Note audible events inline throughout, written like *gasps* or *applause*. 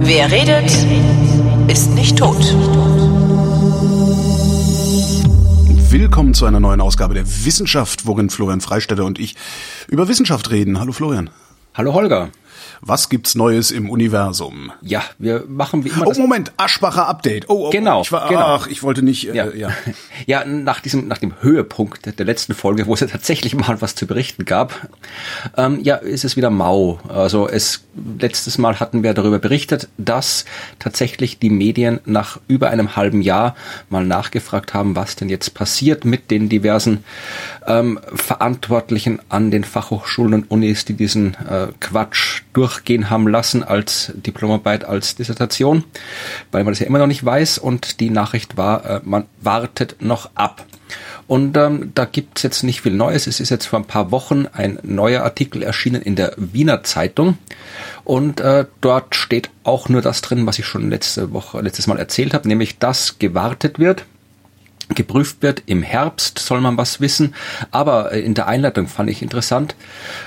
Wer redet, ist nicht tot. Willkommen zu einer neuen Ausgabe der Wissenschaft, worin Florian Freistetter und ich über Wissenschaft reden. Hallo Florian. Hallo Holger. Was gibt's Neues im Universum? Ja, wir machen wie immer. Oh Moment, Aschbacher Update. Oh, oh genau, ich war, genau. Ach, ich wollte nicht. Ja, Äh, ja. *laughs* ja nach diesem, nach dem Höhepunkt der letzten Folge, wo es ja tatsächlich mal was zu berichten gab, ähm, ja, ist es wieder mau. Also es letztes Mal hatten wir darüber berichtet, dass tatsächlich die Medien nach über einem halben Jahr mal nachgefragt haben, was denn jetzt passiert mit den diversen ähm, Verantwortlichen an den Fachhochschulen und Unis, die diesen äh, Quatsch durchgehen haben lassen als Diplomarbeit, als Dissertation, weil man das ja immer noch nicht weiß und die Nachricht war, äh, man wartet noch ab. Und ähm, da gibt's jetzt nicht viel Neues. Es ist jetzt vor ein paar Wochen ein neuer Artikel erschienen in der Wiener Zeitung. Und äh, dort steht auch nur das drin, was ich schon letzte Woche, letztes Mal erzählt habe, nämlich dass gewartet wird geprüft wird. Im Herbst soll man was wissen. Aber äh, in der Einleitung fand ich interessant,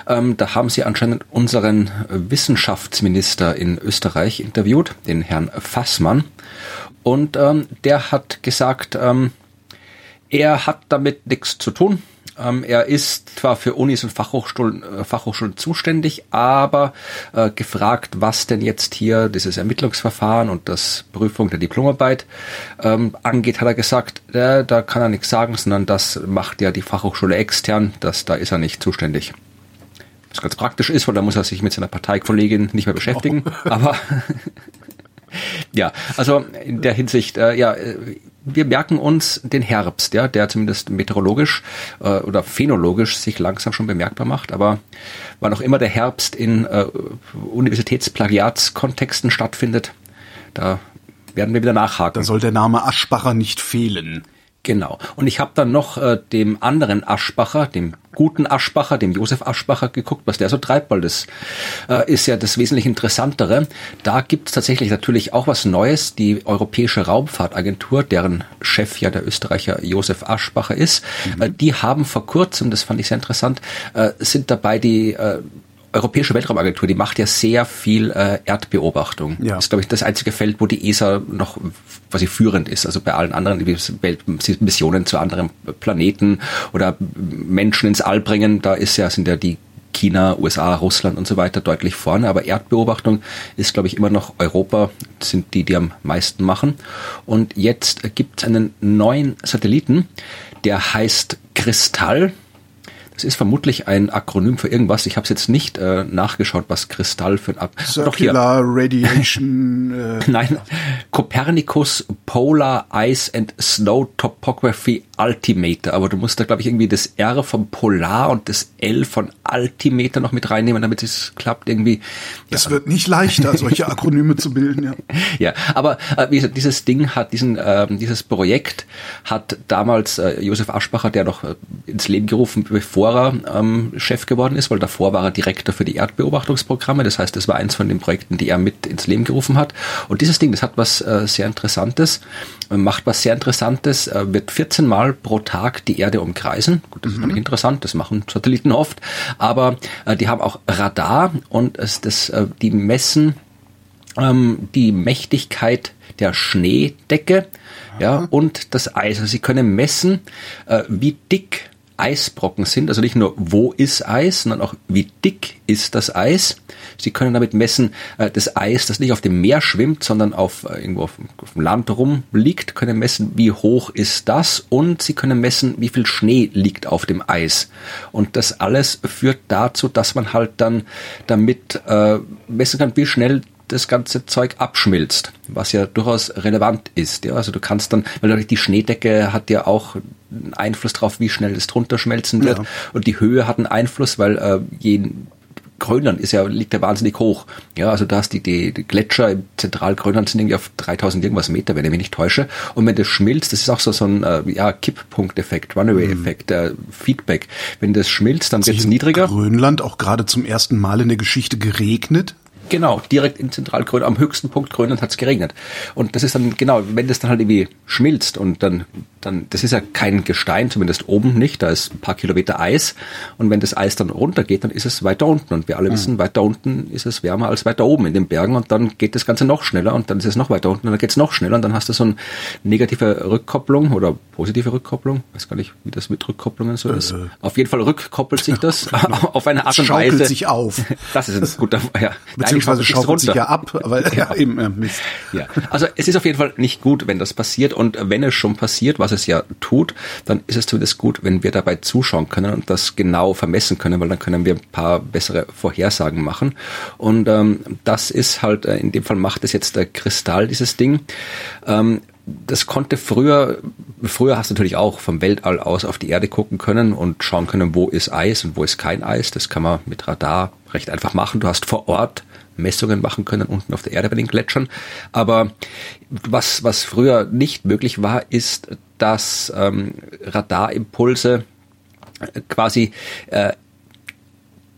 ähm, da haben sie anscheinend unseren Wissenschaftsminister in Österreich interviewt, den Herrn Fassmann. Und ähm, der hat gesagt, ähm, er hat damit nichts zu tun. Ähm, er ist zwar für Unis und Fachhochschulen, äh, Fachhochschulen zuständig, aber äh, gefragt, was denn jetzt hier dieses Ermittlungsverfahren und das Prüfung der Diplomarbeit ähm, angeht, hat er gesagt, äh, da kann er nichts sagen, sondern das macht ja die Fachhochschule extern, das, da ist er nicht zuständig. Was ganz praktisch ist, weil da muss er sich mit seiner Parteikollegin nicht mehr beschäftigen, aber *laughs* ja, also in der Hinsicht, äh, ja, äh, wir merken uns den Herbst, ja, der zumindest meteorologisch äh, oder phänologisch sich langsam schon bemerkbar macht, aber wann auch immer der Herbst in äh, Universitätsplagiatskontexten stattfindet, da werden wir wieder nachhaken. Da soll der Name Aschbacher nicht fehlen. Genau. Und ich habe dann noch äh, dem anderen Aschbacher, dem guten Aschbacher, dem Josef Aschbacher geguckt, was der so treibt, weil das äh, ist ja das wesentlich Interessantere. Da gibt es tatsächlich natürlich auch was Neues. Die Europäische Raumfahrtagentur, deren Chef ja der Österreicher Josef Aschbacher ist, mhm. äh, die haben vor kurzem, das fand ich sehr interessant, äh, sind dabei die äh, Europäische Weltraumagentur, die macht ja sehr viel äh, Erdbeobachtung. Ja. Das ist, glaube ich, das einzige Feld, wo die ESA noch quasi führend ist. Also bei allen anderen Missionen zu anderen Planeten oder Menschen ins All bringen, da ist ja, sind ja die China, USA, Russland und so weiter deutlich vorne. Aber Erdbeobachtung ist, glaube ich, immer noch Europa, sind die, die am meisten machen. Und jetzt gibt es einen neuen Satelliten, der heißt Kristall. Es ist vermutlich ein Akronym für irgendwas. Ich habe es jetzt nicht äh, nachgeschaut, was Kristall für ein Ab Circular Radiation. Äh. *laughs* Nein, Copernicus Polar Ice and Snow Topography Altimeter. Aber du musst da, glaube ich, irgendwie das R von Polar und das L von Altimeter noch mit reinnehmen, damit es klappt irgendwie. Es ja. wird nicht leichter, solche Akronyme zu bilden. Ja, *laughs* ja aber äh, wie gesagt, dieses Ding hat diesen, äh, dieses Projekt hat damals äh, Josef Aschbacher, der noch äh, ins Leben gerufen, bevor er ähm, Chef geworden ist, weil davor war er Direktor für die Erdbeobachtungsprogramme. Das heißt, das war eins von den Projekten, die er mit ins Leben gerufen hat. Und dieses Ding, das hat was äh, sehr Interessantes, macht was sehr Interessantes, äh, wird 14 Mal pro Tag die Erde umkreisen. Gut, das mhm. ist nicht interessant, das machen Satelliten oft, aber äh, die haben auch Radar und es, das, äh, die messen ähm, die Mächtigkeit der Schneedecke ja, und das Eis. Also sie können messen, äh, wie dick Eisbrocken sind. Also nicht nur, wo ist Eis, sondern auch, wie dick ist das Eis. Sie können damit messen, äh, das Eis, das nicht auf dem Meer schwimmt, sondern auf äh, irgendwo auf, dem Land rumliegt, können messen, wie hoch ist das und sie können messen, wie viel Schnee liegt auf dem Eis. Und das alles führt dazu, dass man halt dann damit äh, messen kann, wie schnell das ganze Zeug abschmilzt, was ja durchaus relevant ist. Ja, also du kannst dann, weil die Schneedecke hat ja auch einen Einfluss drauf, wie schnell das drunter schmelzen wird. Ja. Und die Höhe hat einen Einfluss, weil äh, je Grönland ist ja, liegt ja wahnsinnig hoch. Ja, also da hast die, die, die Gletscher im Zentralgrönland sind irgendwie auf 3000 irgendwas Meter, wenn ich mich nicht täusche. Und wenn das schmilzt, das ist auch so, so ein, äh, ja, Kipppunkteffekt, Runaway-Effekt, äh, Feedback. Wenn das schmilzt, dann wird es niedriger. Grönland auch gerade zum ersten Mal in der Geschichte geregnet? Genau, direkt in Zentralgrönland, am höchsten Punkt Grönland hat es geregnet. Und das ist dann, genau, wenn das dann halt irgendwie schmilzt und dann, dann, das ist ja kein Gestein, zumindest oben nicht, da ist ein paar Kilometer Eis. Und wenn das Eis dann runtergeht, dann ist es weiter unten. Und wir alle mhm. wissen, weiter unten ist es wärmer als weiter oben in den Bergen und dann geht das Ganze noch schneller und dann ist es noch weiter unten und dann geht es noch schneller und dann hast du so eine negative Rückkopplung oder positive Rückkopplung, weiß gar nicht, wie das mit Rückkopplungen so äh, ist. Auf jeden Fall rückkoppelt sich das *laughs* genau. *laughs* auf eine Art und Weise. Schaukelt sich auf. *laughs* Das ist ein guter, ja. Beziehungsweise schaukelt sich ja ab, aber *laughs* ja, ja eben, ja, Mist. Ja, also es ist auf jeden Fall nicht gut, wenn das passiert und wenn es schon passiert, was es ja tut, dann ist es zumindest gut, wenn wir dabei zuschauen können und das genau vermessen können, weil dann können wir ein paar bessere Vorhersagen machen und ähm, das ist halt, äh, in dem Fall macht es jetzt der Kristall, dieses Ding. Ähm, das konnte früher, früher hast du natürlich auch vom Weltall aus auf die Erde gucken können und schauen können, wo ist Eis und wo ist kein Eis. Das kann man mit Radar recht einfach machen. Du hast vor Ort Messungen machen können unten auf der Erde bei den Gletschern. Aber was, was früher nicht möglich war, ist, dass ähm, Radarimpulse quasi äh,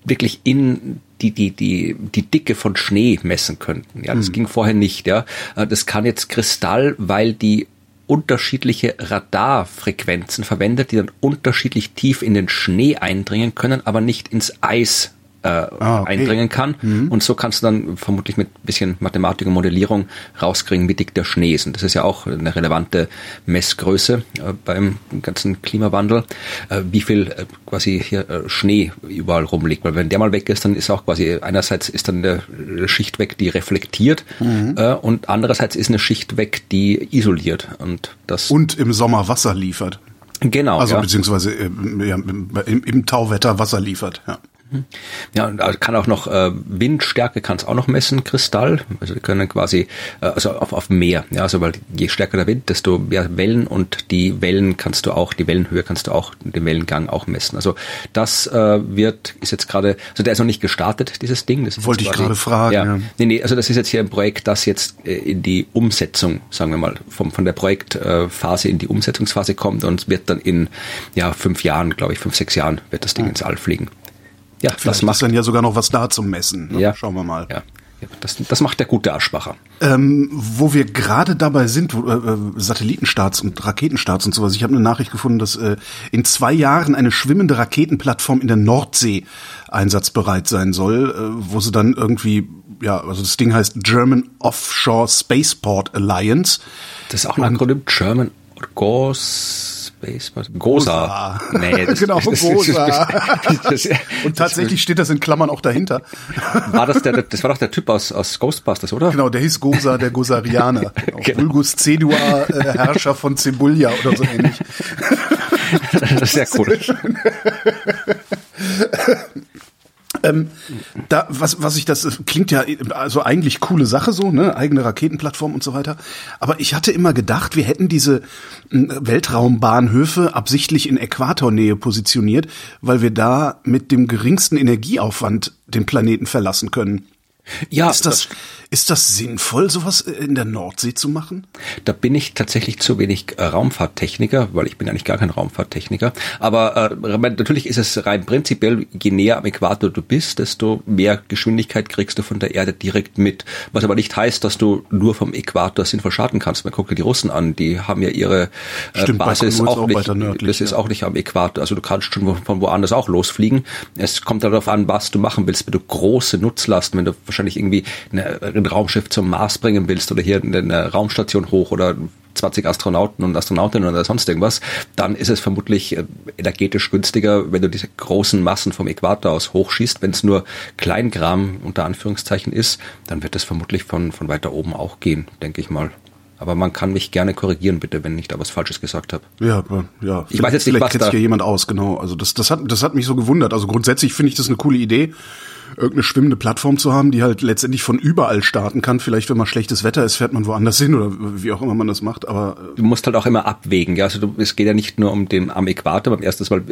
wirklich in die, die, die, die Dicke von Schnee messen könnten. Ja, das mhm. ging vorher nicht, ja. Äh, das kann jetzt Kristall, weil die unterschiedliche Radarfrequenzen verwendet, die dann unterschiedlich tief in den Schnee eindringen können, aber nicht ins Eis äh, ah, okay. eindringen kann. Mhm. Und so kannst du dann vermutlich mit bisschen Mathematik und Modellierung rauskriegen, wie dick der Schnee ist. Und das ist ja auch eine relevante Messgröße äh, beim ganzen Klimawandel, äh, wie viel äh, quasi hier äh, Schnee überall rumliegt. Weil wenn der mal weg ist, dann ist auch quasi einerseits ist dann eine Schicht weg, die reflektiert mhm. Äh, und andererseits ist eine Schicht weg, die isoliert. Und das und im Sommer Wasser liefert. Genau. Also ja. beziehungsweise ja, im, im Tauwetter Wasser liefert. Ja. Ja, und kann auch noch äh, Windstärke kann es auch noch messen, Kristall. Also wir können quasi, äh, also auf, auf Meer, ja, also weil je stärker der Wind, desto mehr Wellen und die Wellen kannst du auch, die Wellenhöhe kannst du auch, den Wellengang auch messen. Also das äh, wird, ist jetzt gerade, also der ist noch nicht gestartet, dieses Ding. Das Wollte ich gerade fragen. Ja, ja. Nee, nee, also das ist jetzt hier ein Projekt, das jetzt äh, in die Umsetzung, sagen wir mal, vom, von der Projektphase in die Umsetzungsphase kommt und wird dann in ja, fünf Jahren, glaube ich, fünf, sechs Jahren wird das Ding ins All fliegen. Ja, Vielleicht das macht ist dann ja sogar noch was da zum Messen. Ne? Ja. Schauen wir mal. Ja. Das, das macht der gute Aschbacher. Ähm, wo wir gerade dabei sind, wo, äh, äh, Satellitenstarts und Raketenstarts und sowas. Ich habe eine Nachricht gefunden, dass äh, in zwei Jahren eine schwimmende Raketenplattform in der Nordsee einsatzbereit sein soll, äh, wo sie dann irgendwie, ja, also das Ding heißt German Offshore Spaceport Alliance. Das ist auch ein Akronym German Gauss Space, was? Gosa. Nee, das, *laughs* genau, das, Gosa. Das, *laughs* und tatsächlich steht das in Klammern auch dahinter. *laughs* War das der, das war doch der Typ aus, aus Ghostbusters, oder? Genau, der hieß Gosa, der Gosarianer. genau. Vulgus Cedua, äh, Herrscher von Cebulia oder so ähnlich. das ist sehr cool. Ähm, da, was, was ich das klingt ja also eigentlich coole Sache so, ne, eigene Raketenplattform und so weiter. Aber ich hatte immer gedacht, wir hätten diese hm, Weltraumbahnhöfe absichtlich in Äquatornähe positioniert, weil wir da mit dem geringsten Energieaufwand den Planeten verlassen können. Ja, ist das, das ist das sinnvoll, sowas in der Nordsee zu machen? Da bin ich tatsächlich zu wenig äh, Raumfahrttechniker, weil ich bin eigentlich gar kein Raumfahrttechniker. Aber äh, natürlich ist es rein prinzipiell, je näher am Äquator du bist, desto mehr Geschwindigkeit kriegst du von der Erde direkt mit. Was aber nicht heißt, dass du nur vom Äquator sinnvoll starten kannst. Man guckt dir die Russen an, die haben ja ihre äh, Stimmt, Basis auch, auch nicht, nördlich, das ist ja. auch nicht am Äquator. Also du kannst schon von woanders auch losfliegen. Es kommt darauf an, was du machen willst. Wenn du große Nutzlasten, wenn du wahrscheinlich irgendwie eine ein Raumschiff zum Mars bringen willst oder hier eine Raumstation hoch oder 20 Astronauten und Astronautinnen oder sonst irgendwas, dann ist es vermutlich äh, energetisch günstiger, wenn du diese großen Massen vom Äquator aus hochschießt. Wenn es nur Kleingram unter Anführungszeichen ist, dann wird es vermutlich von, von weiter oben auch gehen, denke ich mal. Aber man kann mich gerne korrigieren, bitte, wenn ich da was Falsches gesagt habe. Ja, ja. Ich weiß jetzt nicht, was da. Hier jemand aus, genau. Also das, das hat, das hat mich so gewundert. Also grundsätzlich finde ich das eine coole Idee irgendeine schwimmende Plattform zu haben, die halt letztendlich von überall starten kann. Vielleicht, wenn mal schlechtes Wetter ist, fährt man woanders hin oder wie auch immer man das macht. Aber äh du musst halt auch immer abwägen. Ja, also du, es geht ja nicht nur um den am Äquator. Beim ersten Mal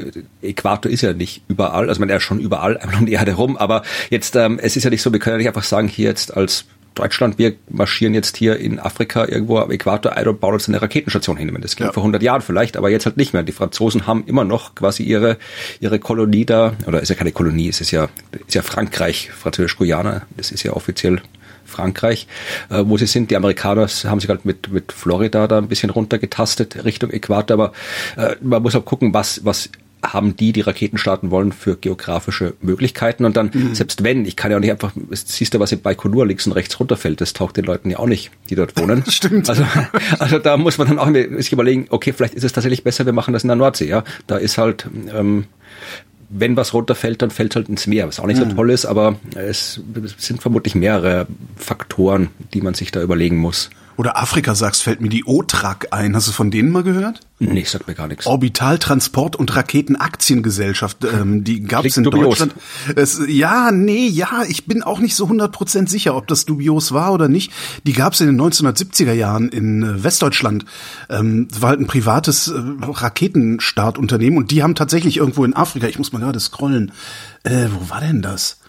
Äquator ist ja nicht überall. Also man ist schon überall, einfach um die Erde herum. Aber jetzt ähm, es ist ja nicht so, wir können ja nicht einfach sagen hier jetzt als Deutschland, wir marschieren jetzt hier in Afrika irgendwo am Äquator ein und bauen uns eine Raketenstation hin. Das ging ja. vor 100 Jahren vielleicht, aber jetzt halt nicht mehr. Die Franzosen haben immer noch quasi ihre, ihre Kolonie da, oder ist ja keine Kolonie, es ist ja, ist ja Frankreich, Französisch-Guyana, das ist ja offiziell Frankreich, äh, wo sie sind. Die Amerikaner haben sich halt mit, mit Florida da ein bisschen runtergetastet Richtung Äquator, aber äh, man muss auch gucken, was, was haben die, die Raketen starten wollen, für geografische Möglichkeiten. Und dann, mhm. selbst wenn, ich kann ja auch nicht einfach, siehst du, was in Baikonur links und rechts runterfällt, das taucht den Leuten ja auch nicht, die dort wohnen. *laughs* Stimmt. Also, also da muss man dann auch sich überlegen, okay, vielleicht ist es tatsächlich besser, wir machen das in der Nordsee, ja. Da ist halt, ähm, wenn was runterfällt, dann fällt halt ins Meer, was auch nicht mhm. so toll ist, aber es sind vermutlich mehrere Faktoren, die man sich da überlegen muss. Oder Afrika sagst, fällt mir die OTRAC ein. Hast du von denen mal gehört? Nee, sagt mir gar nichts. Orbitaltransport und Raketenaktiengesellschaft, ähm, die gab es in dubios. Deutschland. Es, ja, nee, ja, ich bin auch nicht so 100% sicher, ob das dubios war oder nicht. Die gab es in den 1970er Jahren in äh, Westdeutschland. Ähm, war halt ein privates äh, Raketenstartunternehmen und die haben tatsächlich irgendwo in Afrika, ich muss mal gerade scrollen, äh, wo war denn das?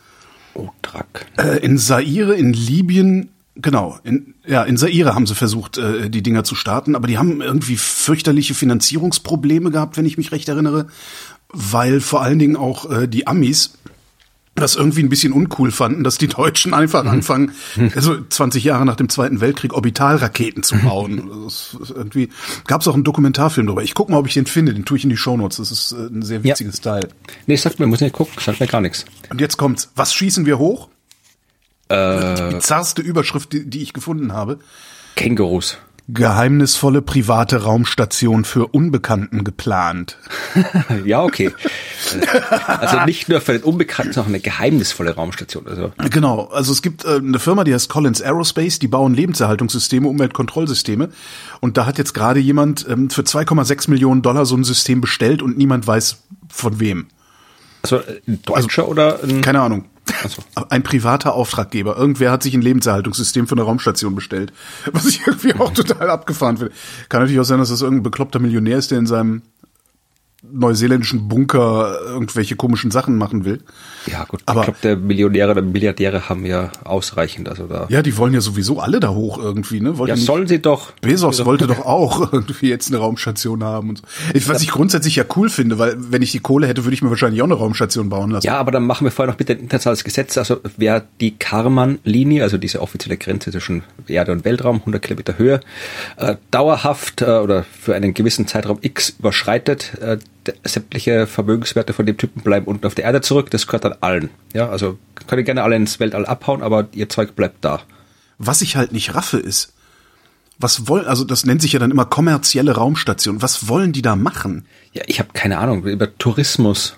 OTRAC. Äh, in Zaire, in Libyen, Genau, in, ja, in Saire haben sie versucht, äh, die Dinger zu starten, aber die haben irgendwie fürchterliche Finanzierungsprobleme gehabt, wenn ich mich recht erinnere, weil vor allen Dingen auch äh, die Amis das irgendwie ein bisschen uncool fanden, dass die Deutschen einfach mhm. anfangen, also 20 Jahre nach dem Zweiten Weltkrieg Orbitalraketen zu bauen. Das ist irgendwie gab es auch einen Dokumentarfilm darüber. Ich guck mal, ob ich den finde. Den tue ich in die Shownotes. Das ist äh, ein sehr witziges ja. Teil. Nee, sagt mir, muss nicht gucken. Sagt mir gar nichts. Und jetzt kommt's. Was schießen wir hoch? Äh, die bizarrste Überschrift, die, die ich gefunden habe. Kängurus. Geheimnisvolle private Raumstation für Unbekannten geplant. *laughs* ja, okay. Also nicht nur für den Unbekannten, sondern eine geheimnisvolle Raumstation. Also. Genau, also es gibt äh, eine Firma, die heißt Collins Aerospace, die bauen Lebenserhaltungssysteme, Umweltkontrollsysteme. Und da hat jetzt gerade jemand ähm, für 2,6 Millionen Dollar so ein System bestellt und niemand weiß von wem. Also ein Deutscher also, oder ein Keine Ahnung. So. Ein privater Auftraggeber. Irgendwer hat sich ein Lebenserhaltungssystem für eine Raumstation bestellt. Was ich irgendwie auch *laughs* total abgefahren finde. Kann natürlich auch sein, dass das irgendein bekloppter Millionär ist, der in seinem neuseeländischen Bunker irgendwelche komischen Sachen machen will. Ja, gut. Aber ich glaube, der Millionäre oder Milliardäre haben ja ausreichend, also da. Ja, die wollen ja sowieso alle da hoch irgendwie, ne? Ja, sollen sie doch. Bezos wollte doch auch *laughs* irgendwie jetzt eine Raumstation haben und so. Ich, was ich grundsätzlich ja cool finde, weil wenn ich die Kohle hätte, würde ich mir wahrscheinlich auch eine Raumstation bauen lassen. Ja, aber dann machen wir vorher noch bitte ein internationales Gesetz. Also wer die Karman-Linie, also diese offizielle Grenze zwischen Erde und Weltraum, 100 Kilometer Höhe, äh, dauerhaft äh, oder für einen gewissen Zeitraum X überschreitet, äh, sämtliche Vermögenswerte von dem Typen bleiben unten auf der Erde zurück. Das gehört dann allen. Ja, also können gerne alle ins Weltall abhauen, aber ihr Zeug bleibt da. Was ich halt nicht raffe ist, was wollen, also das nennt sich ja dann immer kommerzielle Raumstation. Was wollen die da machen? Ja, ich habe keine Ahnung über Tourismus.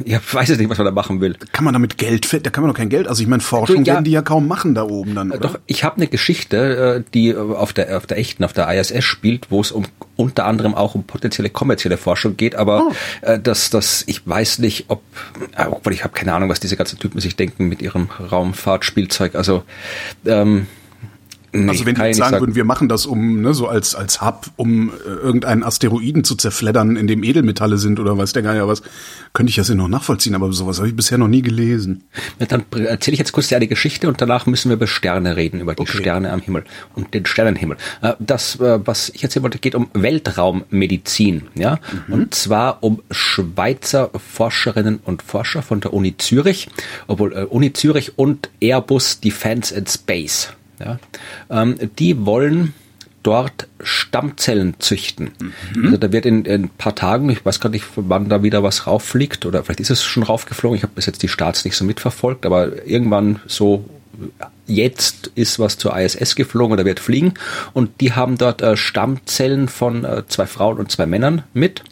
*laughs* Ja, weiß jetzt nicht, was man da machen will. Kann man damit Geld, da kann man doch kein Geld, also ich meine, Forschung ja, werden die ja kaum machen da oben dann, oder? Doch, ich habe eine Geschichte, äh, die auf der, auf der echten, auf der ISS spielt, wo es um unter anderem auch um potenzielle kommerzielle Forschung geht, aber oh. äh, das, das, ich weiß nicht, ob, äh, obwohl ich habe keine Ahnung, was diese ganzen Typen sich denken mit ihrem Raumfahrtspielzeug, also ähm, Nee, also wenn die jetzt sagen, sagen würden, wir machen das um, ne, so als, als Hub, um äh, irgendeinen Asteroiden zu zerfleddern, in dem Edelmetalle sind oder weiß der Geier was, könnte ich das ja noch nachvollziehen, aber sowas habe ich bisher noch nie gelesen. Ja, dann erzähle ich jetzt kurz die Geschichte und danach müssen wir über Sterne reden, über die okay. Sterne am Himmel und den Sternenhimmel. Äh, das, äh, was ich erzählen wollte, geht um Weltraummedizin, ja, mhm. und zwar um Schweizer Forscherinnen und Forscher von der Uni Zürich, obwohl äh, Uni Zürich und Airbus Defense and Space. Ja? Ähm, die wollen dort Stammzellen züchten. Mhm. Also da wird in, in, ein paar Tagen, ich weiß gar nicht, wann da wieder was rauffliegt, oder vielleicht ist es schon raufgeflogen, ich habe bis jetzt die Starts nicht so mitverfolgt, aber irgendwann so jetzt ist was zur ISS geflogen oder wird fliegen und die haben dort äh, Stammzellen von äh, zwei Frauen und zwei Männern mit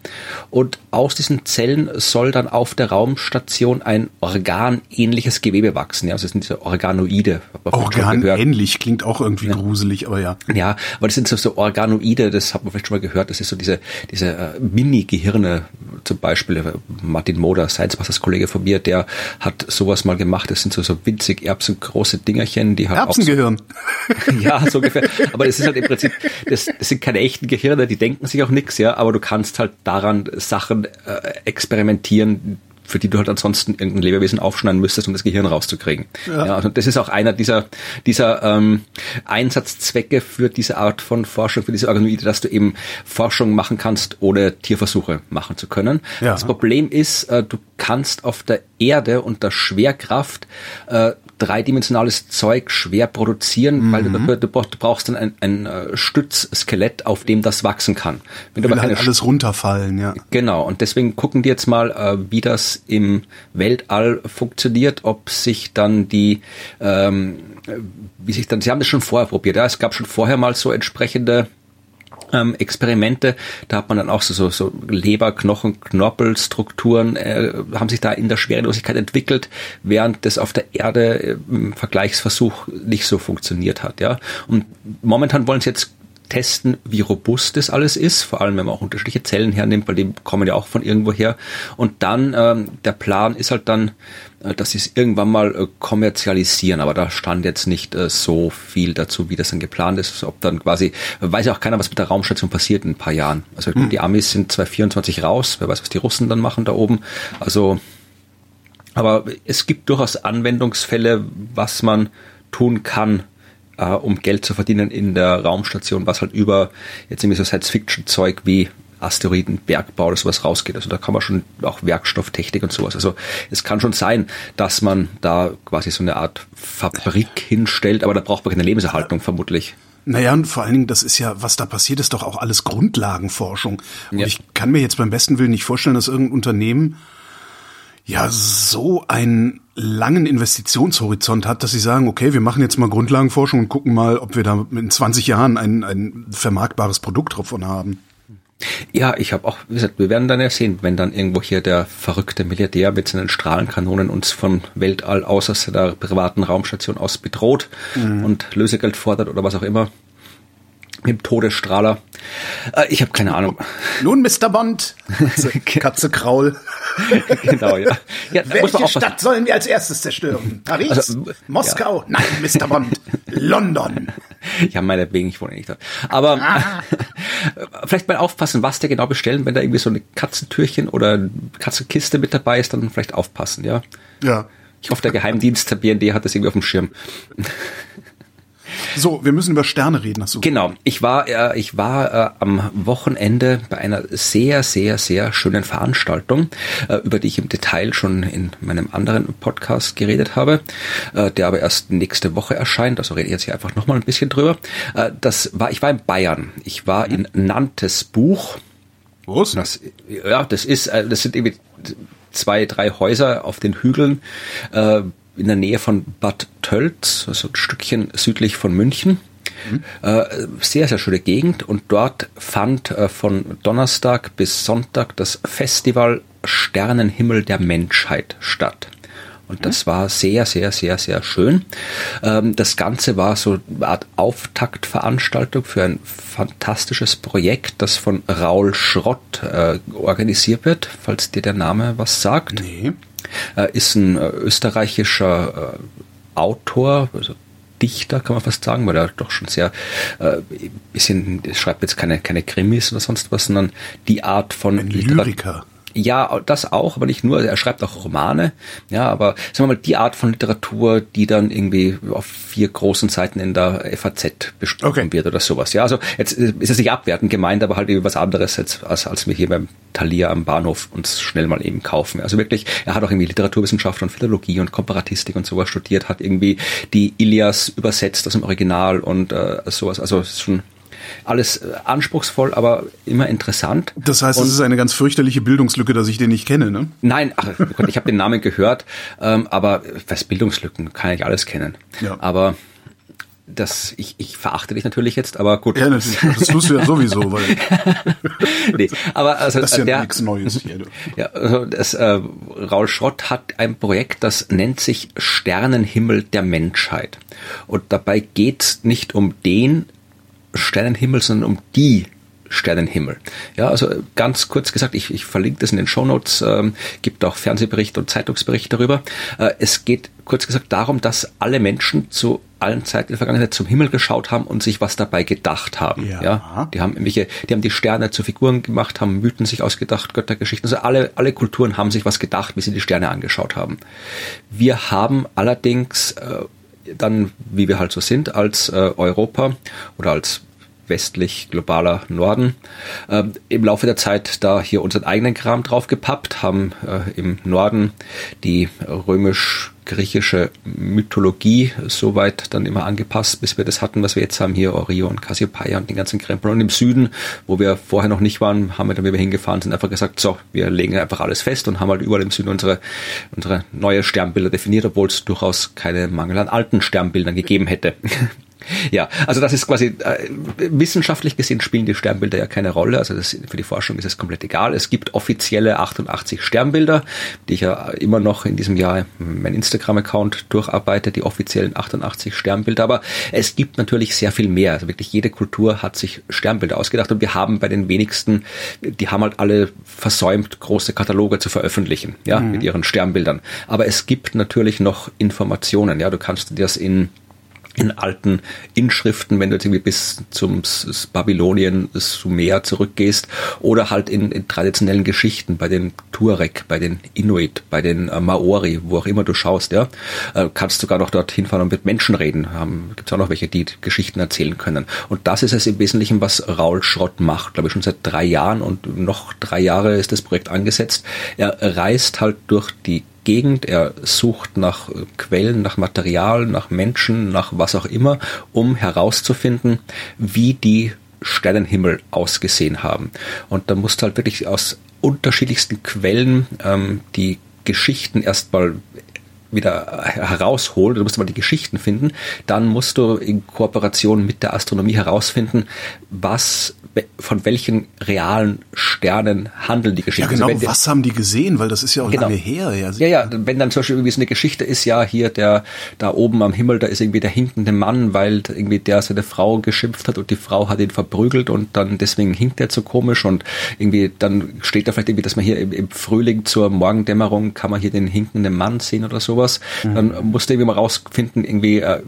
und aus diesen Zellen soll dann auf der Raumstation ein organähnliches Gewebe wachsen. Ja, also das sind diese Organoide. Organähnlich klingt auch irgendwie ja. gruselig, aber ja. Ja, aber das sind so, so Organoide, das hat man vielleicht schon mal gehört, das ist so diese, diese äh, Mini-Gehirne, zum Beispiel äh, Martin Moder, Science Masters Kollege von mir, der hat sowas mal gemacht, das sind so, so winzig erbsengroße Dingerchen, kennen, die haben Erbsengehirn. So, *laughs* ja, so ungefähr. Aber das ist halt im Prinzip, das, das sind keine echten Gehirne, die denken sich auch nichts, ja, aber du kannst halt daran Sachen äh, experimentieren, für die du halt ansonsten irgendein Lebewesen aufschneiden müsstest, um das Gehirn rauszukriegen. Ja. ja also das ist auch einer dieser, dieser ähm, Einsatzzwecke für diese Art von Forschung, für diese Organoide, dass du eben Forschung machen kannst, ohne Tierversuche machen zu können. Ja. Das Problem ist, äh, du kannst auf der Erde unter Schwerkraft äh, dreidimensionales Zeug schwer produzieren, mhm. weil du, du, du, brauchst dann ein, ein äh, Stützskelett, auf dem das wachsen kann. Wenn du aber halt alles runterfallen, ja. Genau, und deswegen gucken die jetzt mal, äh, wie das im Weltall funktioniert, ob sich dann die, ähm, wie sich dann, sie haben das schon vorher probiert, ja, es gab schon vorher mal so entsprechende ähm, Experimente. Da hat man dann auch so, so, so Leber, Knochen, Knorpelstrukturen äh, haben sich da in der Schwerelosigkeit entwickelt, während das auf der Erde äh, im Vergleichsversuch nicht so funktioniert hat. Ja, und momentan wollen sie jetzt testen, wie robust das alles ist, vor allem wenn man auch unterschiedliche Zellen hernimmt, weil die kommen ja auch von irgendwo her. Und dann, ähm, der Plan ist halt dann, äh, dass sie es irgendwann mal äh, kommerzialisieren, aber da stand jetzt nicht äh, so viel dazu, wie das dann geplant ist, ob dann quasi, weiß ja auch keiner, was mit der Raumstation passiert in ein paar Jahren. Also hm. die Amis sind 2024 raus, wer weiß, was die Russen dann machen da oben. Also, aber es gibt durchaus Anwendungsfälle, was man tun kann, äh, um Geld zu verdienen in der Raumstation, was halt über jetzt irgendwie so Science-Fiction-Zeug wie Asteroidenbergbau oder sowas rausgeht. Also da kann man schon auch Werkstofftechnik und sowas. Also es kann schon sein, dass man da quasi so eine Art Fabrik hinstellt, aber da braucht man keine Lebenserhaltung vermutlich. Naja, und vor allen Dingen, das ist ja, was da passiert, ist doch auch alles Grundlagenforschung. Und ja. ich kann mir jetzt beim besten Willen nicht vorstellen, dass irgendein Unternehmen ja so einen langen Investitionshorizont hat, dass sie sagen, okay, wir machen jetzt mal Grundlagenforschung und gucken mal, ob wir da in 20 Jahren ein, ein vermarktbares Produkt davon haben. Ja, ich habe auch, wie gesagt, wir werden dann ja sehen, wenn dann irgendwo hier der verrückte Milliardär mit seinen Strahlenkanonen uns vom Weltall aus, aus der privaten Raumstation aus bedroht mhm. und Lösegeld fordert oder was auch immer mit dem Todesstrahler. Äh, ich habe keine Ahnung. Nun, Mr. Bond. Katze, *laughs* Katze Kraul. genau, ja. ja Welche Stadt sollen wir als erstes zerstören? Paris? Also, Moskau? Ja. Nein, Mr. Bond. London. *laughs* Ja, meinetwegen, ich wohne nicht dort. Aber ah. *laughs* vielleicht mal aufpassen, was der genau bestellen. Wenn da irgendwie so eine Katzentürchen oder Katzenkiste mit dabei ist, dann vielleicht aufpassen, ja. Ja. Ich hoffe, der Geheimdienst der BND hat das irgendwie auf dem Schirm. So, wir müssen über Sterne reden. Hast du genau. Ich war, äh, ich war äh, am Wochenende bei einer sehr, sehr, sehr schönen Veranstaltung, äh, über die ich im Detail schon in meinem anderen Podcast geredet habe, äh, der aber erst nächste Woche erscheint. Also rede ich jetzt hier einfach nochmal ein bisschen drüber. Äh, das war, ich war in Bayern. Ich war in Nantes Buch. Wo ist das? Ja, das ist, äh, das sind irgendwie zwei, drei Häuser auf den Hügeln. Äh, in der Nähe von Bad Tölz, also ein Stückchen südlich von München. Mhm. Äh, sehr, sehr schöne Gegend und dort fand äh, von Donnerstag bis Sonntag das Festival Sternenhimmel der Menschheit statt. Und das war sehr, sehr, sehr, sehr schön. Ähm, das Ganze war so eine Art Auftaktveranstaltung für ein fantastisches Projekt, das von Raul Schrott äh, organisiert wird, falls dir der Name was sagt. Nee. Äh, ist ein äh, österreichischer äh, Autor, also Dichter, kann man fast sagen, weil er doch schon sehr äh, bisschen, schreibt jetzt keine, keine Krimis oder sonst was, sondern die Art von ein Lyriker. Ja, das auch, aber nicht nur. Er schreibt auch Romane. Ja, aber sagen wir mal, die Art von Literatur, die dann irgendwie auf vier großen Seiten in der FAZ besprochen okay. wird oder sowas. Ja, also jetzt ist es nicht abwertend gemeint, aber halt irgendwie was anderes als, als, als wir hier beim Thalia am Bahnhof uns schnell mal eben kaufen. Also wirklich, er hat auch irgendwie Literaturwissenschaft und Philologie und Komparatistik und sowas studiert, hat irgendwie die Ilias übersetzt aus dem Original und äh, sowas. Also es ist schon alles äh, anspruchsvoll, aber immer interessant. Das heißt, es ist eine ganz fürchterliche Bildungslücke, dass ich den nicht kenne, ne? Nein, ach Gott, ich habe den Namen gehört, ähm, aber was Bildungslücken kann ich alles kennen. Ja. Aber das, ich, ich verachte dich natürlich jetzt, aber gut. Ja, natürlich, das tust du ja sowieso, weil. *laughs* nee, aber also das ist ja der, nichts Neues hier. Du. Ja, also das, äh, Raul Schrott hat ein Projekt, das nennt sich Sternenhimmel der Menschheit. Und dabei geht's nicht um den Sternenhimmel, sondern um die Sternenhimmel. Ja, also ganz kurz gesagt, ich, ich verlinke das in den Shownotes, ähm, gibt auch Fernsehberichte und Zeitungsberichte darüber. Äh, es geht kurz gesagt darum, dass alle Menschen zu allen Zeiten in der Vergangenheit zum Himmel geschaut haben und sich was dabei gedacht haben. Ja. ja. Die haben irgendwelche, die haben die Sterne zu Figuren gemacht, haben Mythen sich ausgedacht, Göttergeschichten. Also alle, alle Kulturen haben sich was gedacht, wie sie die Sterne angeschaut haben. Wir haben allerdings äh, dann, wie wir halt so sind, als äh, Europa oder als westlich globaler Norden, äh, im Laufe der Zeit da hier unseren eigenen Kram draufgepappt, haben äh, im Norden die römisch griechische Mythologie soweit dann immer angepasst, bis wir das hatten, was wir jetzt haben, hier Orion, Cassiopeia und den ganzen Krempel. Und im Süden, wo wir vorher noch nicht waren, haben wir dann, wie wir hingefahren sind, einfach gesagt, so, wir legen einfach alles fest und haben halt überall im Süden unsere, unsere neue Sternbilder definiert, obwohl es durchaus keine Mangel an alten Sternbildern gegeben hätte. Ja, also das ist quasi äh, wissenschaftlich gesehen spielen die Sternbilder ja keine Rolle. Also das, für die Forschung ist es komplett egal. Es gibt offizielle 88 Sternbilder, die ich ja immer noch in diesem Jahr mein Instagram-Account durcharbeite, die offiziellen 88 Sternbilder. Aber es gibt natürlich sehr viel mehr. Also wirklich jede Kultur hat sich Sternbilder ausgedacht und wir haben bei den wenigsten, die haben halt alle versäumt, große Kataloge zu veröffentlichen, ja, mhm. mit ihren Sternbildern. Aber es gibt natürlich noch Informationen. Ja, du kannst dir das in in alten Inschriften, wenn du jetzt irgendwie bis zum Babylonien, Sumer zurückgehst, oder halt in, in, traditionellen Geschichten bei den Tuareg, bei den Inuit, bei den äh, Maori, wo auch immer du schaust, ja, äh, kannst sogar noch dorthin fahren und mit Menschen reden. Ähm, Gibt es auch noch welche, die Geschichten erzählen können. Und das ist es im Wesentlichen, was Raul Schrott macht, glaube ich schon seit drei Jahren und noch drei Jahre ist das Projekt angesetzt. Er reist halt durch die Gegend, er sucht nach Quellen, nach Material, nach Menschen, nach was auch immer, um herauszufinden, wie die Sternenhimmel ausgesehen haben. Und da musst du halt wirklich aus unterschiedlichsten Quellen ähm, die Geschichten erstmal wieder herausholen, du musst mal die Geschichten finden, dann musst du in Kooperation mit der Astronomie herausfinden, was von welchen realen Sternen handeln die Geschichten. Ja, genau, also was haben die gesehen, weil das ist ja auch genau. lange her. Ja. ja, ja, wenn dann zum Beispiel irgendwie so eine Geschichte ist, ja, hier der, da oben am Himmel, da ist irgendwie der hinkende Mann, weil irgendwie der seine Frau geschimpft hat und die Frau hat ihn verprügelt und dann deswegen hinkt er so komisch und irgendwie dann steht da vielleicht irgendwie, dass man hier im, im Frühling zur Morgendämmerung kann man hier den hinkenden Mann sehen oder sowas. Mhm. Dann musste irgendwie mal rausfinden, irgendwie, äh,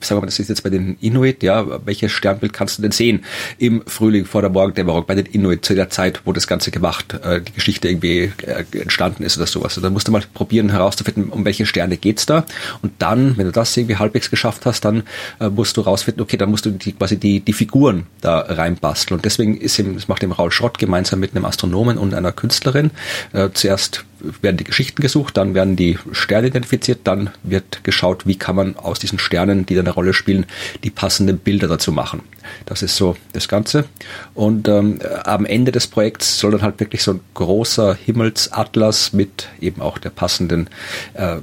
sagen wir mal, das ist jetzt bei den Inuit, ja, welches Sternbild kannst du denn sehen im Frühling vor der Morgendämmerung bei den Inuit zu der Zeit, wo das Ganze gemacht, äh, die Geschichte irgendwie äh, entstanden ist oder sowas. Und dann musst du mal probieren herauszufinden, um welche Sterne geht's da. Und dann, wenn du das irgendwie halbwegs geschafft hast, dann äh, musst du rausfinden, okay, dann musst du die, quasi die, die Figuren da reinbasteln. Und deswegen ist ihm, das macht dem Raul Schrott gemeinsam mit einem Astronomen und einer Künstlerin äh, zuerst werden die Geschichten gesucht, dann werden die Sterne identifiziert, dann wird geschaut, wie kann man aus diesen Sternen, die dann eine Rolle spielen, die passenden Bilder dazu machen. Das ist so das Ganze. Und ähm, am Ende des Projekts soll dann halt wirklich so ein großer Himmelsatlas mit eben auch der passenden äh,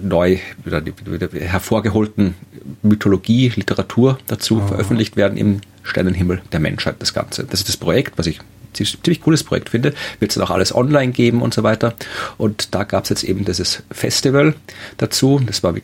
neu wieder, wieder hervorgeholten Mythologie, Literatur dazu oh. veröffentlicht werden im Sternenhimmel der Menschheit, das Ganze. Das ist das Projekt, was ich ziemlich cooles Projekt finde. Wird es dann auch alles online geben und so weiter. Und da gab es jetzt eben dieses Festival dazu. Das war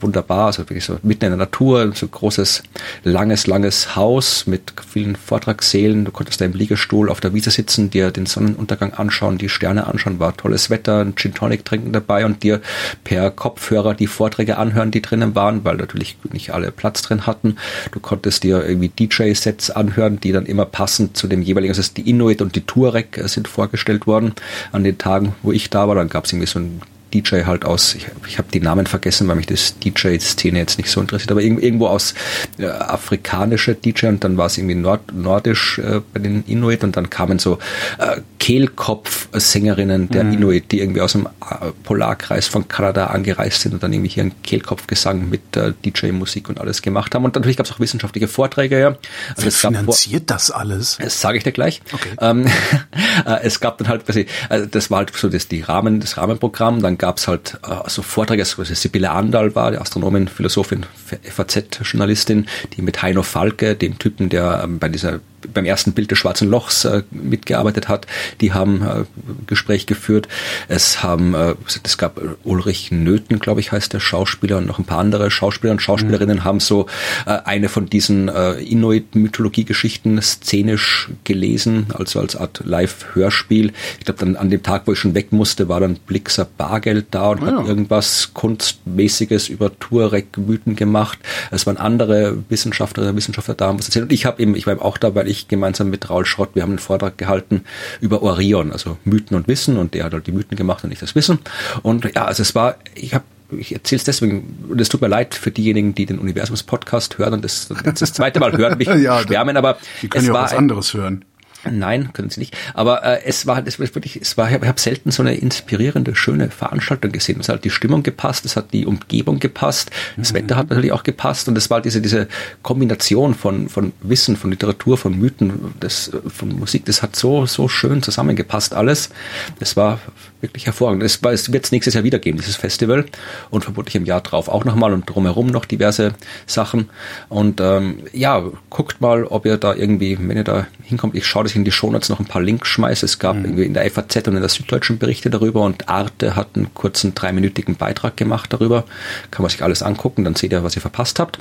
wunderbar, also wirklich so mitten in der Natur, so großes, langes, langes Haus mit vielen Vortragssälen. Du konntest da im Liegestuhl auf der Wiese sitzen, dir den Sonnenuntergang anschauen, die Sterne anschauen, war tolles Wetter, ein Gin Tonic trinken dabei und dir per Kopfhörer die Vorträge anhören, die drinnen waren, weil natürlich nicht alle Platz drin hatten. Du konntest dir irgendwie DJ-Sets anhören, die dann immer passend zu dem jeweiligen, also die Inuit und die Tuareg sind vorgestellt worden an den Tagen, wo ich da war. Dann gab es irgendwie so ein DJ halt aus, ich, ich habe die Namen vergessen, weil mich das DJ-Szene jetzt nicht so interessiert, aber irgendwo aus äh, afrikanischer DJ und dann war es irgendwie nord, nordisch äh, bei den Inuit und dann kamen so äh, Kehlkopf-Sängerinnen der mhm. Inuit, die irgendwie aus dem äh, Polarkreis von Kanada angereist sind und dann irgendwie hier einen Kehlkopfgesang mit äh, DJ-Musik und alles gemacht haben. Und natürlich gab es auch wissenschaftliche Vorträge. Ja. Also Wer finanziert das alles? Das sage ich dir gleich. Okay. Ähm, *laughs* äh, es gab dann halt, also das war halt so das, die Rahmen, das Rahmenprogramm, dann gab es halt äh, so Vorträge, also Sibylle Andal war, die Astronomin, Philosophin, FAZ-Journalistin, die mit Heino Falke, dem Typen, der ähm, bei dieser beim ersten Bild des Schwarzen Lochs äh, mitgearbeitet hat. Die haben äh, Gespräch geführt. Es haben, äh, es gab Ulrich Nöthen, glaube ich, heißt der Schauspieler und noch ein paar andere Schauspieler und Schauspielerinnen mhm. haben so äh, eine von diesen äh, Inuit-Mythologie-Geschichten szenisch gelesen, also als Art Live-Hörspiel. Ich glaube, dann an dem Tag, wo ich schon weg musste, war dann Blixer Bargeld da und ja. hat irgendwas Kunstmäßiges über Tuareg-Mythen gemacht. Es waren andere Wissenschaftler, Wissenschaftler da, haben was erzählt. Und ich habe eben, ich war eben auch da, weil ich gemeinsam mit Raul Schrott, wir haben einen Vortrag gehalten über Orion, also Mythen und Wissen und der hat halt die Mythen gemacht und ich das Wissen. Und ja, also es war, ich habe ich erzähle es deswegen, und es tut mir leid für diejenigen, die den Universums-Podcast hören und das, das, das zweite Mal hören, mich *laughs* ja, schwärmen, aber die können es ja auch was anderes hören. Nein, können sie nicht. Aber äh, es war, es war wirklich, es war, ich habe selten so eine inspirierende, schöne Veranstaltung gesehen. Es hat die Stimmung gepasst, es hat die Umgebung gepasst, das mhm. Wetter hat natürlich auch gepasst und es war diese diese Kombination von von Wissen, von Literatur, von Mythen, das, von Musik, das hat so so schön zusammengepasst alles. Das war wirklich hervorragend. Es, es wird es nächstes Jahr wieder geben, dieses Festival und vermutlich im Jahr drauf auch nochmal und drumherum noch diverse Sachen. Und ähm, ja, guckt mal, ob ihr da irgendwie, wenn ihr da hinkommt, ich schaue, dass ich in die Shownotes noch ein paar Links schmeiße. Es gab mhm. irgendwie in der FAZ und in der Süddeutschen Berichte darüber und Arte hat einen kurzen dreiminütigen Beitrag gemacht darüber. Kann man sich alles angucken, dann seht ihr, was ihr verpasst habt.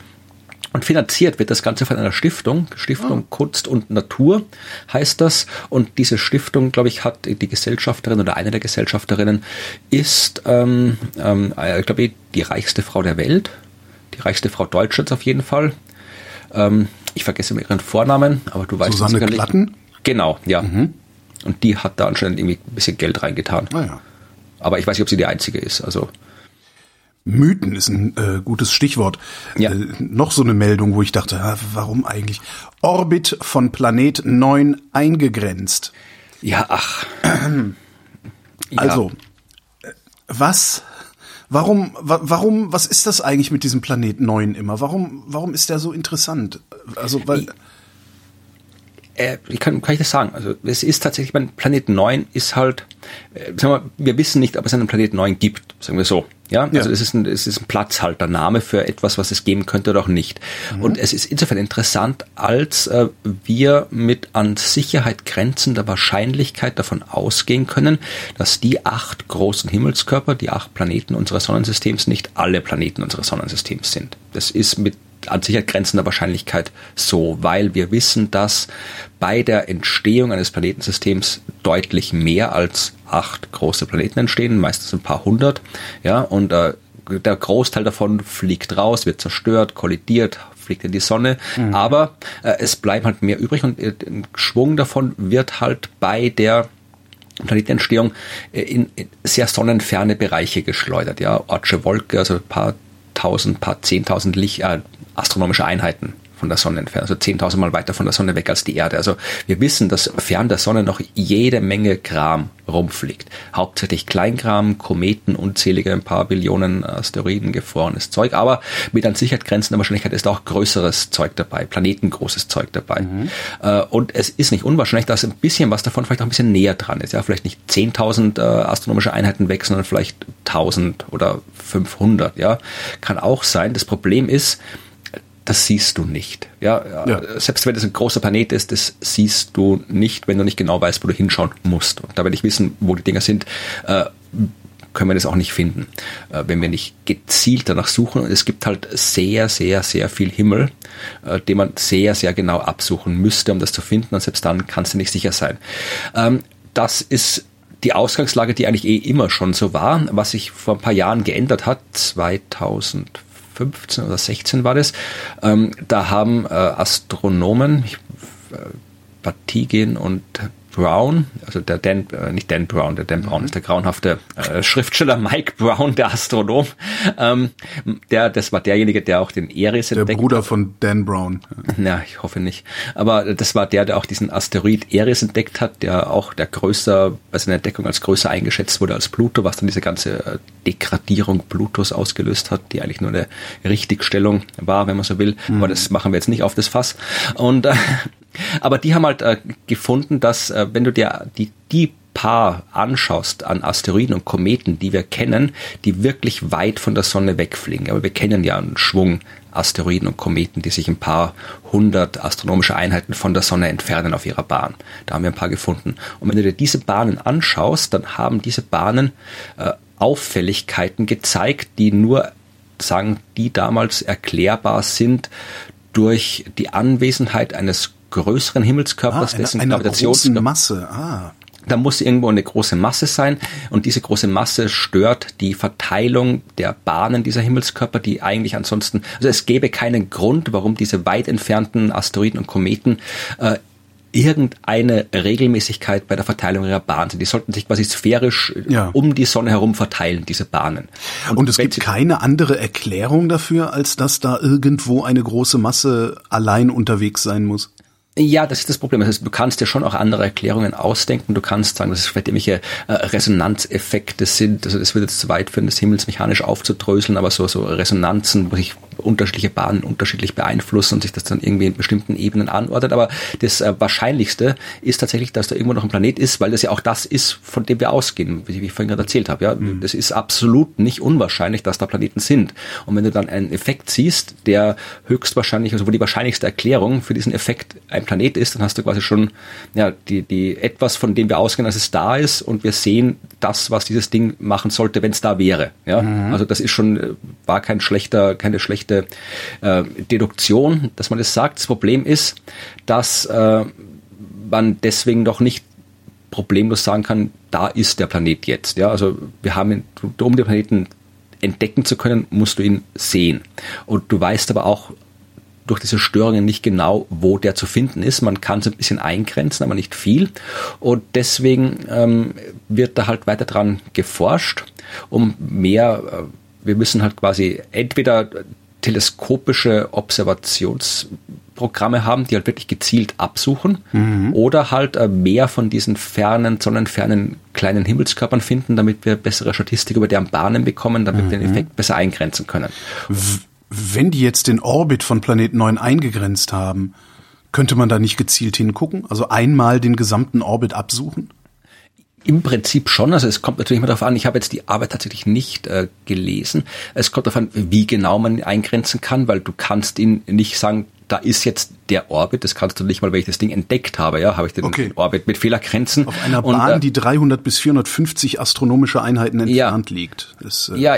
Und finanziert wird das Ganze von einer Stiftung, Stiftung oh. Kunst und Natur heißt das. Und diese Stiftung, glaube ich, hat die Gesellschafterin oder eine der Gesellschafterinnen ist, ähm, ähm, äh, glaube ich, die reichste Frau der Welt, die reichste Frau Deutschlands auf jeden Fall. Ähm, ich vergesse immer ihren Vornamen, aber du weißt Susanne sicherlich. Glatten? Genau, ja. Mhm. Und die hat da anscheinend irgendwie ein bisschen Geld reingetan. Ah, ja. Aber ich weiß nicht, ob sie die einzige ist. Also Mythen ist ein äh, gutes Stichwort. Ja. Äh, noch so eine Meldung, wo ich dachte, ah, warum eigentlich? Orbit von Planet 9 eingegrenzt. Ja, ach. *clears throat* Also, ja. was, warum, wa warum, was ist das eigentlich mit diesem Planet 9 immer? Warum, warum ist der so interessant? Also, weil. Äh, wie kann, kann ich das sagen? Also es ist tatsächlich, mein Planet 9 ist halt, äh, sagen wir, wir wissen nicht, ob es einen Planet 9 gibt, sagen wir so. Ja, also ja. es ist ein, es ist ein Platzhaltername für etwas, was es geben könnte oder auch nicht. Mhm. Und es ist insofern interessant, als äh, wir mit an Sicherheit grenzender Wahrscheinlichkeit davon ausgehen können, dass die acht großen Himmelskörper, die acht Planeten unseres Sonnensystems nicht alle Planeten unseres Sonnensystems sind. Das ist mit an Sicherheit grenzender Wahrscheinlichkeit so, weil wir wissen, dass bei der Entstehung eines Planetensystems deutlich mehr als acht große Planeten entstehen, meistens ein paar hundert, ja, und äh, der Großteil davon fliegt raus, wird zerstört, kollidiert, fliegt in die Sonne, mhm. aber äh, es bleibt halt mehr übrig und äh, ein Schwung davon wird halt bei der Planetenentstehung äh, in, in sehr sonnenferne Bereiche geschleudert, ja, Ortsche Wolke, also ein paar tausend, paar zehntausend Licht, äh, astronomische Einheiten von der Sonne entfernt, also 10.000 Mal weiter von der Sonne weg als die Erde. Also wir wissen, dass fern der Sonne noch jede Menge Kram rumfliegt. Hauptsächlich Kleinkram, Kometen, unzählige ein paar Billionen Asteroiden, gefrorenes Zeug, aber mit an Sicherheit grenzender Wahrscheinlichkeit ist auch größeres Zeug dabei, planetengroßes Zeug dabei. Mhm. Äh, und es ist nicht unwahrscheinlich, dass ein bisschen was davon vielleicht auch ein bisschen näher dran ist. Ja, vielleicht nicht 10.000 äh, astronomische Einheiten weg, sondern vielleicht 1.000 oder 500. Ja, kann auch sein. Das Problem ist, das siehst du nicht. Ja, ja, selbst wenn es ein großer Planet ist, das siehst du nicht, wenn du nicht genau weißt, wo du hinschauen musst. Und da wir nicht wissen, wo die Dinger sind, äh, können wir das auch nicht finden, äh, wenn wir nicht gezielt danach suchen. Und es gibt halt sehr, sehr, sehr viel Himmel, äh, den man sehr, sehr genau absuchen müsste, um das zu finden. Und selbst dann kannst du nicht sicher sein. Ähm, das ist die Ausgangslage, die eigentlich eh immer schon so war, was sich vor ein paar Jahren geändert hat, 2000 15 oder 16 war das. Ähm, da haben äh, Astronomen, ich, äh, Batygin und Brown, also der Dan, äh, nicht Dan Brown, der Dan Brown mhm. ist der grauenhafte äh, Schriftsteller Mike Brown, der Astronom. Ähm, der, das war derjenige, der auch den Eris entdeckt Der Bruder von Dan Brown. Ja, ich hoffe nicht. Aber das war der, der auch diesen Asteroid Eris entdeckt hat, der auch der größer, bei seiner Entdeckung als größer eingeschätzt wurde als Pluto, was dann diese ganze äh, Degradierung Plutos ausgelöst hat, die eigentlich nur eine Richtigstellung war, wenn man so will. Mhm. Aber das machen wir jetzt nicht auf das Fass. Und äh, aber die haben halt äh, gefunden, dass äh, wenn du dir die, die paar anschaust an Asteroiden und Kometen, die wir kennen, die wirklich weit von der Sonne wegfliegen. Aber wir kennen ja einen Schwung Asteroiden und Kometen, die sich ein paar hundert astronomische Einheiten von der Sonne entfernen auf ihrer Bahn. Da haben wir ein paar gefunden. Und wenn du dir diese Bahnen anschaust, dann haben diese Bahnen äh, Auffälligkeiten gezeigt, die nur sagen, die damals erklärbar sind durch die Anwesenheit eines größeren Himmelskörpers, ah, eine, dessen eine Gravitations Masse. Ah. Da muss irgendwo eine große Masse sein und diese große Masse stört die Verteilung der Bahnen dieser Himmelskörper, die eigentlich ansonsten, also es gäbe keinen Grund, warum diese weit entfernten Asteroiden und Kometen äh, irgendeine Regelmäßigkeit bei der Verteilung ihrer Bahn sind. Die sollten sich quasi sphärisch ja. um die Sonne herum verteilen, diese Bahnen. Und, und es gibt keine andere Erklärung dafür, als dass da irgendwo eine große Masse allein unterwegs sein muss. Ja, das ist das Problem. Also du kannst dir schon auch andere Erklärungen ausdenken. Du kannst sagen, dass es vielleicht irgendwelche äh, Resonanzeffekte sind. Also das würde jetzt zu weit führen, das himmelsmechanisch aufzudröseln, aber so, so Resonanzen, wo sich unterschiedliche Bahnen unterschiedlich beeinflussen und sich das dann irgendwie in bestimmten Ebenen anordnet. Aber das äh, Wahrscheinlichste ist tatsächlich, dass da irgendwo noch ein Planet ist, weil das ja auch das ist, von dem wir ausgehen, wie ich vorhin gerade erzählt habe. Ja, mhm. das ist absolut nicht unwahrscheinlich, dass da Planeten sind. Und wenn du dann einen Effekt siehst, der höchstwahrscheinlich, also wo die wahrscheinlichste Erklärung für diesen Effekt ein Planet ist, dann hast du quasi schon ja, die, die etwas, von dem wir ausgehen, dass es da ist und wir sehen das, was dieses Ding machen sollte, wenn es da wäre. Ja? Mhm. Also das ist schon, äh, war kein schlechter, keine schlechte äh, Deduktion, dass man das sagt. Das Problem ist, dass äh, man deswegen doch nicht problemlos sagen kann, da ist der Planet jetzt. Ja, also wir haben, um den Planeten entdecken zu können, musst du ihn sehen. Und du weißt aber auch durch diese Störungen nicht genau, wo der zu finden ist. Man kann es ein bisschen eingrenzen, aber nicht viel. Und deswegen ähm, wird da halt weiter dran geforscht, um mehr, äh, wir müssen halt quasi entweder teleskopische Observationsprogramme haben, die halt wirklich gezielt absuchen mhm. oder halt äh, mehr von diesen fernen, sonnenfernen kleinen Himmelskörpern finden, damit wir bessere Statistik über deren Bahnen bekommen, damit mhm. wir den mhm. Effekt besser eingrenzen können. W wenn die jetzt den Orbit von Planet 9 eingegrenzt haben, könnte man da nicht gezielt hingucken? Also einmal den gesamten Orbit absuchen? Im Prinzip schon. Also es kommt natürlich immer darauf an, ich habe jetzt die Arbeit tatsächlich nicht äh, gelesen. Es kommt darauf an, wie genau man ihn eingrenzen kann, weil du kannst ihn nicht sagen, da ist jetzt der Orbit, das kannst du nicht mal, weil ich das Ding entdeckt habe, ja, habe ich den okay. Orbit mit Fehlergrenzen. Auf einer Bahn, und, äh, die 300 bis 450 astronomische Einheiten entfernt ja, liegt. Das, äh, ja,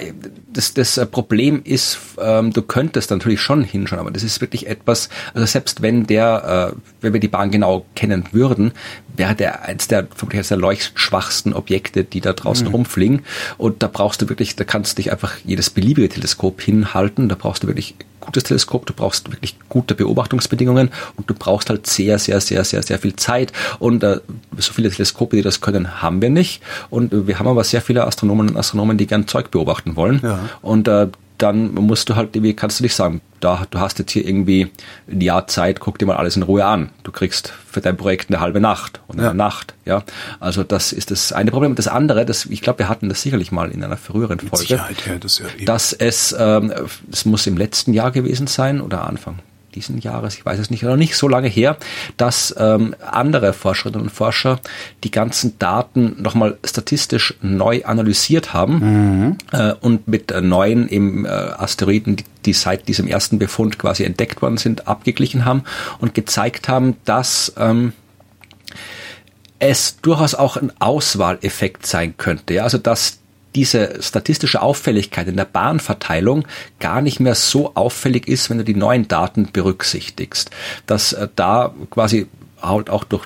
das, das äh, Problem ist, ähm, du könntest natürlich schon hinschauen, aber das ist wirklich etwas, also selbst wenn der, äh, wenn wir die Bahn genau kennen würden, wäre der eins der vermutlich eines der leuchtschwachsten Objekte, die da draußen mhm. rumfliegen. Und da brauchst du wirklich, da kannst du dich einfach jedes beliebige Teleskop hinhalten, da brauchst du wirklich gutes Teleskop, du brauchst wirklich gute Beobachtungsbedingungen und du brauchst halt sehr, sehr, sehr, sehr, sehr viel Zeit. Und äh, so viele Teleskope, die das können, haben wir nicht. Und äh, wir haben aber sehr viele Astronomen und Astronomen, die gern Zeug beobachten wollen. Ja. Und äh, dann musst du halt, wie kannst du nicht sagen, da, du hast jetzt hier irgendwie ein Jahr Zeit, guck dir mal alles in Ruhe an. Du kriegst für dein Projekt eine halbe Nacht und eine ja. Nacht, ja. Also das ist das eine Problem. Und das andere, das, ich glaube, wir hatten das sicherlich mal in einer früheren Folge. Mit Sicherheit, ja, das ja eben. Dass es, ähm, es muss im letzten Jahr gewesen sein oder Anfang diesen Jahres, ich weiß es nicht, noch nicht so lange her, dass ähm, andere Forscherinnen und Forscher die ganzen Daten nochmal statistisch neu analysiert haben mhm. äh, und mit äh, neuen eben, äh, Asteroiden, die, die seit diesem ersten Befund quasi entdeckt worden sind, abgeglichen haben und gezeigt haben, dass ähm, es durchaus auch ein Auswahleffekt sein könnte. Ja? Also dass diese statistische Auffälligkeit in der Bahnverteilung gar nicht mehr so auffällig ist, wenn du die neuen Daten berücksichtigst. Dass äh, da quasi halt auch durch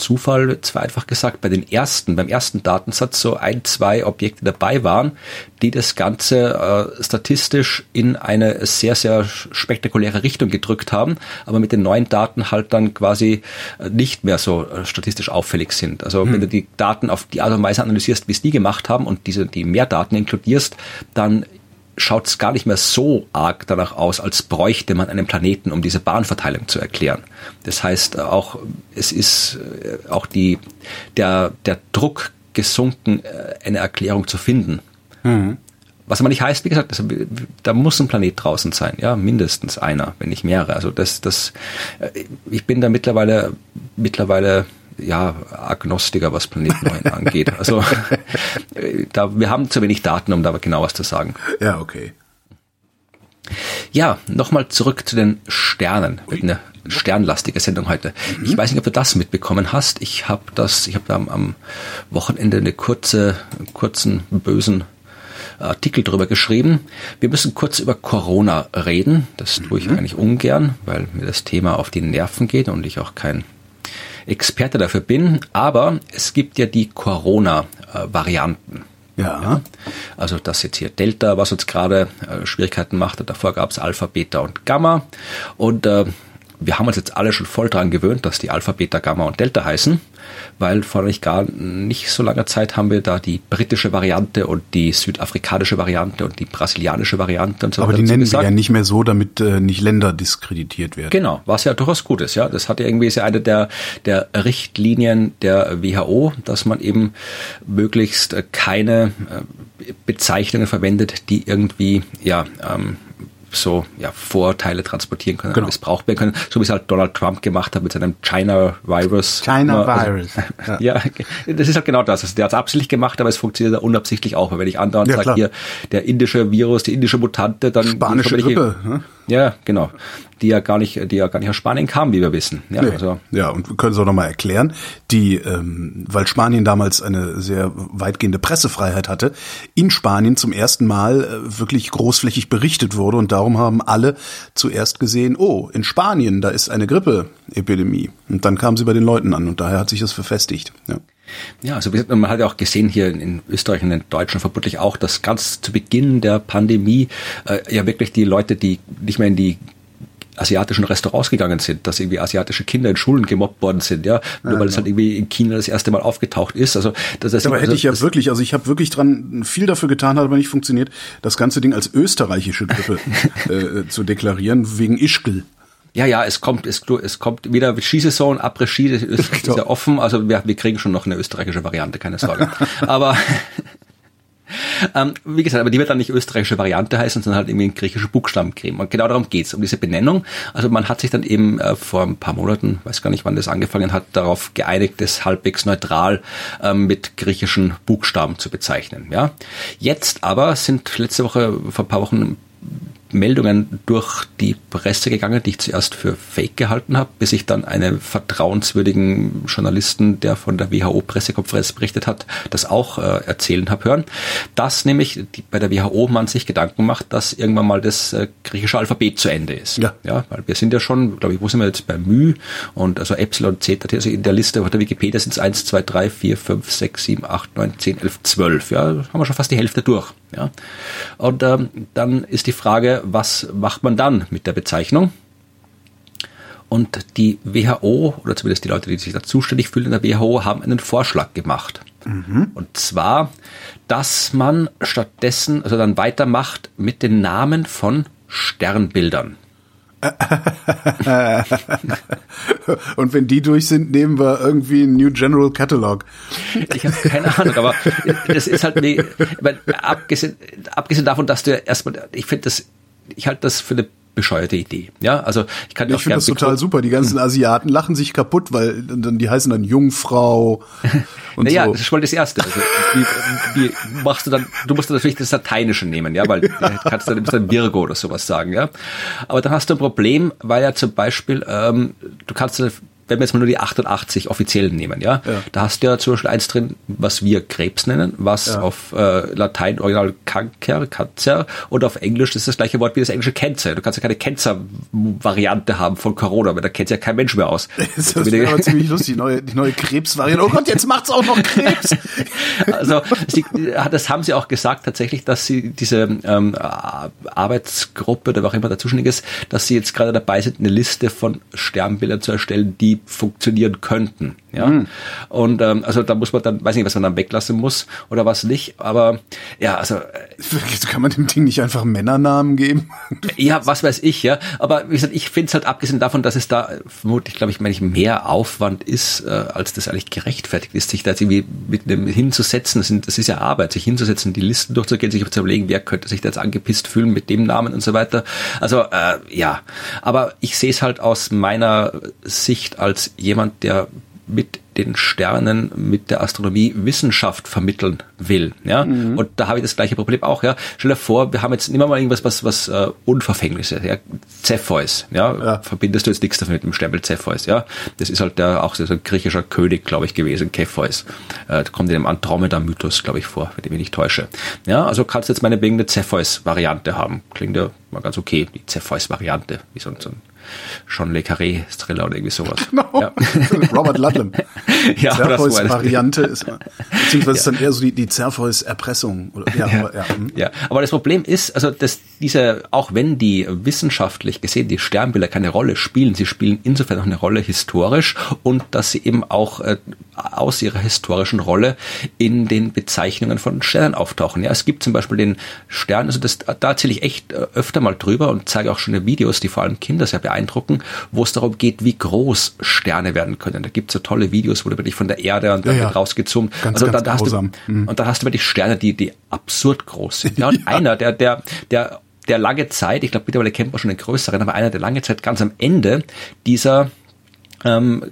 Zufall, zwar einfach gesagt, bei den ersten, beim ersten Datensatz so ein, zwei Objekte dabei waren, die das Ganze äh, statistisch in eine sehr, sehr spektakuläre Richtung gedrückt haben, aber mit den neuen Daten halt dann quasi äh, nicht mehr so äh, statistisch auffällig sind. Also hm. wenn du die Daten auf die Art und Weise analysierst, wie es die gemacht haben und diese, die mehr Daten inkludierst, dann schaut es gar nicht mehr so arg danach aus, als bräuchte man einen Planeten, um diese Bahnverteilung zu erklären. Das heißt äh, auch, es ist äh, auch die, der, der Druck gesunken, äh, eine Erklärung zu finden. Mhm. Was aber nicht heißt, wie gesagt, das, da muss ein Planet draußen sein, ja, mindestens einer, wenn nicht mehrere. Also das, das, ich bin da mittlerweile, mittlerweile ja, Agnostiker, was Planet 9 *laughs* angeht. Also äh, da, wir haben zu wenig Daten, um da genau was zu sagen. Ja, okay. Ja, nochmal zurück zu den Sternen. Eine sternlastige Sendung heute. Mhm. Ich weiß nicht, ob du das mitbekommen hast. Ich habe das, ich habe da am, am, Wochenende eine kurze, kurzen bösen Artikel drüber geschrieben. Wir müssen kurz über Corona reden. Das tue ich mhm. eigentlich ungern, weil mir das Thema auf die Nerven geht und ich auch kein Experte dafür bin. Aber es gibt ja die Corona-Varianten. Ja. ja. Also das jetzt hier Delta, was uns gerade äh, Schwierigkeiten macht. Davor gab es Alpha, Beta und Gamma. Und äh, wir haben uns jetzt alle schon voll dran gewöhnt, dass die Alpha, Beta, Gamma und Delta heißen, weil vor nicht gar nicht so langer Zeit haben wir da die britische Variante und die südafrikanische Variante und die brasilianische Variante und so weiter. Aber die nennen sie ja nicht mehr so, damit äh, nicht Länder diskreditiert werden. Genau, was ja durchaus gut ist, ja. Das hat ja irgendwie ist ja eine der, der Richtlinien der WHO, dass man eben möglichst keine äh, Bezeichnungen verwendet, die irgendwie ja ähm, so ja, Vorteile transportieren können, genau. missbraucht werden können, so wie es halt Donald Trump gemacht hat mit seinem China Virus. China also, Virus. *laughs* Ja. ja. das ist halt genau das. Also der hat es absichtlich gemacht, aber es funktioniert unabsichtlich auch. Weil wenn ich andauernd ja, sage, hier der indische Virus, die indische Mutante, dann spanische Grippe. Ne? Ja, genau die ja gar nicht, die ja gar nicht aus Spanien kam, wie wir wissen. Ja, nee. also. ja und wir können es auch nochmal erklären, die, ähm, weil Spanien damals eine sehr weitgehende Pressefreiheit hatte, in Spanien zum ersten Mal äh, wirklich großflächig berichtet wurde und darum haben alle zuerst gesehen, oh, in Spanien, da ist eine Grippeepidemie. Und dann kam sie bei den Leuten an und daher hat sich das verfestigt. Ja. Ja, also man hat ja auch gesehen hier in Österreich und in Deutschland vermutlich auch, dass ganz zu Beginn der Pandemie äh, ja wirklich die Leute, die nicht mehr in die asiatischen Restaurants gegangen sind, dass irgendwie asiatische Kinder in Schulen gemobbt worden sind, ja, nur ja, weil es halt irgendwie in China das erste Mal aufgetaucht ist. Also das, das ja, aber hätte also, ich ja wirklich, also ich habe wirklich dran viel dafür getan, hat aber nicht funktioniert, das ganze Ding als österreichische Grippe *laughs* äh, zu deklarieren wegen Ischgl. Ja, ja, es kommt, es, es kommt wieder Skisaison, Après-Ski, ist, *laughs* ist ja offen, also wir, wir kriegen schon noch eine österreichische Variante, keine Sorge. *laughs* aber *laughs* ähm, wie gesagt, aber die wird dann nicht österreichische Variante heißen, sondern halt irgendwie ein griechische Buchstaben kriegen. Und genau darum geht's, um diese Benennung. Also man hat sich dann eben äh, vor ein paar Monaten, weiß gar nicht, wann das angefangen hat, darauf geeinigt, das halbwegs neutral äh, mit griechischen Buchstaben zu bezeichnen. Ja, Jetzt aber sind letzte Woche, vor ein paar Wochen Meldungen durch die Presse gegangen, die ich zuerst für fake gehalten habe, bis ich dann einen vertrauenswürdigen Journalisten, der von der WHO-Pressekonferenz berichtet hat, das auch äh, erzählen habe hören, dass nämlich die, bei der WHO man sich Gedanken macht, dass irgendwann mal das äh, griechische Alphabet zu Ende ist. Ja. ja, weil wir sind ja schon, glaube ich, wo sind wir jetzt bei Mü und also Epsilon, Zeta, also in der Liste auf der Wikipedia sind es 1, 2, 3, 4, 5, 6, 7, 8, 9, 10, 11, 12. Ja, haben wir schon fast die Hälfte durch. Ja, und ähm, dann ist die Frage, was macht man dann mit der Bezeichnung? Und die WHO, oder zumindest die Leute, die sich da zuständig fühlen in der WHO, haben einen Vorschlag gemacht. Mhm. Und zwar, dass man stattdessen, also dann weitermacht mit den Namen von Sternbildern. *laughs* Und wenn die durch sind, nehmen wir irgendwie einen New General Catalog. Ich habe keine Ahnung, aber das ist halt, nee, abgesehen, abgesehen davon, dass du erstmal, ich finde das ich halte das für eine bescheuerte Idee. Ja, also ich kann Ich finde das total super. Die ganzen Asiaten lachen sich kaputt, weil dann die heißen dann Jungfrau *laughs* und naja, so. das ist wohl das Erste. Also, wie, wie machst du dann? Du musst dann natürlich das Lateinische nehmen, ja, weil *laughs* du kannst dann, dann Virgo oder sowas sagen, ja. Aber dann hast du ein Problem, weil ja zum Beispiel ähm, du kannst wenn wir jetzt mal nur die 88 offiziellen nehmen, ja, ja. da hast du ja zum Beispiel eins drin, was wir Krebs nennen, was ja. auf äh, Latein original Cancer, Cancer und auf Englisch ist das gleiche Wort wie das englische Cancer. Du kannst ja keine Cancer-Variante haben von Corona, weil da kennt ja kein Mensch mehr aus. *laughs* Das, das wäre aber ziemlich lustig, die neue, die neue Krebsvariante. Oh Gott, jetzt macht's auch noch Krebs. *laughs* also das haben sie auch gesagt tatsächlich, dass sie diese ähm, Arbeitsgruppe oder was auch immer dazuständig ist, dass sie jetzt gerade dabei sind, eine Liste von Sternbildern zu erstellen, die funktionieren könnten. Ja. Mhm. Und ähm, also da muss man dann, weiß nicht, was man dann weglassen muss oder was nicht, aber ja, also äh, kann man dem Ding nicht einfach Männernamen geben? *laughs* ja, was weiß ich, ja. Aber wie gesagt, ich finde es halt abgesehen davon, dass es da vermutlich, glaube ich, meine ich, mehr Aufwand ist, äh, als das eigentlich gerechtfertigt ist, sich da jetzt irgendwie mit einem hinzusetzen. Das, sind, das ist ja Arbeit, sich hinzusetzen, die Listen durchzugehen, sich zu überlegen, wer könnte sich da jetzt angepisst fühlen mit dem Namen und so weiter. Also äh, ja, aber ich sehe es halt aus meiner Sicht als jemand, der mit den Sternen mit der Astronomie Wissenschaft vermitteln will. Ja, mhm. und da habe ich das gleiche Problem auch. Ja, stell dir vor, wir haben jetzt immer mal irgendwas, was was uh, unverfängliches. Ja, Zepheus. Ja? ja, verbindest du jetzt nichts damit mit dem Stempel Zepheus. Ja, das ist halt der auch so ein griechischer König, glaube ich, gewesen, Cepheus. Äh, kommt in dem Andromeda-Mythos, glaube ich, vor, wenn ich mich nicht täusche. Ja, also kannst du jetzt meine wegen eine Cepheus-Variante haben. Klingt ja mal ganz okay, die Cepheus-Variante, wie so, so ein John Le Carré Thriller oder irgendwie sowas. Genau. Ja. *laughs* Robert Ludlum. *laughs* ja, Zerfoys Variante ist, beziehungsweise ja. ist dann eher so die, die Zerfoys Erpressung. Oder, ja, ja. Aber, ja. Hm. ja, aber das Problem ist, also dass diese, auch wenn die wissenschaftlich gesehen die Sternbilder keine Rolle spielen, sie spielen insofern auch eine Rolle historisch und dass sie eben auch äh, aus ihrer historischen Rolle in den Bezeichnungen von Sternen auftauchen. Ja, es gibt zum Beispiel den Stern, also das, da erzähle ich echt äh, öfter mal drüber und zeige auch schöne Videos, die vor allem Kinder sehr beeindrucken, wo es darum geht, wie groß Sterne werden können. Da gibt es so tolle Videos, wo du wirklich von der Erde und dann ja, wird rausgezoomt. Ganz, also ganz da, da hast du, mhm. und dann hast du wirklich Sterne, die, die absurd groß sind. Ja, und *laughs* ja. einer, der, der, der, der lange Zeit, ich glaube mittlerweile kennt man schon einen größeren, aber einer, der lange Zeit ganz am Ende dieser ähm,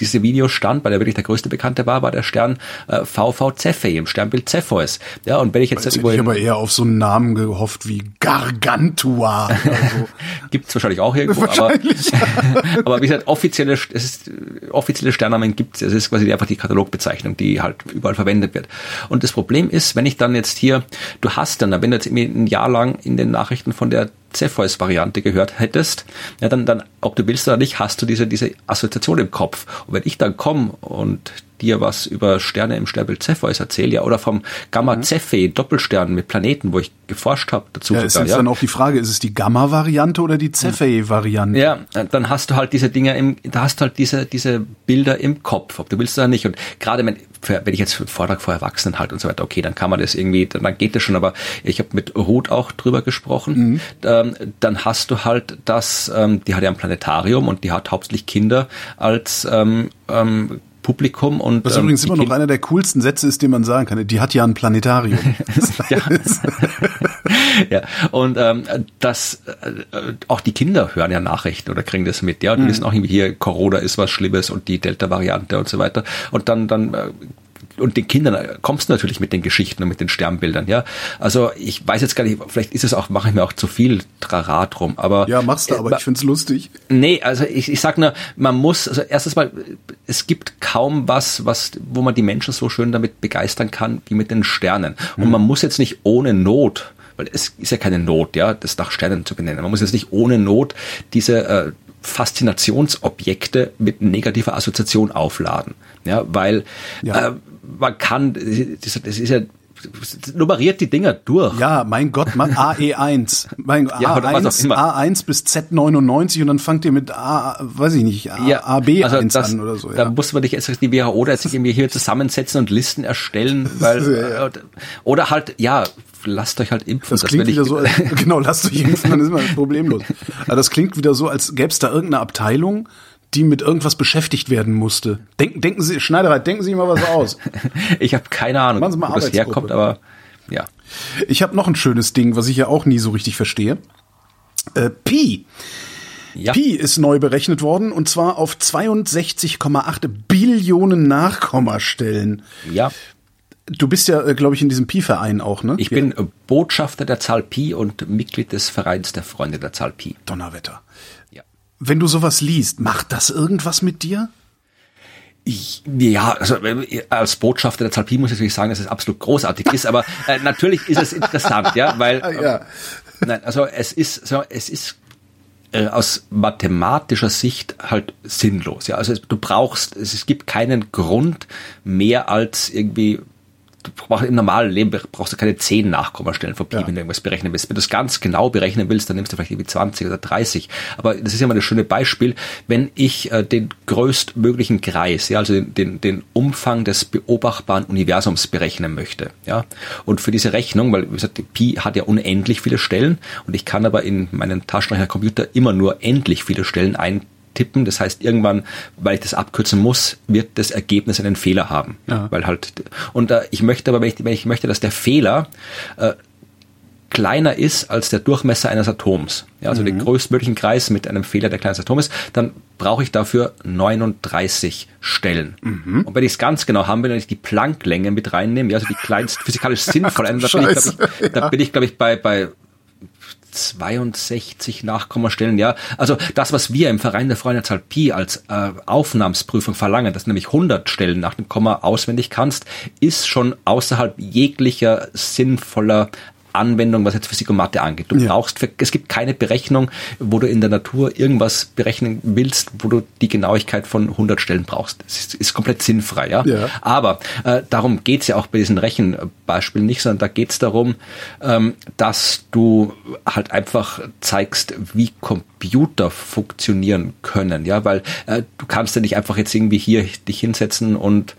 diese Video stand, weil er wirklich der größte Bekannte war, war der Stern äh, VV Cephei im Sternbild Cepheus. Ja, und wenn ich jetzt Weiß irgendwo ich aber eher auf so einen Namen gehofft wie Gargantua. Also. *laughs* Gibt's wahrscheinlich auch irgendwo, wahrscheinlich. aber, *laughs* aber wie gesagt, offizielle, es ist, offizielle Sternnamen gibt's. Es ist quasi einfach die Katalogbezeichnung, die halt überall verwendet wird. Und das Problem ist, wenn ich dann jetzt hier, du hast dann, wenn du jetzt ein Jahr lang in den Nachrichten von der Cepheus-Variante gehört hättest, ja, dann, dann, ob du willst oder nicht, hast du diese, diese Assoziation im Kopf. Und wenn ich dann komme und dir was über Sterne im Sternbild Cepheus erzähle, ja, oder vom Gamma mhm. Cephei, Doppelstern mit Planeten, wo ich geforscht habe dazu. Ja, sogar, ist jetzt ja. dann auch die Frage, ist es die Gamma-Variante oder die Cephei-Variante? Ja, dann hast du halt diese Dinge im, da hast du halt diese, diese Bilder im Kopf, ob du willst oder nicht. Und gerade wenn, wenn ich jetzt einen Vortrag vor Erwachsenen halt und so weiter, okay, dann kann man das irgendwie, dann, dann geht das schon, aber ich habe mit Ruth auch drüber gesprochen, mhm. ähm, dann hast du halt das, ähm, die hat ja ein Planetarium und die hat hauptsächlich Kinder als ähm, ähm, Publikum und was ähm, übrigens immer noch einer der coolsten Sätze ist, den man sagen kann. Die hat ja ein Planetarium. *laughs* ja. *laughs* ja. Und ähm, das äh, auch die Kinder hören ja Nachrichten oder kriegen das mit. Ja, die mhm. wissen auch irgendwie hier Corona ist was Schlimmes und die Delta-Variante und so weiter. Und dann dann äh, und den Kindern kommst du natürlich mit den Geschichten und mit den Sternbildern, ja. Also ich weiß jetzt gar nicht, vielleicht ist es auch, mache ich mir auch zu viel Trara drum, aber. Ja, machst du, äh, aber äh, ich find's lustig. Nee, also ich, ich sag nur, man muss, also erstens mal, es gibt kaum was, was, wo man die Menschen so schön damit begeistern kann, wie mit den Sternen. Und hm. man muss jetzt nicht ohne Not weil es ist ja keine Not, ja, das nach Sternen zu benennen. Man muss jetzt nicht ohne Not diese äh, Faszinationsobjekte mit negativer Assoziation aufladen. Ja, weil ja. Äh, man kann, das, das ist ja nummeriert die Dinger durch. Ja, mein Gott, man AE1. Mein ja, A1, A1 bis Z99 und dann fangt ihr mit A, weiß ich nicht, A, ja, AB1 also das, an oder so. Ja. Da muss man nicht erst die WHO oder sich irgendwie hier zusammensetzen und Listen erstellen, *laughs* weil, oder halt, ja, lasst euch halt impfen. Das, das klingt wieder so, *laughs* als, *laughs* genau, lasst euch impfen, dann ist man problemlos. Aber das klingt wieder so, als gäbe es da irgendeine Abteilung, die mit irgendwas beschäftigt werden musste. Denken, denken Sie, Schneidereit, denken Sie mal was aus. *laughs* ich habe keine Ahnung, Machen Sie mal wo das herkommt, aber ja. Ich habe noch ein schönes Ding, was ich ja auch nie so richtig verstehe. Äh, Pi. Ja. Pi ist neu berechnet worden und zwar auf 62,8 Billionen Nachkommastellen. Ja. Du bist ja, äh, glaube ich, in diesem Pi-Verein auch, ne? Ich bin Botschafter der Zahl Pi und Mitglied des Vereins der Freunde der Zahl Pi. Donnerwetter. Wenn du sowas liest, macht das irgendwas mit dir? Ich, ja, also als Botschafter der Zahl Pi muss ich natürlich sagen, dass es absolut großartig ist, aber äh, natürlich ist es interessant, ja, weil ja. nein, also es ist so, es ist äh, aus mathematischer Sicht halt sinnlos. Ja, also du brauchst, es gibt keinen Grund mehr als irgendwie im normalen Leben brauchst du keine zehn Nachkommastellen von Pi, ja. wenn du irgendwas berechnen willst. Wenn du es ganz genau berechnen willst, dann nimmst du vielleicht irgendwie 20 oder 30. Aber das ist ja mal das schöne Beispiel, wenn ich äh, den größtmöglichen Kreis, ja, also den, den, den Umfang des beobachtbaren Universums berechnen möchte, ja. Und für diese Rechnung, weil wie gesagt, Pi hat ja unendlich viele Stellen und ich kann aber in meinen Taschenrechnercomputer immer nur endlich viele Stellen ein tippen. Das heißt, irgendwann, weil ich das abkürzen muss, wird das Ergebnis einen Fehler haben. Ja. Weil halt, und äh, ich möchte aber, wenn ich, wenn ich möchte, dass der Fehler äh, kleiner ist als der Durchmesser eines Atoms, ja, also mhm. den größtmöglichen Kreis mit einem Fehler, der kleiner als Atom ist, dann brauche ich dafür 39 Stellen. Mhm. Und wenn ich es ganz genau haben will, wenn ich die Plancklänge mit reinnehme, ja, also die *laughs* kleinst physikalisch sinnvoll, da bin ich, glaube ich, da bin ich, glaube ich, bei, bei 62 Nachkommastellen, ja. Also das, was wir im Verein der Freunde Zahl Pi als äh, Aufnahmsprüfung verlangen, dass du nämlich 100 Stellen nach dem Komma auswendig kannst, ist schon außerhalb jeglicher sinnvoller Anwendung, was jetzt Physik und Mathe angeht. Du ja. brauchst, für, es gibt keine Berechnung, wo du in der Natur irgendwas berechnen willst, wo du die Genauigkeit von 100 Stellen brauchst. Das ist, ist komplett sinnfrei, ja. ja. Aber äh, darum geht's ja auch bei diesen Rechenbeispielen nicht, sondern da geht's darum, ähm, dass du halt einfach zeigst, wie Computer funktionieren können, ja, weil äh, du kannst ja nicht einfach jetzt irgendwie hier dich hinsetzen und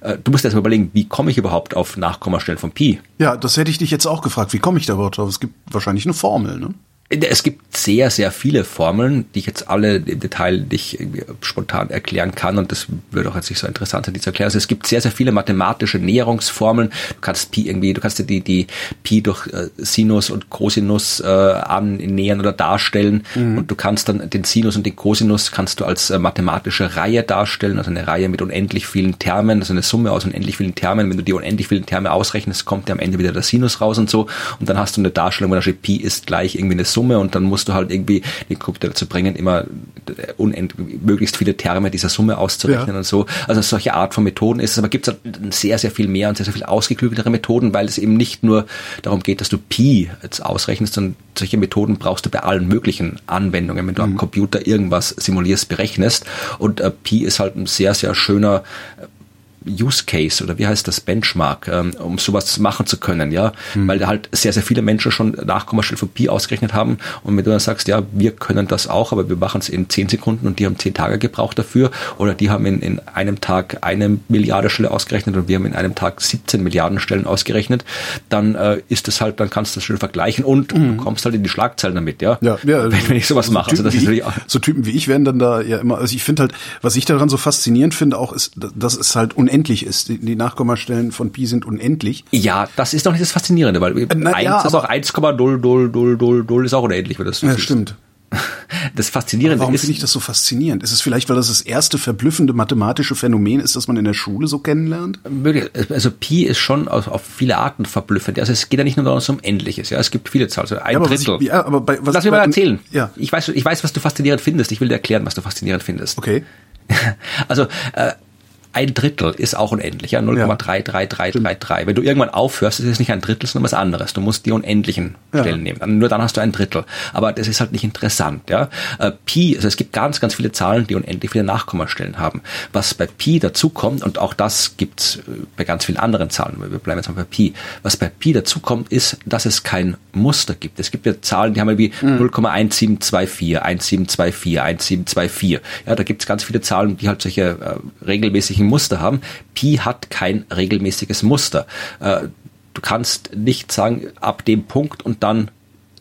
du musst erst mal überlegen, wie komme ich überhaupt auf Nachkommastellen von Pi? Ja, das hätte ich dich jetzt auch gefragt. Wie komme ich da überhaupt drauf? Es gibt wahrscheinlich eine Formel, ne? Es gibt sehr, sehr viele Formeln, die ich jetzt alle im Detail nicht spontan erklären kann und das würde auch jetzt nicht so interessant sein, die zu erklären. Also es gibt sehr, sehr viele mathematische Näherungsformeln. Du kannst Pi irgendwie, du kannst dir die, die Pi durch äh, Sinus und Cosinus äh, annähern oder darstellen mhm. und du kannst dann den Sinus und den Cosinus kannst du als äh, mathematische Reihe darstellen, also eine Reihe mit unendlich vielen Termen, also eine Summe aus unendlich vielen Termen. Wenn du die unendlich vielen Terme ausrechnest, kommt dir am Ende wieder der Sinus raus und so und dann hast du eine Darstellung, wo da steht Pi ist gleich irgendwie eine Summe und dann musst du halt irgendwie den Computer dazu bringen, immer unend, möglichst viele Terme dieser Summe auszurechnen ja. und so. Also solche Art von Methoden ist es, aber gibt es halt sehr, sehr viel mehr und sehr, sehr viel ausgeklügeltere Methoden, weil es eben nicht nur darum geht, dass du Pi jetzt ausrechnest, sondern solche Methoden brauchst du bei allen möglichen Anwendungen, wenn du mhm. am Computer irgendwas simulierst, berechnest. Und äh, Pi ist halt ein sehr, sehr schöner Use Case oder wie heißt das Benchmark, ähm, um sowas machen zu können, ja, mhm. weil da halt sehr, sehr viele Menschen schon Nachkommastelle von Pi ausgerechnet haben und wenn du dann sagst, ja, wir können das auch, aber wir machen es in zehn Sekunden und die haben zehn Tage gebraucht dafür oder die haben in, in einem Tag eine Milliarde Stelle ausgerechnet und wir haben in einem Tag 17 Milliarden Stellen ausgerechnet, dann äh, ist das halt, dann kannst du das schön vergleichen und mhm. du kommst halt in die Schlagzeilen damit, ja, ja, ja wenn, wenn ich sowas so mache. Also das ist ich, so Typen wie ich werden dann da ja immer, also ich finde halt, was ich daran so faszinierend finde auch, ist, dass es halt unendlich unendlich ist. Die, die Nachkommastellen von Pi sind unendlich. Ja, das ist doch nicht das Faszinierende, weil äh, Na, 1 ja, ist auch 1,00000 ist auch unendlich, wenn das Ja, stimmt. *laughs* Das Faszinierende warum ist. Warum finde ich das so faszinierend? Ist es vielleicht, weil das das erste verblüffende mathematische Phänomen ist, das man in der Schule so kennenlernt? Also Pi ist schon auf, auf viele Arten verblüffend. Also es geht ja nicht nur darum, um Endliches. Ja, es gibt viele Zahlen. Also ein ja, Drittel. Ich, ja, aber bei, was Lass mich mal erzählen. Ja. Ich weiß, ich weiß, was du faszinierend findest. Ich will dir erklären, was du faszinierend findest. Okay. *laughs* Also äh, ein Drittel ist auch unendlich, ja, 0,33333. Wenn du irgendwann aufhörst, ist es nicht ein Drittel, sondern was anderes. Du musst die unendlichen ja. Stellen nehmen. Nur dann hast du ein Drittel. Aber das ist halt nicht interessant, ja. Äh, Pi, also es gibt ganz, ganz viele Zahlen, die unendlich viele Nachkommastellen haben. Was bei Pi dazu kommt, und auch das gibt's äh, bei ganz vielen anderen Zahlen, wir bleiben jetzt mal bei Pi, was bei Pi dazu kommt, ist, dass es kein Muster gibt. Es gibt ja Zahlen, die haben wie mhm. 0,1724, 1724, 1724. Ja, da gibt's ganz viele Zahlen, die halt solche äh, regelmäßigen regelmäßigen Muster haben. Pi hat kein regelmäßiges Muster. Äh, du kannst nicht sagen, ab dem Punkt und dann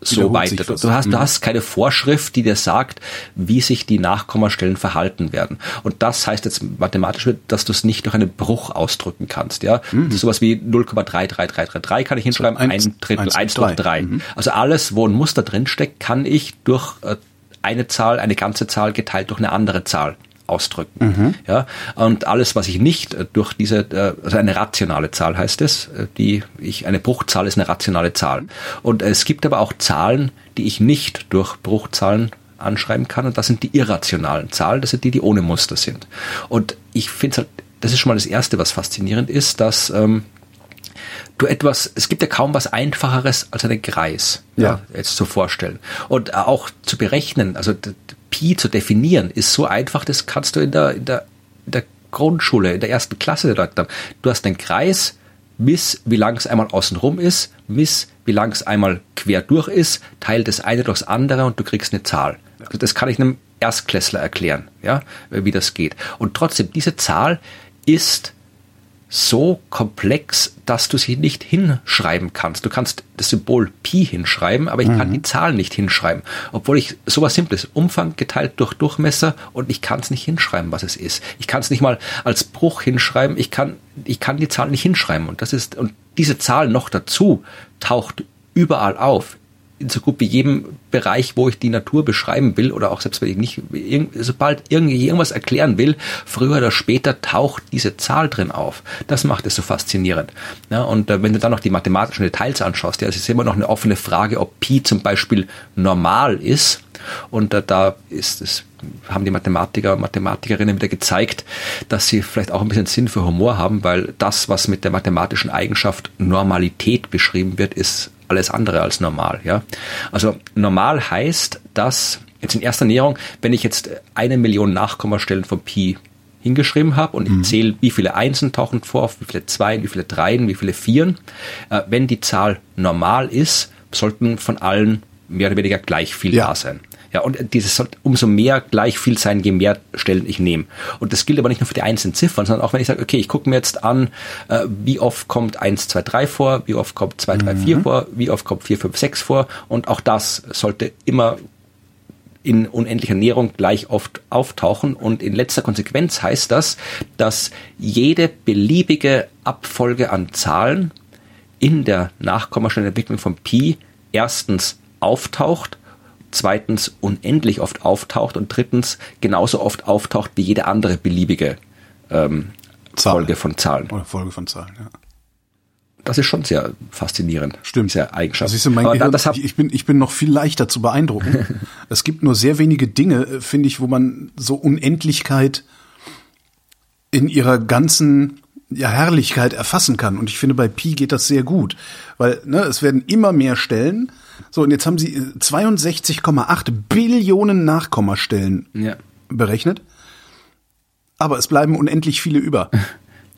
so weiter. Du, hast, du mhm. hast keine Vorschrift, die dir sagt, wie sich die Nachkommastellen verhalten werden. Und das heißt jetzt mathematisch, dass du es nicht durch einen Bruch ausdrücken kannst. Ja, mhm. sowas wie 0,33333 kann ich hinschreiben, so eins, ein Drittel, eins durch drei. Mhm. Also alles, wo ein Muster drinsteckt, kann ich durch äh, eine Zahl, eine ganze Zahl geteilt durch eine andere Zahl ausdrücken. Mhm. Ja, und alles, was ich nicht äh, durch diese, äh, also eine rationale Zahl heißt es, äh, die ich, eine Bruchzahl ist eine rationale Zahl. Und es gibt aber auch Zahlen, die ich nicht durch Bruchzahlen anschreiben kann und das sind die irrationalen Zahlen, das sind die, die ohne Muster sind. Und ich finde halt, das ist schon mal das Erste, was faszinierend ist, dass ähm, du etwas, es gibt ja kaum was einfacheres als einen Kreis, ja. ja jetzt zu vorstellen. Und auch zu berechnen, also Pi zu definieren, ist so einfach, das kannst du in der, in der, in der Grundschule, in der ersten Klasse haben. Du hast einen Kreis, miss, wie lang es einmal außenrum ist, miss, wie lang es einmal quer durch ist, teil das eine durchs andere und du kriegst eine Zahl. Also das kann ich einem Erstklässler erklären, ja, wie das geht. Und trotzdem, diese Zahl ist so komplex, dass du sie nicht hinschreiben kannst. Du kannst das Symbol Pi hinschreiben, aber ich mhm. kann die Zahl nicht hinschreiben. Obwohl ich sowas Simples, Umfang geteilt durch Durchmesser und ich kann es nicht hinschreiben, was es ist. Ich kann es nicht mal als Bruch hinschreiben, ich kann, ich kann die Zahl nicht hinschreiben. Und das ist, und diese Zahl noch dazu taucht überall auf so gut wie jedem Bereich, wo ich die Natur beschreiben will oder auch selbst wenn ich nicht, sobald irgendwie irgendwas erklären will, früher oder später taucht diese Zahl drin auf. Das macht es so faszinierend. Ja, und äh, wenn du dann noch die mathematischen Details anschaust, ja, es ist immer noch eine offene Frage, ob Pi zum Beispiel normal ist. Und äh, da ist es haben die Mathematiker und Mathematikerinnen wieder gezeigt, dass sie vielleicht auch ein bisschen Sinn für Humor haben, weil das, was mit der mathematischen Eigenschaft Normalität beschrieben wird, ist alles andere als normal. Ja? Also normal heißt, dass jetzt in erster Näherung, wenn ich jetzt eine Million Nachkommastellen von Pi hingeschrieben habe und mhm. ich zähle, wie viele Einsen tauchen vor, wie viele Zweien, wie viele Dreien, wie viele Vieren. Äh, wenn die Zahl normal ist, sollten von allen mehr oder weniger gleich viel ja. da sein. Ja, und dieses soll umso mehr gleich viel sein, je mehr Stellen ich nehme. Und das gilt aber nicht nur für die einzelnen Ziffern, sondern auch wenn ich sage, okay, ich gucke mir jetzt an, äh, wie oft kommt 1, 2, 3 vor, wie oft kommt 2, 3, 4 vor, wie oft kommt 4, 5, 6 vor. Und auch das sollte immer in unendlicher Näherung gleich oft auftauchen. Und in letzter Konsequenz heißt das, dass jede beliebige Abfolge an Zahlen in der Nachkommastellenentwicklung von Pi erstens auftaucht zweitens unendlich oft auftaucht und drittens genauso oft auftaucht wie jede andere beliebige ähm, Folge von Zahlen. Oder Folge von Zahlen, ja. Das ist schon sehr faszinierend. Stimmt. Sehr Eigenschaft. Also ich, mein Gehirn, das ich, bin, ich bin noch viel leichter zu beeindrucken. *laughs* es gibt nur sehr wenige Dinge, äh, finde ich, wo man so Unendlichkeit in ihrer ganzen ja, Herrlichkeit erfassen kann. Und ich finde, bei Pi geht das sehr gut. Weil ne, es werden immer mehr Stellen so, und jetzt haben sie 62,8 Billionen Nachkommastellen ja. berechnet. Aber es bleiben unendlich viele über. *laughs*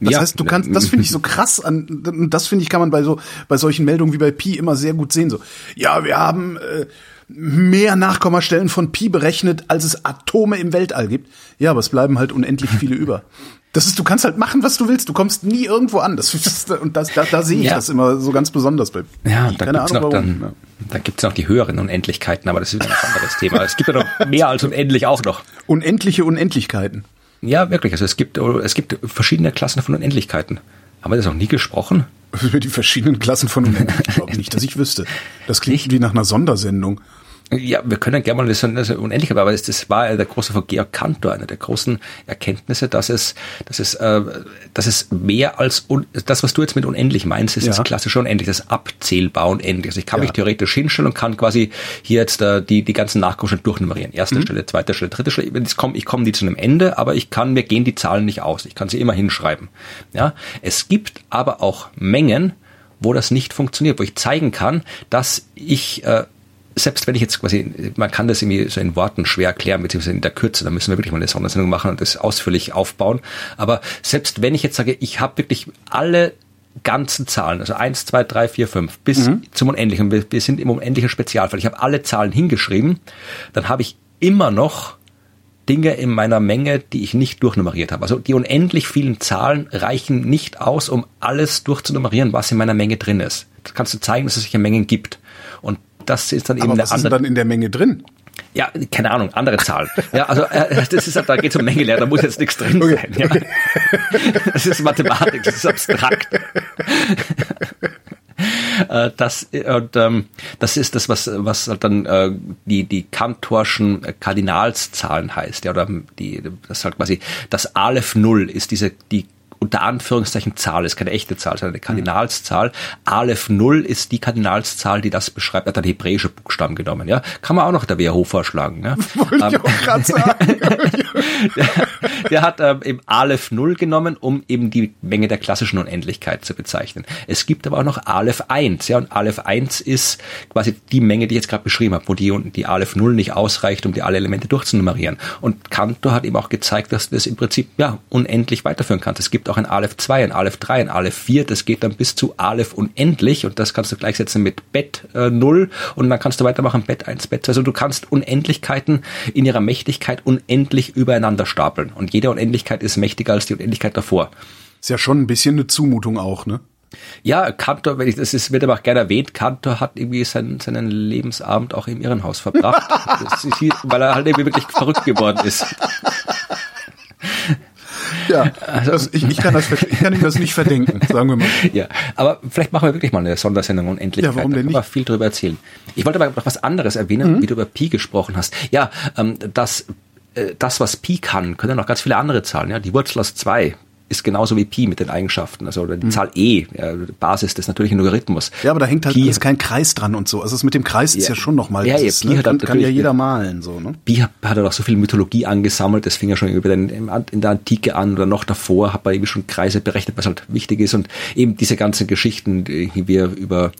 Das ja. heißt, du kannst, das finde ich so krass an, das finde ich, kann man bei so, bei solchen Meldungen wie bei Pi immer sehr gut sehen. So, ja, wir haben äh, mehr Nachkommastellen von Pi berechnet, als es Atome im Weltall gibt. Ja, aber es bleiben halt unendlich viele *laughs* über. Das ist, du kannst halt machen, was du willst. Du kommst nie irgendwo an. Das, das und das, da, da sehe ich ja. das immer so ganz besonders bei. Ja, da gibt's Ahnung, noch dann, ja. da gibt's noch die höheren Unendlichkeiten, aber das ist ein anderes Thema. Es gibt ja noch mehr als unendlich auch noch. Unendliche Unendlichkeiten. Ja, wirklich. Also es gibt, es gibt verschiedene Klassen von Unendlichkeiten. Haben wir das noch nie gesprochen? Über die verschiedenen Klassen von Unendlichkeiten. *laughs* nicht, dass ich wüsste. Das klingt nicht? wie nach einer Sondersendung. Ja, wir können gerne mal das, das unendlich, aber das, das war der große von Georg Cantor, eine der großen Erkenntnisse, dass es, dass es, äh, dass es mehr als un, das, was du jetzt mit unendlich meinst, ist ja. das klassische unendlich, das abzählbar unendlich. Also ich kann ja. mich theoretisch hinstellen und kann quasi hier jetzt äh, die die ganzen Nachkommastellen durchnummerieren. Erste mhm. Stelle, zweite Stelle, dritte Stelle. Wenn ich komme, ich komme nie zu einem Ende, aber ich kann mir gehen die Zahlen nicht aus. Ich kann sie immer hinschreiben. Ja, es gibt aber auch Mengen, wo das nicht funktioniert, wo ich zeigen kann, dass ich äh, selbst wenn ich jetzt quasi, man kann das irgendwie so in Worten schwer erklären, beziehungsweise in der Kürze, da müssen wir wirklich mal eine Sondersendung machen und das ausführlich aufbauen. Aber selbst wenn ich jetzt sage, ich habe wirklich alle ganzen Zahlen, also eins, zwei, drei, vier, fünf, bis mhm. zum Unendlichen, wir, wir sind im unendlichen Spezialfall, ich habe alle Zahlen hingeschrieben, dann habe ich immer noch Dinge in meiner Menge, die ich nicht durchnummeriert habe. Also die unendlich vielen Zahlen reichen nicht aus, um alles durchzunummerieren, was in meiner Menge drin ist. Das kannst du zeigen, dass es solche Mengen gibt. Das ist dann eben Aber eine was andere. ist dann in der Menge drin? Ja, keine Ahnung, andere Zahlen. Ja, also äh, *laughs* das ist da geht es um Menge leer, da muss jetzt nichts drin okay, sein. Ja. Okay. *laughs* Das ist Mathematik, das ist abstrakt. *laughs* Äh, das und ähm, das ist das was was dann äh, die die Kantorschen Kardinalszahlen heißt ja oder die das halt quasi das Aleph Null ist diese die unter Anführungszeichen Zahl, ist keine echte Zahl, sondern eine Kardinalszahl. Aleph Null ist die Kardinalszahl, die das beschreibt, hat dann hebräische Buchstaben genommen, ja. Kann man auch noch der WHO vorschlagen, ja. *laughs* Wollte ähm, ich auch gerade *laughs* sagen. der, der, hat ähm, eben Aleph Null genommen, um eben die Menge der klassischen Unendlichkeit zu bezeichnen. Es gibt aber auch noch Aleph 1, ja, und Aleph 1 ist quasi die Menge, die ich jetzt gerade beschrieben habe, wo die, die Aleph Null nicht ausreicht, um die alle Elemente durchzunummerieren. Und Cantor hat eben auch gezeigt, dass du das im Prinzip, ja, unendlich weiterführen kannst. Es gibt auch ein Aleph 2, ein Aleph 3, ein Aleph 4, das geht dann bis zu Aleph unendlich und das kannst du gleichsetzen mit Bett äh, 0 und dann kannst du weitermachen Bett 1, Bett 2. Also du kannst Unendlichkeiten in ihrer Mächtigkeit unendlich übereinander stapeln und jede Unendlichkeit ist mächtiger als die Unendlichkeit davor. Ist ja schon ein bisschen eine Zumutung auch, ne? Ja, Kantor, wenn ich, das ist, wird aber auch gerne erwähnt, Kantor hat irgendwie seinen, seinen Lebensabend auch im Irrenhaus verbracht, *laughs* ist, weil er halt irgendwie wirklich verrückt geworden ist. Ja, das, ich, ich, kann das, ich kann ihm das nicht verdenken, sagen wir mal. Ja, aber vielleicht machen wir wirklich mal eine Sondersendung Unendlichkeit. Ja, warum denn da man viel drüber erzählen. Ich wollte aber noch was anderes erwähnen, mhm. wie du über Pi gesprochen hast. Ja, ähm, das, äh, das, was Pi kann, können noch ganz viele andere Zahlen. Ja, die Wurzel aus zwei ist genauso wie Pi mit den Eigenschaften. Also die mhm. Zahl e, ja, Basis des natürlichen Logarithmus. Ja, aber da hängt halt Pi, ist kein Kreis dran und so. Also das mit dem Kreis ist ja, ja schon nochmal. Ja, ja, Pi ne? kann, kann ja jeder malen so. Ne? Pi hat, hat auch so viel Mythologie angesammelt. Das fing ja schon über den, in der Antike an oder noch davor hat man irgendwie schon Kreise berechnet, was halt wichtig ist und eben diese ganzen Geschichten, die wir über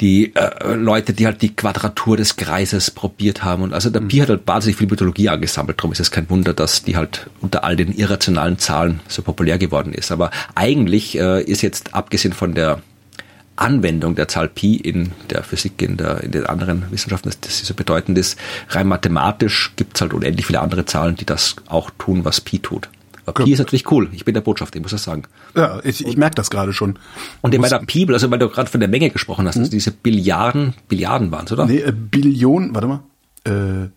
die äh, Leute, die halt die Quadratur des Kreises probiert haben. Und also der Pi hat halt wahnsinnig viel Mythologie angesammelt. Darum ist es kein Wunder, dass die halt unter all den irrationalen Zahlen so populär geworden ist. Aber eigentlich äh, ist jetzt, abgesehen von der Anwendung der Zahl Pi in der Physik, in, der, in den anderen Wissenschaften, dass das so bedeutend ist, rein mathematisch gibt es halt unendlich viele andere Zahlen, die das auch tun, was Pi tut. Aber Pi ist natürlich cool. Ich bin der Botschafter, ich muss das sagen. Ja, ich, ich merke das gerade schon. Und in meiner Pi, also weil du gerade von der Menge gesprochen hast, hm? also diese Billiarden, Billiarden waren es, oder? Nee, äh, Billionen, warte mal. Äh,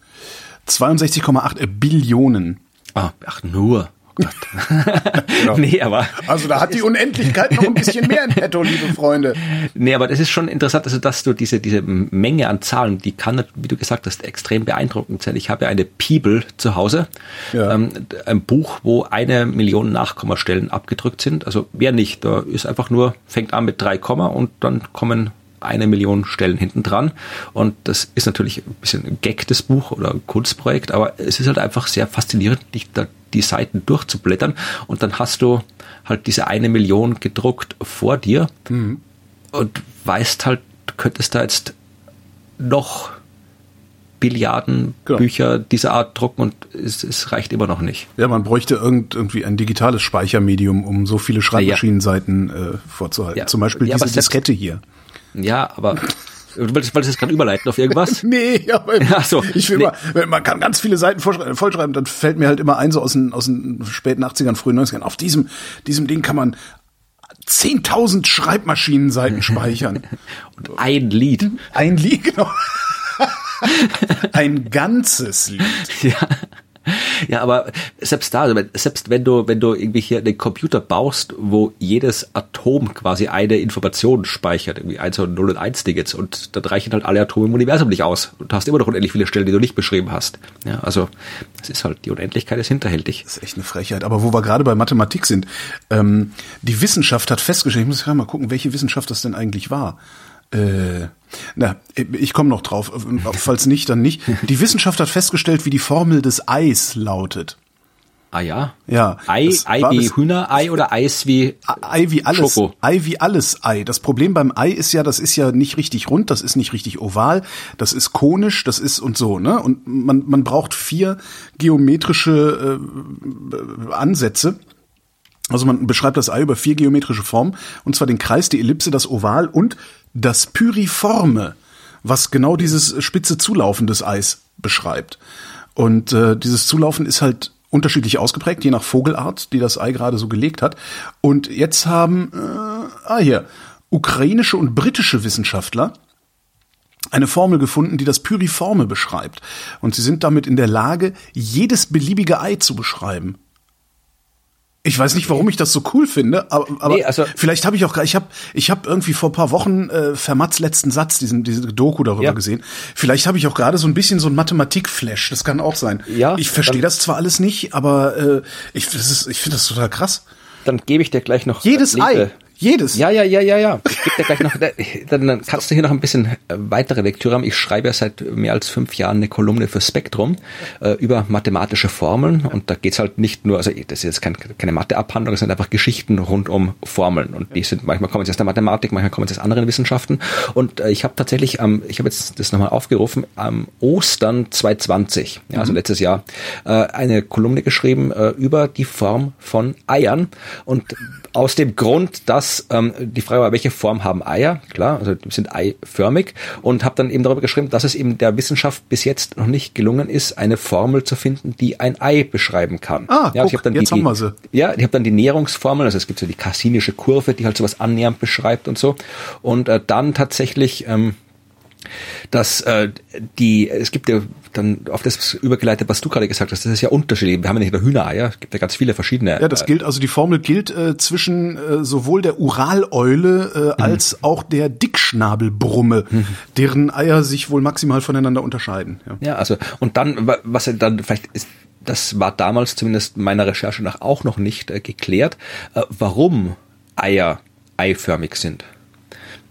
62,8 äh, Billionen. Ah, ach nur. *laughs* genau. Nee, aber. Also da hat die Unendlichkeit noch ein bisschen mehr in petto, liebe Freunde. Nee, aber das ist schon interessant, also dass du diese, diese Menge an Zahlen, die kann, wie du gesagt hast, extrem beeindruckend sein. Ich habe ja eine Bibel zu Hause, ja. ähm, ein Buch, wo eine Million Nachkommastellen abgedrückt sind. Also wer nicht, da ist einfach nur, fängt an mit drei Komma und dann kommen eine Million Stellen hinten dran. Und das ist natürlich ein bisschen ein Gag des Buch oder ein Kunstprojekt, aber es ist halt einfach sehr faszinierend, dich da die Seiten durchzublättern und dann hast du halt diese eine Million gedruckt vor dir mhm. und weißt halt, du könntest da jetzt noch Billiarden genau. Bücher dieser Art drucken und es, es, reicht immer noch nicht. Ja, man bräuchte irgend, irgendwie ein digitales Speichermedium, um so viele Schreibmaschinenseiten äh, vorzuhalten. Ja. Zum Beispiel ja, diese Diskette hier. Ja, aber *laughs* Du wolltest, wolltest jetzt gerade überleiten auf irgendwas? *laughs* nee, aber Ach so, ich will nee. mal, man kann ganz viele Seiten vollschreiben, dann fällt mir halt immer ein, so aus den, aus den späten 80ern, frühen 90ern. Auf diesem, diesem Ding kann man 10.000 Schreibmaschinenseiten *laughs* speichern. Und ein Lied. Ein Lied, genau. *laughs* ein ganzes Lied. Ja. *laughs* Ja, aber selbst da, also selbst wenn du, wenn du irgendwie hier einen Computer baust, wo jedes Atom quasi eine Information speichert, irgendwie 1 und 0 und 1 Tickets und dann reichen halt alle Atome im Universum nicht aus und hast immer noch unendlich viele Stellen, die du nicht beschrieben hast. Ja, also es ist halt, die Unendlichkeit ist hinterhältig. Das ist echt eine Frechheit. Aber wo wir gerade bei Mathematik sind, ähm, die Wissenschaft hat festgestellt, ich muss gerade mal gucken, welche Wissenschaft das denn eigentlich war. Äh, na, ich komme noch drauf. Falls nicht, dann nicht. Die Wissenschaft hat festgestellt, wie die Formel des Eis lautet. Ah ja? Ja. Ei, Ei wie Hühnerei oder Eis wie Ei wie alles. Schoko. Ei wie alles Ei. Das Problem beim Ei ist ja, das ist ja nicht richtig rund, das ist nicht richtig oval, das ist konisch, das ist und so, ne? Und man, man braucht vier geometrische äh, Ansätze. Also man beschreibt das Ei über vier geometrische Formen, und zwar den Kreis, die Ellipse, das Oval und das Pyriforme, was genau dieses spitze Zulaufen des Eis beschreibt. Und äh, dieses Zulaufen ist halt unterschiedlich ausgeprägt, je nach Vogelart, die das Ei gerade so gelegt hat. Und jetzt haben, äh, ah hier, ukrainische und britische Wissenschaftler eine Formel gefunden, die das Pyriforme beschreibt. Und sie sind damit in der Lage, jedes beliebige Ei zu beschreiben. Ich weiß nicht, warum ich das so cool finde, aber, aber nee, also, vielleicht habe ich auch, ich habe, ich habe irgendwie vor paar Wochen äh, Fermats letzten Satz, diesen, diese Doku darüber ja. gesehen. Vielleicht habe ich auch gerade so ein bisschen so ein Mathematik-Flash. Das kann auch sein. Ja. Ich verstehe das zwar alles nicht, aber äh, ich, das ist, ich finde das total krass. Dann gebe ich dir gleich noch jedes Linke. Ei. Jedes? Ja, ja, ja, ja, ja. Ich gebe dir gleich noch, *laughs* dann kannst du hier noch ein bisschen äh, weitere Lektüre haben. Ich schreibe ja seit mehr als fünf Jahren eine Kolumne für Spektrum äh, über mathematische Formeln und da geht's halt nicht nur, also das ist jetzt kein, keine Matheabhandlung, es sind einfach Geschichten rund um Formeln und die sind, manchmal kommen sie aus der Mathematik, manchmal kommen sie aus anderen Wissenschaften und äh, ich habe tatsächlich am, ich habe jetzt das nochmal aufgerufen, am Ostern 2020, ja, also mhm. letztes Jahr, äh, eine Kolumne geschrieben äh, über die Form von Eiern und aus dem Grund, dass ähm, die Frage war, welche Form haben Eier? Klar, also die sind eiförmig und habe dann eben darüber geschrieben, dass es eben der Wissenschaft bis jetzt noch nicht gelungen ist, eine Formel zu finden, die ein Ei beschreiben kann. Ah, ja, guck, ich dann jetzt die, haben wir sie. Ja, ich habe dann die Näherungsformel, also es gibt so die kassinische Kurve, die halt sowas annähernd beschreibt und so. Und äh, dann tatsächlich ähm, dass äh, die, es gibt ja dann auf das übergeleitet, was du gerade gesagt hast, das ist ja unterschiedlich. Wir haben ja nicht nur Hühnereier, es gibt ja ganz viele verschiedene. Ja, das gilt, also die Formel gilt äh, zwischen äh, sowohl der Uraleule äh, als mhm. auch der Dickschnabelbrumme, mhm. deren Eier sich wohl maximal voneinander unterscheiden. Ja, ja also und dann, was dann vielleicht ist, das war damals zumindest meiner Recherche nach auch noch nicht äh, geklärt, äh, warum Eier eiförmig sind.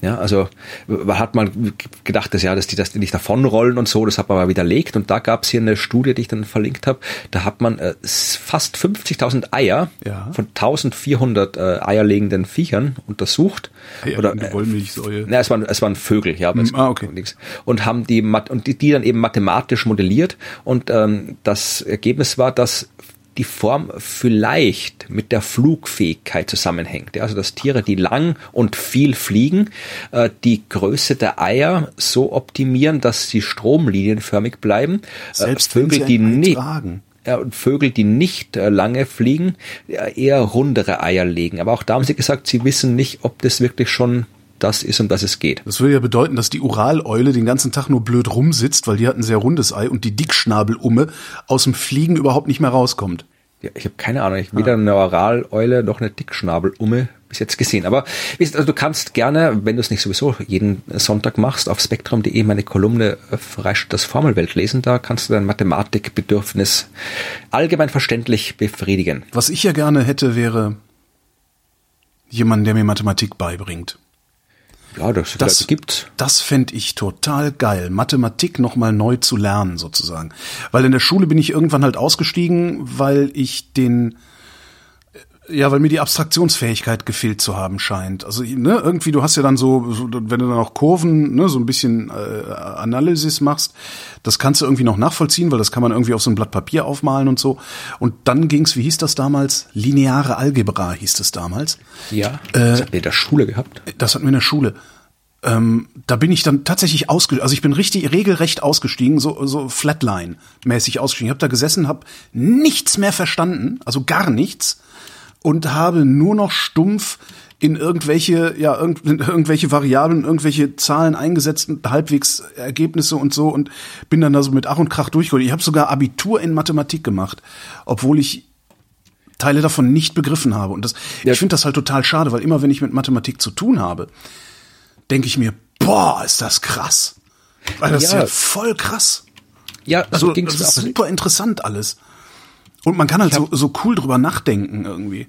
Ja, also man hat mal gedacht, dass ja, dass die das nicht davonrollen und so, das hat man aber widerlegt. Und da gab es hier eine Studie, die ich dann verlinkt habe. Da hat man äh, fast 50.000 Eier ja. von 1.400 äh, eierlegenden Viechern untersucht. Eier oder äh, Wollmilchsäure. Na, es waren es waren Vögel, ja, mm, ah, okay. Nix. und haben die und die, die dann eben mathematisch modelliert und ähm, das Ergebnis war, dass die Form vielleicht mit der Flugfähigkeit zusammenhängt. Also dass Tiere, die lang und viel fliegen, äh, die Größe der Eier so optimieren, dass sie stromlinienförmig bleiben. Äh, Selbst Vögel, die nicht und Vögel, die nicht äh, lange fliegen, eher rundere Eier legen. Aber auch da haben sie gesagt, sie wissen nicht, ob das wirklich schon das ist, um das es geht. Das würde ja bedeuten, dass die Uraleule den ganzen Tag nur blöd rumsitzt, weil die hat ein sehr rundes Ei und die Dickschnabelumme aus dem Fliegen überhaupt nicht mehr rauskommt. Ja, ich habe keine Ahnung, ich weder eine Oraleule noch eine Dickschnabelumme bis jetzt gesehen. Aber also du kannst gerne, wenn du es nicht sowieso jeden Sonntag machst, auf spektrum.de meine Kolumne äh, Freistadt das Formelwelt lesen. Da kannst du dein Mathematikbedürfnis allgemein verständlich befriedigen. Was ich ja gerne hätte, wäre jemand, der mir Mathematik beibringt. Ja, das, das gibt. Das fände ich total geil, Mathematik nochmal neu zu lernen sozusagen. Weil in der Schule bin ich irgendwann halt ausgestiegen, weil ich den ja, weil mir die Abstraktionsfähigkeit gefehlt zu haben scheint. Also ne, irgendwie, du hast ja dann so, so wenn du dann auch Kurven, ne, so ein bisschen äh, Analysis machst, das kannst du irgendwie noch nachvollziehen, weil das kann man irgendwie auf so ein Blatt Papier aufmalen und so. Und dann ging's, wie hieß das damals? Lineare Algebra hieß es damals. Ja, das äh, hat wir in der Schule gehabt. Das hatten wir in der Schule. Ähm, da bin ich dann tatsächlich ausgestiegen, also ich bin richtig regelrecht ausgestiegen, so, so Flatline-mäßig ausgestiegen. Ich habe da gesessen, habe nichts mehr verstanden, also gar nichts und habe nur noch stumpf in irgendwelche, ja, in irgendwelche Variablen, irgendwelche Zahlen eingesetzt und halbwegs Ergebnisse und so und bin dann da so mit Ach und Krach durchgeholt. Ich habe sogar Abitur in Mathematik gemacht, obwohl ich Teile davon nicht begriffen habe. Und das, ja. ich finde das halt total schade, weil immer wenn ich mit Mathematik zu tun habe, denke ich mir, boah, ist das krass. Weil das ja. ist ja voll krass. Ja, also, das ist super interessant alles. Und man kann halt so, so cool drüber nachdenken irgendwie.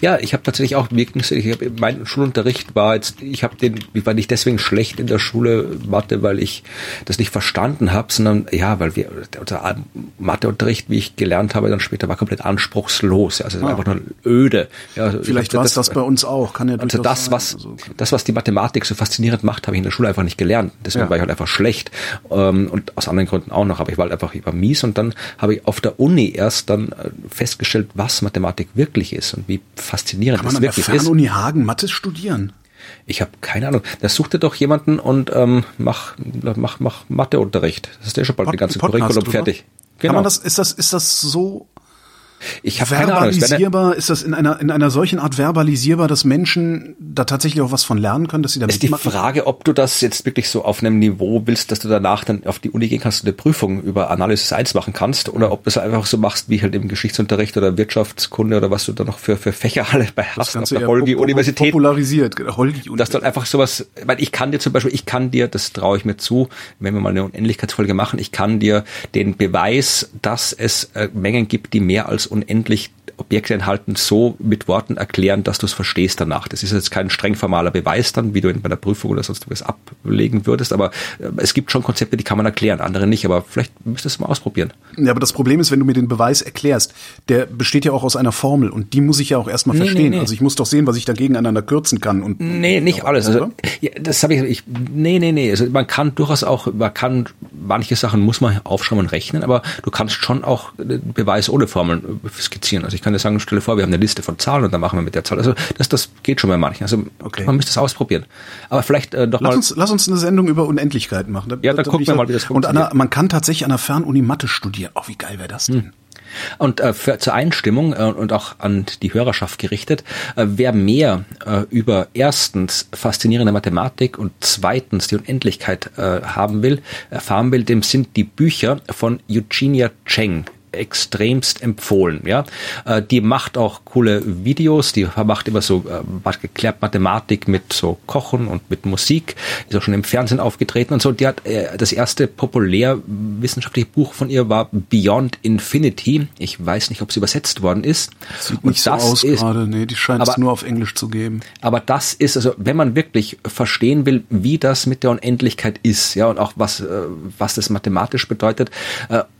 Ja, ich habe tatsächlich auch wirklich, ich hab, mein Schulunterricht war jetzt, ich habe den, ich war nicht deswegen schlecht in der Schule Mathe, weil ich das nicht verstanden habe, sondern ja, weil wir unser Matheunterricht, wie ich gelernt habe, dann später war komplett anspruchslos, also ah. einfach nur öde. Ja, also Vielleicht war es das, das bei uns auch, kann ja Also das, was also, das, was die Mathematik so faszinierend macht, habe ich in der Schule einfach nicht gelernt. Deswegen ja. war ich halt einfach schlecht ähm, und aus anderen Gründen auch noch, aber ich war halt einfach ich war mies und dann habe ich auf der Uni erst dann äh, festgestellt, was Mathematik wirklich ist und wie faszinierend Kann man das wirklich ist. Uni Hagen Mathe studieren? Ich habe keine Ahnung. Da such dir doch jemanden und ähm, mach, mach, mach Matheunterricht. Das ist ja schon bald Pod, die ganze Curriculum fertig. Genau. Kann man das, ist das, ist das so ich habe verbalisierbar, Ahnung, ist das in einer in einer solchen Art verbalisierbar, dass Menschen da tatsächlich auch was von lernen können, dass sie damit ist die Frage, ob du das jetzt wirklich so auf einem Niveau willst, dass du danach dann auf die Uni gehen kannst und eine Prüfung über Analysis 1 machen kannst oder ob du es einfach so machst wie halt im Geschichtsunterricht oder Wirtschaftskunde oder was du da noch für für Fächer alle bei hast auf der Holgi Universität. popularisiert, Holgi Dass du halt einfach sowas, weil ich kann dir zum Beispiel, ich kann dir, das traue ich mir zu, wenn wir mal eine Unendlichkeitsfolge machen, ich kann dir den Beweis, dass es äh, Mengen gibt, die mehr als unendlich Objekte enthalten, so mit Worten erklären, dass du es verstehst danach. Das ist jetzt kein streng formaler Beweis dann, wie du in einer Prüfung oder sonst was ablegen würdest, aber äh, es gibt schon Konzepte, die kann man erklären, andere nicht, aber vielleicht müsstest du mal ausprobieren. Ja, aber das Problem ist, wenn du mir den Beweis erklärst, der besteht ja auch aus einer Formel und die muss ich ja auch erstmal nee, verstehen. Nee, nee. Also ich muss doch sehen, was ich da gegeneinander kürzen kann und Nee, nicht alles. Also ja, das habe ich, ich nee, nee, nee, also man kann durchaus auch man kann manche Sachen muss man aufschreiben und rechnen, aber du kannst schon auch Beweis ohne Formeln skizzieren. Also ich kann dir sagen, stelle vor, wir haben eine Liste von Zahlen und dann machen wir mit der Zahl. Also das, das geht schon bei manchen. Also okay. man müsste es ausprobieren. Aber vielleicht äh, doch lass mal. Uns, lass uns eine Sendung über Unendlichkeit machen. Da, ja, dann da gucken wir mal, wie das funktioniert. Und an man kann tatsächlich an der Fernuni Mathe studieren. Oh, wie geil wäre das denn? Hm. Und äh, für, zur Einstimmung äh, und auch an die Hörerschaft gerichtet, äh, wer mehr äh, über erstens faszinierende Mathematik und zweitens die Unendlichkeit äh, haben will, erfahren will, dem sind die Bücher von Eugenia Cheng extremst empfohlen. Ja, äh, die macht auch coole Videos. Die macht immer so äh, geklärt Mathematik mit so Kochen und mit Musik. Ist auch schon im Fernsehen aufgetreten und so. Die hat äh, das erste populärwissenschaftliche Buch von ihr war Beyond Infinity. Ich weiß nicht, ob es übersetzt worden ist. Sieht nicht so aus ist, gerade. Nee, die scheint aber, es nur auf Englisch zu geben. Aber das ist also, wenn man wirklich verstehen will, wie das mit der Unendlichkeit ist, ja, und auch was was das mathematisch bedeutet,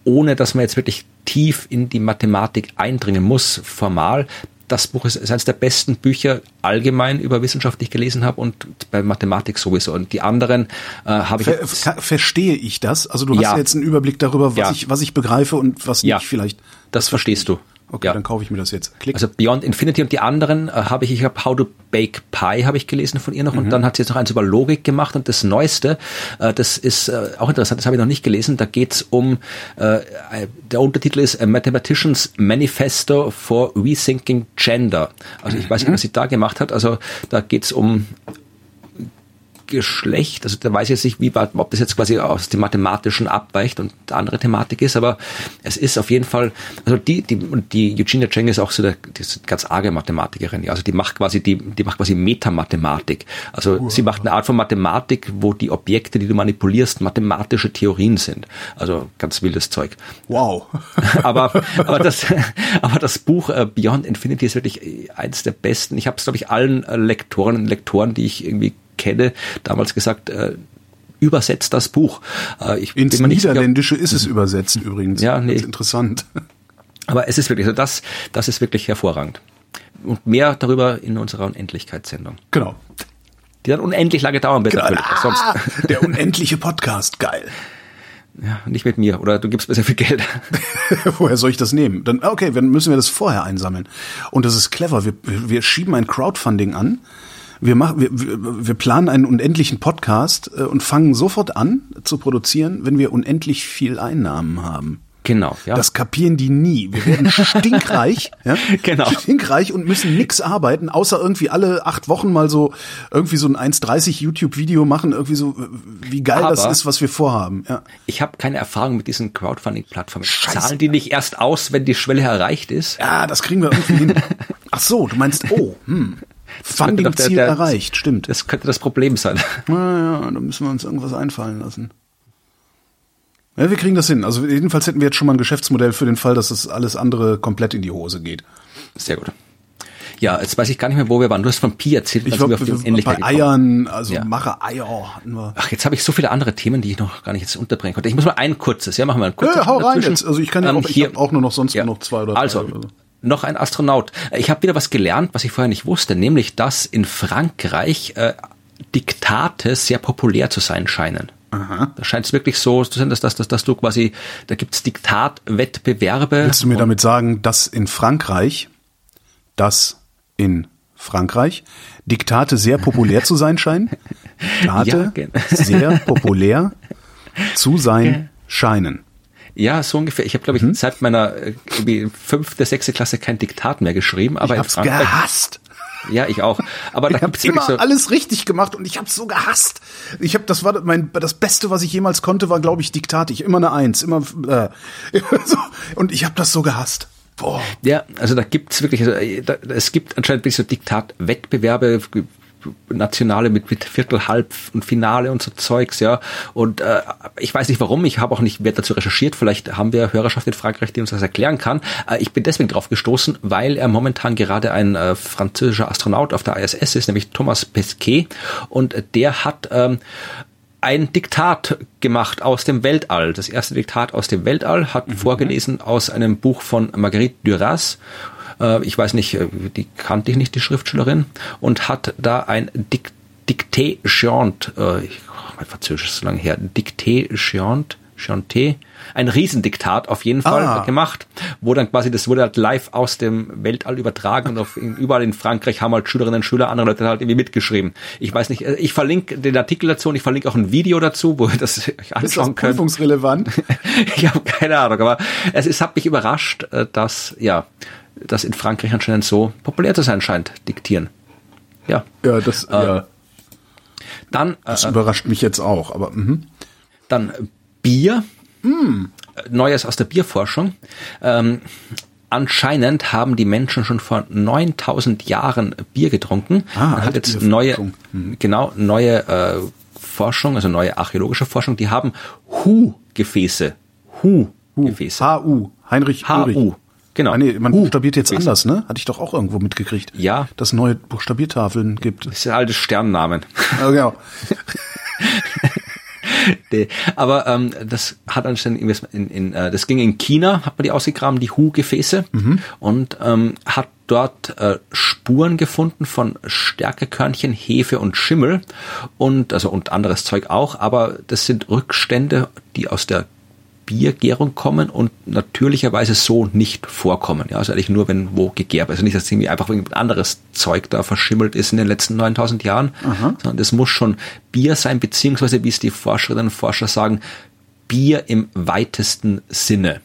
ohne dass man jetzt wirklich tief in die Mathematik eindringen muss, formal. Das Buch ist, ist eines der besten Bücher allgemein über Wissenschaft, die ich gelesen habe und bei Mathematik sowieso. Und die anderen äh, habe ich. Ver, verstehe ich das? Also du hast ja jetzt einen Überblick darüber, was ja. ich was ich begreife und was ja. nicht vielleicht. Das verstehst du. Okay, ja. dann kaufe ich mir das jetzt. Klick. Also Beyond Infinity und die anderen äh, habe ich, ich habe How to Bake Pie habe ich gelesen von ihr noch mhm. und dann hat sie jetzt noch eins über Logik gemacht und das Neueste, äh, das ist äh, auch interessant, das habe ich noch nicht gelesen, da geht's um, äh, der Untertitel ist A Mathematician's Manifesto for Rethinking Gender. Also ich weiß nicht, was sie da gemacht hat, also da geht's um Geschlecht, also da weiß ich jetzt nicht, wie, ob das jetzt quasi aus dem Mathematischen abweicht und andere Thematik ist, aber es ist auf jeden Fall, also die, die, und die Eugenia Cheng ist auch so ist ganz arge Mathematikerin, ja, also die macht quasi, die, die macht quasi Metamathematik. Also wow. sie macht eine Art von Mathematik, wo die Objekte, die du manipulierst, mathematische Theorien sind. Also ganz wildes Zeug. Wow. *laughs* aber, *laughs* aber das, aber das Buch äh, Beyond Infinity ist wirklich eins der besten. Ich habe es, glaube ich, allen äh, Lektoren und Lektoren, die ich irgendwie kenne, damals gesagt, äh, übersetzt das Buch. Äh, ich Ins Niederländische ist es übersetzt übrigens. Ja, nee. interessant. Aber es ist wirklich so, das, das ist wirklich hervorragend. Und mehr darüber in unserer Unendlichkeitssendung. Genau. Die dann unendlich lange dauern wird. Genau. Ah, der unendliche Podcast, geil. Ja, nicht mit mir. Oder du gibst mir sehr viel Geld. *laughs* Woher soll ich das nehmen? Dann, okay, dann müssen wir das vorher einsammeln. Und das ist clever. Wir, wir schieben ein Crowdfunding an wir machen, wir, wir planen einen unendlichen Podcast äh, und fangen sofort an zu produzieren, wenn wir unendlich viel Einnahmen haben. Genau, ja. Das kapieren die nie. Wir werden *laughs* stinkreich, ja? genau. stinkreich und müssen nix arbeiten, außer irgendwie alle acht Wochen mal so irgendwie so ein 1,30 YouTube-Video machen, irgendwie so, wie geil Aber das ist, was wir vorhaben. Ja. Ich habe keine Erfahrung mit diesen Crowdfunding-Plattformen. Zahlen die nicht erst aus, wenn die Schwelle erreicht ist? Ja, das kriegen wir irgendwie hin. *laughs* Ach so, du meinst, oh, hm. Funding-Ziel erreicht, stimmt. Das könnte das Problem sein. *laughs* Naja, da müssen wir uns irgendwas einfallen lassen. Ja, wir kriegen das hin. Also jedenfalls hätten wir jetzt schon mal ein Geschäftsmodell für den Fall, dass das alles andere komplett in die Hose geht. Sehr gut. Ja, jetzt weiß ich gar nicht mehr, wo wir waren. Du hast von Pi erzählt, ich glaub, wir auf die Unendlichkeit Bei Eiern, also ja. mache Eier hatten wir. Ach, jetzt habe ich so viele andere Themen, die ich noch gar nicht jetzt unterbringen konnte. Ich muss mal ein kurzes, ja, machen wir ein kurzes. Ja, hau rein jetzt. Also ich kann ja ähm, auch, ich habe auch nur noch sonst ja. nur noch zwei oder drei. Also, oder so noch ein Astronaut. Ich habe wieder was gelernt, was ich vorher nicht wusste, nämlich dass in Frankreich äh, Diktate sehr populär zu sein scheinen. Aha. Da scheint es wirklich so zu sein, dass, dass, dass, dass du quasi, da gibt's Diktatwettbewerbe. Willst du mir damit sagen, dass in Frankreich, dass in Frankreich Diktate sehr populär zu sein scheinen? *laughs* Diktate ja, sehr populär *laughs* zu sein scheinen. Ja, so ungefähr. Ich habe, glaube ich, hm? seit meiner äh, fünfte, sechste Klasse kein Diktat mehr geschrieben. Aber ich hab's gehasst. Ja, ich auch. Aber da ich habe immer so alles richtig gemacht und ich habe so gehasst. Ich habe, das war mein das Beste, was ich jemals konnte, war, glaube ich, Diktat. Ich immer eine Eins, immer äh, *laughs* so. und ich habe das so gehasst. Boah. Ja, also da gibt's wirklich, also, äh, da, es gibt anscheinend wirklich so Diktatwettbewerbe, Nationale mit, mit Viertel, Halb und Finale und so Zeugs, ja. Und äh, ich weiß nicht warum, ich habe auch nicht mehr dazu recherchiert, vielleicht haben wir Hörerschaft in Frankreich, die uns das erklären kann. Äh, ich bin deswegen drauf gestoßen, weil er momentan gerade ein äh, französischer Astronaut auf der ISS ist, nämlich Thomas Pesquet. Und der hat ähm, ein Diktat gemacht aus dem Weltall. Das erste Diktat aus dem Weltall hat mhm. vorgelesen aus einem Buch von Marguerite Duras äh, ich weiß nicht, äh, die kannte ich nicht, die Schriftstellerin, und hat da ein Dic Dicté Chiant, äh, mein Französisch ist so lange her, Dicté Chiant, Chanté, ein Riesendiktat auf jeden Fall Ah. gemacht, wo dann quasi, das wurde halt live aus dem Weltall übertragen und auf, überall in Frankreich haben halt Schülerinnen und Schüler, andere Leute halt irgendwie mitgeschrieben. Ich weiß nicht, äh, ich verlinke den Artikel dazu und ich verlinke auch ein Video dazu, wo ihr das euch Ist das anschauen könnt. prüfungsrelevant? *laughs* ich habe keine Ahnung, aber es ist, hat mich überrascht, dass, ja, das in Frankreich anscheinend so populär zu sein scheint, diktieren. Ja. ja, das, ja, Dann, äh, das überrascht mich jetzt auch. Aber mhm. Dann Bier. Äh, Neues aus der Bierforschung. Ähm, anscheinend haben die Menschen schon vor 9000 Jahren Bier getrunken. Ah, Man hat jetzt neue, Bierforschung. genau, neue äh, Forschung, also neue archäologische Forschung, die haben Hu-Gefäße. Hu-Gefäße. HU, Heinrich HU. Genau. Ah, nee, man Hu- buchstabiert jetzt anders, ne? Hatte ich doch auch irgendwo mitgekriegt. Ja. Dass es neue Buchstabiertafeln gibt. Das ist ja alte Sternnamen. Ah, genau. *laughs* Nee, Aber ähm, das hat anscheinend irgendwas in, in äh, das ging in China, hat man die ausgegraben, die Hu-Gefäße und ähm, hat dort äh, Spuren gefunden von Stärkekörnchen, Hefe und Schimmel und also und anderes Zeug auch, aber das sind Rückstände, die aus der Biergärung kommen und natürlicherweise so nicht vorkommen. Ja, also eigentlich nur, wenn wo gegärt. Also nicht, dass irgendwie einfach irgendein anderes Zeug da verschimmelt ist in den letzten 9000 Jahren, sondern das muss schon Bier sein, beziehungsweise, wie es die Forscherinnen und Forscher sagen, Bier im weitesten Sinne.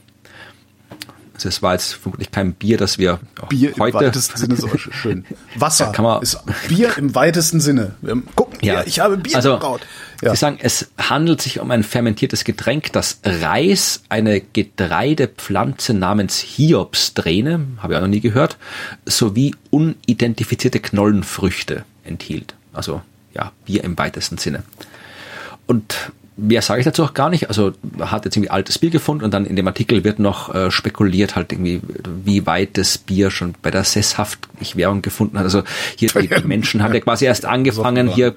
Es war jetzt vermutlich kein Bier, das wir Bier heute im weitesten Sinne so schön. *laughs* Wasser Kann man- ist Bier im weitesten Sinne. Guck, ja, ich habe Bier also, gebraut. Ja. Sie sagen, es handelt sich um ein fermentiertes Getränk, das Reis, eine Getreidepflanze namens Hiobsträne, habe ich auch noch nie gehört, sowie unidentifizierte Knollenfrüchte enthielt. Also ja, Bier im weitesten Sinne. Und mehr sage ich dazu auch gar nicht. Also hat jetzt irgendwie altes Bier gefunden und dann in dem Artikel wird noch äh, spekuliert halt irgendwie, wie weit das Bier schon bei der Sesshaftwährung gefunden hat. Also hier die, *laughs* die Menschen haben ja quasi erst angefangen, hier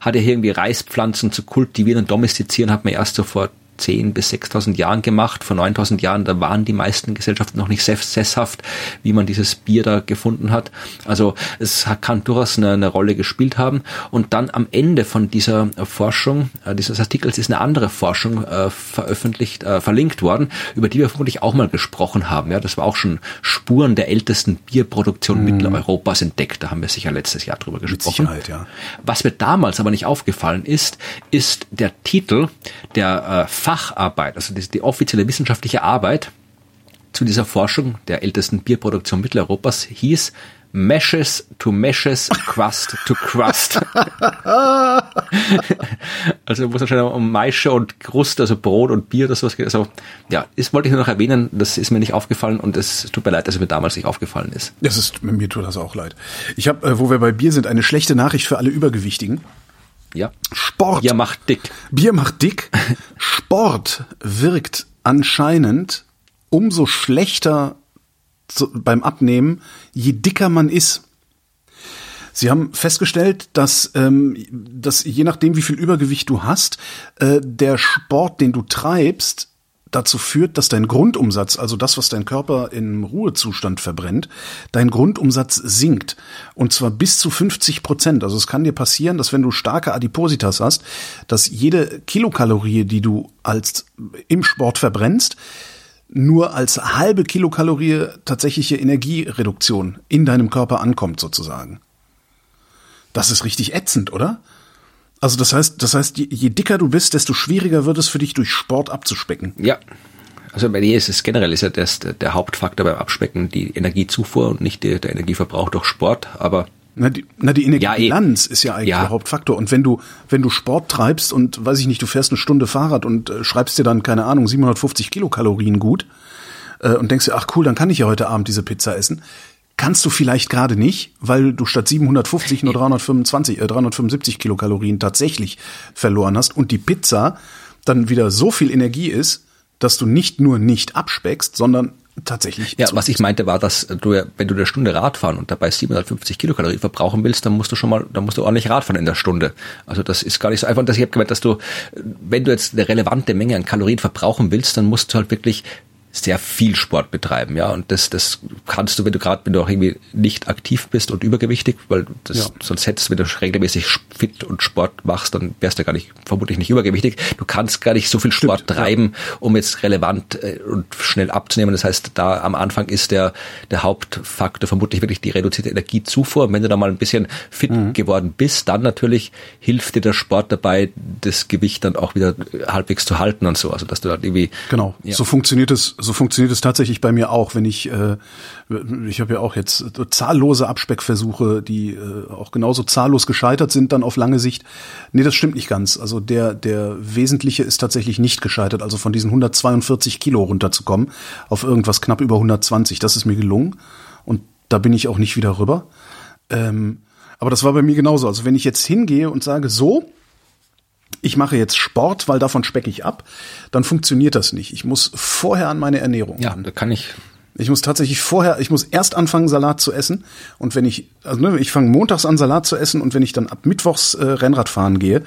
hat er hier irgendwie Reispflanzen zu kultivieren und domestizieren, hat man erst so vor 10 bis 6.000 Jahren gemacht. Vor 9.000 Jahren, da waren die meisten Gesellschaften noch nicht sess- sesshaft, wie man dieses Bier da gefunden hat. Also es hat- kann durchaus eine, eine Rolle gespielt haben. Und dann am Ende von dieser Forschung, äh, dieses Artikels ist eine andere Forschung äh, veröffentlicht, äh, verlinkt worden, über die wir vermutlich auch mal gesprochen haben. Ja, das war auch schon Spuren der ältesten Bierproduktion Mitteleuropas entdeckt. Da haben wir sicher letztes Jahr drüber gesprochen. Sicherheit, ja. Was mir damals aber nicht aufgefallen ist, ist der Titel der äh, Facharbeit, also die, die offizielle wissenschaftliche Arbeit zu dieser Forschung der ältesten Bierproduktion Mitteleuropas hieß Meshes to Meshes, Crust to Crust. *laughs* also wo es wahrscheinlich um Maische und Krust, also Brot und Bier oder sowas geht. Also ja, das wollte ich nur noch erwähnen, das ist mir nicht aufgefallen und es tut mir leid, dass es mir damals nicht aufgefallen ist. Das ist, mir tut das auch leid. Ich habe, äh, wo wir bei Bier sind, eine schlechte Nachricht für alle Übergewichtigen. Ja. Sport. Bier macht dick. Bier macht dick. *laughs* Sport wirkt anscheinend umso schlechter zu, beim Abnehmen, je dicker man ist. Sie haben festgestellt, dass, ähm, dass je nachdem, wie viel Übergewicht du hast, äh, der Sport, den du treibst, dazu führt, dass dein Grundumsatz, also das, was dein Körper im Ruhezustand verbrennt, dein Grundumsatz sinkt. Und zwar bis zu 50 Prozent. Also es kann dir passieren, dass wenn du starke Adipositas hast, dass jede Kilokalorie, die du als im Sport verbrennst, nur als halbe Kilokalorie tatsächliche Energiereduktion in deinem Körper ankommt, sozusagen. Das ist richtig ätzend, oder? Also das heißt, das heißt, je, je dicker du bist, desto schwieriger wird es für dich, durch Sport abzuspecken. Ja. Also bei dir ist es generell ist ja das, der Hauptfaktor beim Abspecken die Energiezufuhr und nicht der, der Energieverbrauch durch Sport. Aber Na, die, na, die Energiebilanz ist ja eigentlich Ja. der Hauptfaktor. Und wenn du, wenn du Sport treibst und, weiß ich nicht, du fährst eine Stunde Fahrrad und äh, schreibst dir dann, keine Ahnung, 750 Kilokalorien gut äh, und denkst dir, ach cool, dann kann ich ja heute Abend diese Pizza essen. Kannst du vielleicht gerade nicht, weil du statt 750 nur *laughs* 325, äh, 375 Kilokalorien tatsächlich verloren hast und die Pizza dann wieder so viel Energie ist, dass du nicht nur nicht abspeckst, sondern tatsächlich ja, was ich meinte war, dass du, ja, wenn du eine Stunde Rad fahren und dabei 750 Kilokalorien verbrauchen willst, dann musst du schon mal, dann musst du ordentlich Rad fahren in der Stunde. Also das ist gar nicht so einfach. Und das, ich habe gemeint, dass du, wenn du jetzt eine relevante Menge an Kalorien verbrauchen willst, dann musst du halt wirklich sehr viel Sport betreiben, ja. Und das, das kannst du, wenn du gerade, wenn du auch irgendwie nicht aktiv bist und übergewichtig, weil das, Ja. sonst hättest du, wenn du regelmäßig fit und Sport machst, dann wärst du gar nicht, vermutlich nicht übergewichtig. Du kannst gar nicht so viel Sport Stimmt, treiben, ja. um jetzt relevant äh, und schnell abzunehmen. Das heißt, da am Anfang ist der, der Hauptfaktor vermutlich wirklich die reduzierte Energiezufuhr. Und wenn du da mal ein bisschen fit mhm. geworden bist, dann natürlich hilft dir der Sport dabei, das Gewicht dann auch wieder halbwegs zu halten und so. Also dass du dann irgendwie. Genau. Ja. So funktioniert es, so funktioniert es tatsächlich bei mir auch, wenn ich, äh, ich habe ja auch jetzt zahllose Abspeckversuche, die äh, auch genauso zahllos gescheitert sind, dann auf lange Sicht. Nee, das stimmt nicht ganz. Also der, der Wesentliche ist tatsächlich nicht gescheitert. Also von diesen 142 Kilo runterzukommen auf irgendwas knapp über 120, das ist mir gelungen. Und da bin ich auch nicht wieder rüber. Ähm, aber das war bei mir genauso. Also wenn ich jetzt hingehe und sage, so, ich mache jetzt Sport, weil davon specke ich ab, dann funktioniert das nicht. Ich muss vorher an meine Ernährung. Ja, da kann ich ich muss tatsächlich vorher, ich muss erst anfangen, Salat zu essen. Und wenn ich, also ne, ich fange montags an, Salat zu essen und wenn ich dann ab Mittwochs äh, Rennrad fahren gehe,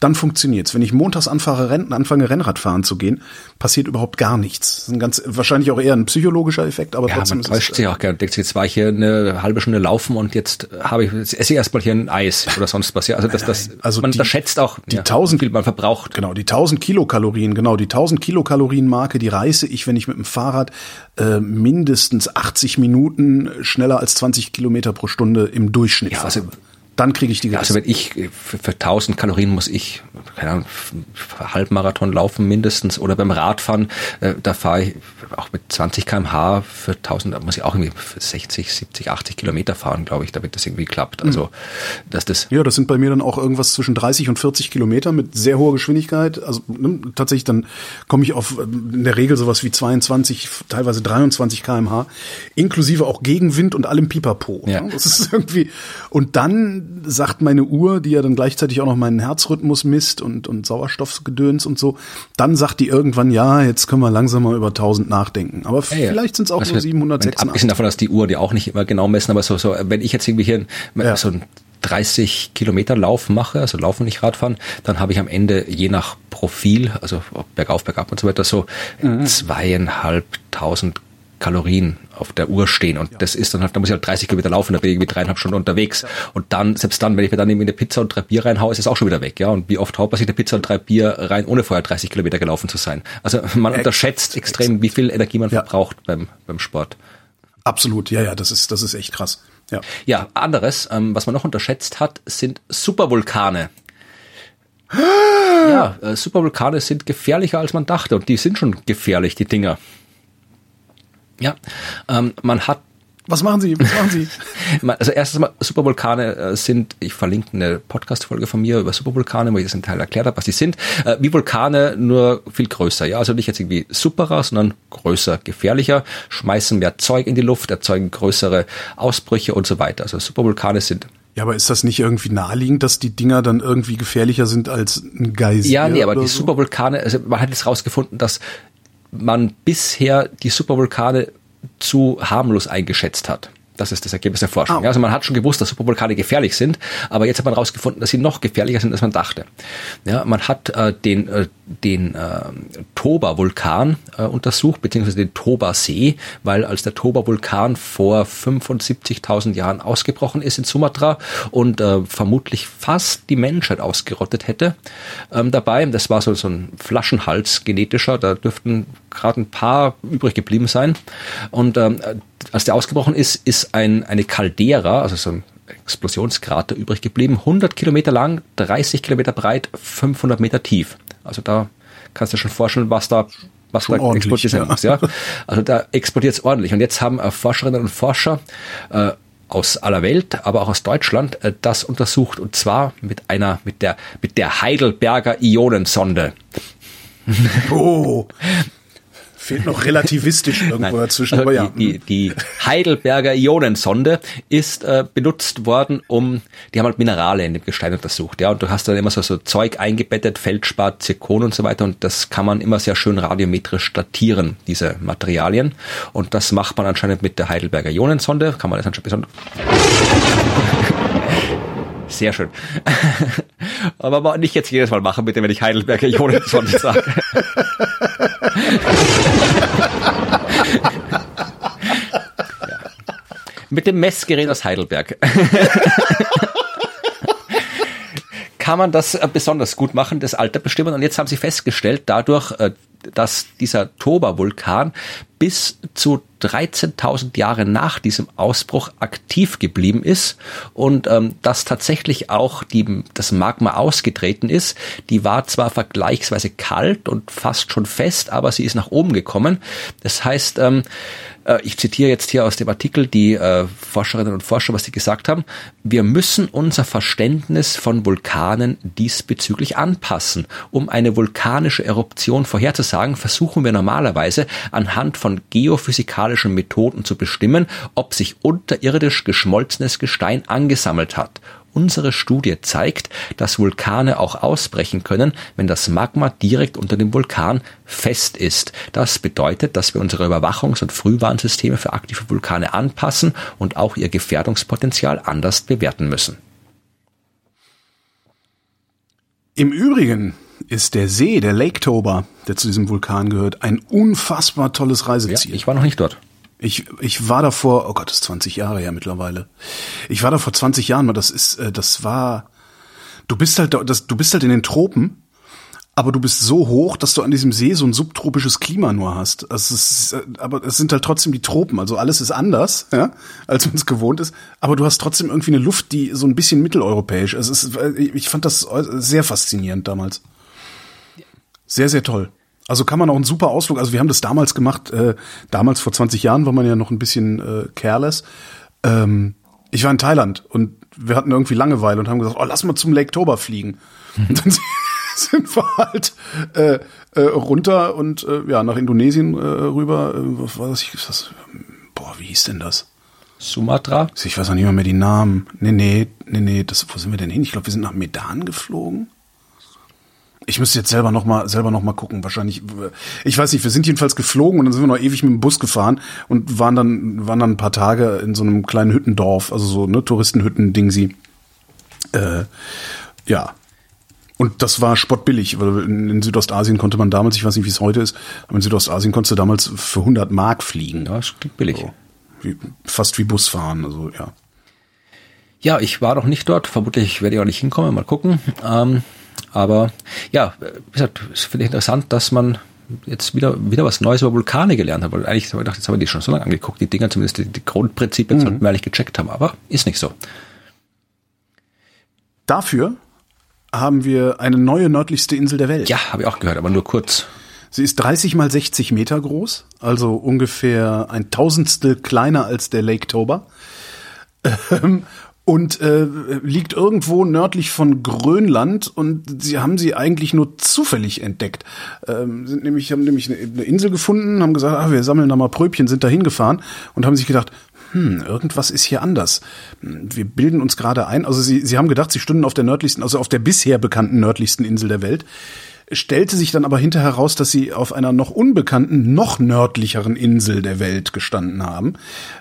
dann funktioniert's. Wenn ich montags anfange, Renn, anfange Rennrad fahren zu gehen, passiert überhaupt gar nichts. Das ist ein ganz, wahrscheinlich auch eher ein psychologischer Effekt, aber ja, trotzdem. Man täuscht sich auch gerne. Denkt jetzt war ich hier eine halbe Stunde laufen und jetzt habe ich, jetzt esse ich erstmal hier ein Eis oder sonst was. Ja, also das, das, also man die, unterschätzt auch, die ja, 1000, viel man verbraucht. Genau, die 1000 Kilokalorien, genau, die 1000 Kilokalorien Marke, die reiße ich, wenn ich mit dem Fahrrad äh, mindestens 80 Minuten schneller als 20 Kilometer pro Stunde im Durchschnitt ja, also, dann kriege ich die ja, Also wenn ich für, für 1000 Kalorien muss ich keine Ahnung, Halbmarathon laufen mindestens oder beim Radfahren, äh, da fahre ich auch mit 20 kmh für 1000, da muss ich auch irgendwie 60, 70, 80 Kilometer fahren, glaube ich, damit das irgendwie klappt. Also, dass das. Ja, das sind bei mir dann auch irgendwas zwischen 30 und 40 Kilometer mit sehr hoher Geschwindigkeit. Also ne, tatsächlich, dann komme ich auf in der Regel sowas wie 22, teilweise 23 kmh, inklusive auch Gegenwind und allem Pipapo. Ja. Das ist irgendwie, und dann sagt meine Uhr, die ja dann gleichzeitig auch noch meinen Herzrhythmus misst und, und Sauerstoffgedöns und so, dann sagt die irgendwann, ja, jetzt können wir langsam mal über 1000 nachdenken. Aber ja, vielleicht sind es auch also nur 786. Abgesehen davon, dass die Uhr die auch nicht immer genau messen, aber so, so wenn ich jetzt irgendwie hier ja. so ein 30 Kilometer Lauf mache, also Laufen nicht Radfahren, dann habe ich am Ende je nach Profil, also bergauf, bergab und so weiter, so mhm. zweieinhalbtausend Kalorien auf der Uhr stehen. Und ja. das ist dann halt, da muss ich halt 30 Kilometer laufen, da bin ich irgendwie dreieinhalb Stunden unterwegs. Ja. Und dann, selbst dann, wenn ich mir dann irgendwie eine Pizza und drei Bier reinhaue, ist es auch schon wieder weg. Ja. Und wie oft haut man sich eine Pizza und drei Bier rein, ohne vorher 30 Kilometer gelaufen zu sein? Also man unterschätzt extrem, wie viel Energie man ja. verbraucht beim, beim Sport. Absolut, ja, ja, das ist, das ist echt krass. Ja, ja anderes, ähm, was man noch unterschätzt hat, sind Supervulkane. *gasps* ja, äh, Supervulkane sind gefährlicher als man dachte und die sind schon gefährlich, die Dinger. Ja, ähm, man hat was machen Sie? Was machen Sie? *laughs* also erstens mal, Supervulkane äh, sind, ich verlinke eine Podcast-Folge von mir über Supervulkane, wo ich das im Teil erklärt habe, was die sind. Äh, wie Vulkane, nur viel größer. Ja, also nicht jetzt irgendwie superer, sondern größer, gefährlicher, schmeißen mehr Zeug in die Luft, erzeugen größere Ausbrüche und so weiter. Also Supervulkane sind ja, aber ist das nicht irgendwie naheliegend, dass die Dinger dann irgendwie gefährlicher sind als ein Geysir? Ja, nee, aber die so? Supervulkane, also man hat jetzt rausgefunden, dass man bisher die Supervulkane zu harmlos eingeschätzt hat. Das ist das Ergebnis der Forschung. Ja, also man hat schon gewusst, dass Supervulkane gefährlich sind, aber jetzt hat man herausgefunden, dass sie noch gefährlicher sind, als man dachte. Ja, man hat äh, den, äh, den äh, Toba-Vulkan äh, untersucht, beziehungsweise den Toba-See, weil als der Toba-Vulkan vor 75.000 Jahren ausgebrochen ist in Sumatra und äh, vermutlich fast die Menschheit ausgerottet hätte ähm, dabei. Das war so, so ein Flaschenhals genetischer, da dürften gerade ein paar übrig geblieben sein. Und ähm, als der ausgebrochen ist, ist ein, eine Caldera, also so ein Explosionskrater übrig geblieben, 100 Kilometer lang, 30 Kilometer breit, 500 Meter tief. Also da kannst du dir schon vorstellen, was da was schon da explodiert ja. Muss, ja. Also da explodiert es ordentlich. Und jetzt haben äh, Forscherinnen und Forscher äh, aus aller Welt, aber auch aus Deutschland äh, das untersucht und zwar mit einer mit der mit der Heidelberger Ionensonde. Oh, Fehlt noch relativistisch *laughs* irgendwo Nein. dazwischen. Also aber ja. die, die, Heidelberger Ionensonde ist äh, benutzt worden, um, die haben halt Minerale in dem Gestein untersucht, ja, und du hast dann immer so, so Zeug eingebettet, Feldspat, Zirkon und so weiter, und das kann man immer sehr schön radiometrisch datieren, diese Materialien, und das macht man anscheinend mit der Heidelberger Ionensonde, kann man das anscheinend besonders sehr schön. *laughs* Aber nicht jetzt jedes Mal machen, bitte, wenn ich Heidelberger Ionensonde *laughs* sage. ja. Mit dem Messgerät aus Heidelberg. *laughs* kann man das äh, besonders gut machen, das Alter bestimmen. Und jetzt haben sie festgestellt, dadurch, äh, dass dieser Toba-Vulkan bis zu 13.000 Jahre nach diesem Ausbruch aktiv geblieben ist und ähm, dass tatsächlich auch die, das Magma ausgetreten ist. Die war zwar vergleichsweise kalt und fast schon fest, aber sie ist nach oben gekommen. Das heißt, ähm, äh, ich zitiere jetzt hier aus dem Artikel die äh, Forscherinnen und Forscher, was sie gesagt haben, wir müssen unser Verständnis von Vulkanen diesbezüglich anpassen. Um eine vulkanische Eruption vorherzusagen, versuchen wir normalerweise anhand von geophysikalischen Methoden zu bestimmen, ob sich unterirdisch geschmolzenes Gestein angesammelt hat. Unsere Studie zeigt, dass Vulkane auch ausbrechen können, wenn das Magma direkt unter dem Vulkan fest ist. Das bedeutet, dass wir unsere Überwachungs- und Frühwarnsysteme für aktive Vulkane anpassen und auch ihr Gefährdungspotenzial anders bewerten müssen. Im Übrigen ist der See, der Lake Toba, der zu diesem Vulkan gehört, ein unfassbar tolles Reiseziel. Ja, ich war noch nicht dort. Ich, ich war da vor, oh Gott, das ist 20 Jahre her mittlerweile. Ich war da vor 20 Jahren mal, das ist, äh, das war, du bist halt, das, du bist halt in den Tropen, aber du bist so hoch, dass du an diesem See so ein subtropisches Klima nur hast. Es ist, äh, aber es sind halt trotzdem die Tropen, also alles ist anders, ja, als man es gewohnt ist. Aber du hast trotzdem irgendwie eine Luft, die so ein bisschen mitteleuropäisch. ist. Ist, äh, ich fand das sehr faszinierend damals. Sehr, sehr toll. Also kann man auch einen super Ausflug, also wir haben das damals gemacht, äh, damals vor 20 Jahren war man ja noch ein bisschen äh, careless. Ähm, ich war in Thailand und wir hatten irgendwie Langeweile und haben gesagt, oh, lass mal zum Lake Toba fliegen. Mhm. Und dann *laughs* sind wir halt äh, äh, runter und äh, ja, nach Indonesien äh, rüber. Äh, was war das? Ich, das? Boah, wie hieß denn das? Sumatra? Ich weiß auch nicht mehr, mehr die Namen. Nee, nee, nee, nee, das, wo sind wir denn hin? Ich glaube, wir sind nach Medan geflogen. Ich müsste jetzt selber noch mal selber noch mal gucken. Wahrscheinlich, ich weiß nicht. Wir sind jedenfalls geflogen und dann sind wir noch ewig mit dem Bus gefahren und waren dann waren dann ein paar Tage in so einem kleinen Hüttendorf, also so ne Touristenhütten sie. Äh, ja. Und das war spottbillig, weil in, in, Südostasien konnte man damals, ich weiß nicht, wie es heute ist, aber in Südostasien konntest du damals für 100 Mark fliegen. Ja, das klingt billig. So, wie, fast wie Busfahren, also ja. Ja, ich war noch nicht dort. Vermutlich werde ich auch nicht hinkommen. Mal gucken. Ähm, aber ja, wie gesagt, es finde ich interessant, dass man jetzt wieder, wieder was Neues über Vulkane gelernt hat, weil eigentlich habe ich gedacht, jetzt haben wir die schon so lange angeguckt, die Dinger zumindest, die, die Grundprinzipien mhm. sollten wir eigentlich gecheckt haben, aber ist nicht so. Dafür haben wir eine neue nördlichste Insel der Welt. Ja, habe ich auch gehört, aber nur kurz. Sie ist 30 mal 60 Meter groß, also ungefähr ein Tausendstel kleiner als der Lake Toba. *laughs* Und äh, liegt irgendwo nördlich von Grönland und sie haben sie eigentlich nur zufällig entdeckt. Ähm, sind nämlich haben nämlich eine, eine Insel gefunden, haben gesagt, ah, wir sammeln da mal Pröbchen, sind da hingefahren und haben sich gedacht, hm, irgendwas ist hier anders. Wir bilden uns gerade ein, also sie, sie haben gedacht, sie stünden auf der nördlichsten, also auf der bisher bekannten nördlichsten Insel der Welt stellte sich dann aber hinterher heraus, dass sie auf einer noch unbekannten, noch nördlicheren Insel der Welt gestanden haben.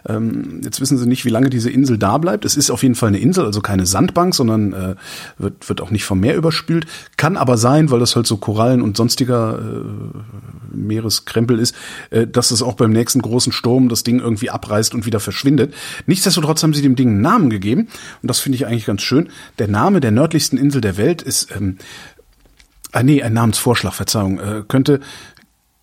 Ähm, jetzt wissen sie nicht, wie lange diese Insel da bleibt. Es ist auf jeden Fall eine Insel, also keine Sandbank, sondern äh, wird, wird auch nicht vom Meer überspült. Kann aber sein, weil das halt so Korallen und sonstiger äh, Meereskrempel ist, äh, dass es auch beim nächsten großen Sturm das Ding irgendwie abreißt und wieder verschwindet. Nichtsdestotrotz haben sie dem Ding einen Namen gegeben und das finde ich eigentlich ganz schön. Der Name der nördlichsten Insel der Welt ist ähm, ah nee, ein Namensvorschlag, Verzeihung, äh, könnte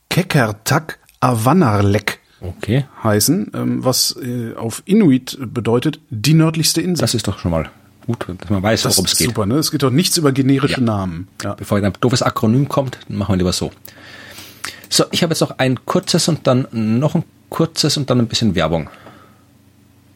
Kekertak Avanarlek okay. heißen, ähm, was äh, auf Inuit bedeutet die nördlichste Insel. Das ist doch schon mal gut, dass man weiß, worum es geht. Super, ne? Es geht doch nichts über generische ja. Namen. Ja. Bevor ein doofes Akronym kommt, machen wir lieber so. So, ich habe jetzt noch ein kurzes und dann noch ein kurzes und dann ein bisschen Werbung.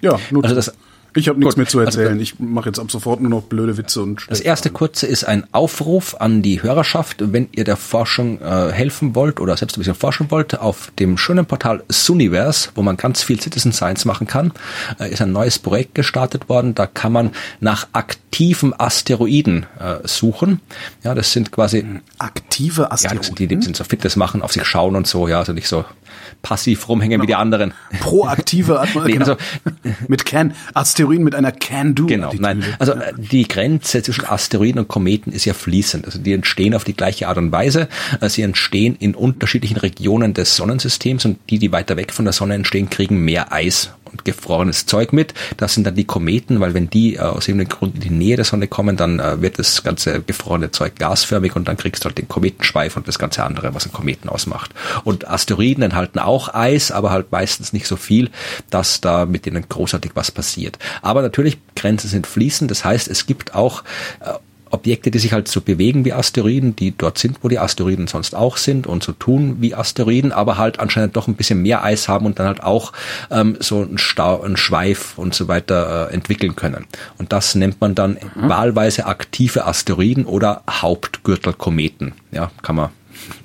Ja, nur also das ich habe nichts mehr zu also erzählen. Also, ich mache jetzt ab sofort nur noch blöde Witze und. Das erste kurze ist ein Aufruf an die Hörerschaft, wenn ihr der Forschung äh, helfen wollt oder selbst ein bisschen forschen wollt, auf dem schönen Portal Suniverse, wo man ganz viel Citizen Science machen kann, äh, ist ein neues Projekt gestartet worden. Da kann man nach aktiven Asteroiden äh, suchen. Ja, das sind quasi aktive Asteroiden. Ja, die, die sind so Fitness machen, auf sich schauen und so. Ja, also nicht so passiv rumhängen genau. wie die anderen. Proaktive Atmosphäre. *laughs* nee, also, mit Can, Asteroiden mit einer Can-Do. Genau, nein. Also äh, die Grenze zwischen Asteroiden und Kometen ist ja fließend. Also die entstehen auf die gleiche Art und Weise. Äh, sie entstehen in unterschiedlichen Regionen des Sonnensystems und die, die weiter weg von der Sonne entstehen, kriegen mehr Eis und gefrorenes Zeug mit. Das sind dann die Kometen, weil wenn die äh, aus irgendeinem Grund in die Nähe der Sonne kommen, dann äh, wird das ganze gefrorene Zeug gasförmig und dann kriegst du halt den Kometenschweif und das ganze andere, was ein Kometen ausmacht. Und Asteroiden enthalten auch Eis, aber halt meistens nicht so viel, dass da mit denen großartig was passiert. Aber natürlich, Grenzen sind fließend, das heißt, es gibt auch äh, Objekte, die sich halt so bewegen wie Asteroiden, die dort sind, wo die Asteroiden sonst auch sind und so tun wie Asteroiden, aber halt anscheinend doch ein bisschen mehr Eis haben und dann halt auch ähm, so einen, Stau, einen Schweif und so weiter äh, entwickeln können. Und das nennt man dann mhm. wahlweise aktive Asteroiden oder Hauptgürtelkometen. Ja, kann man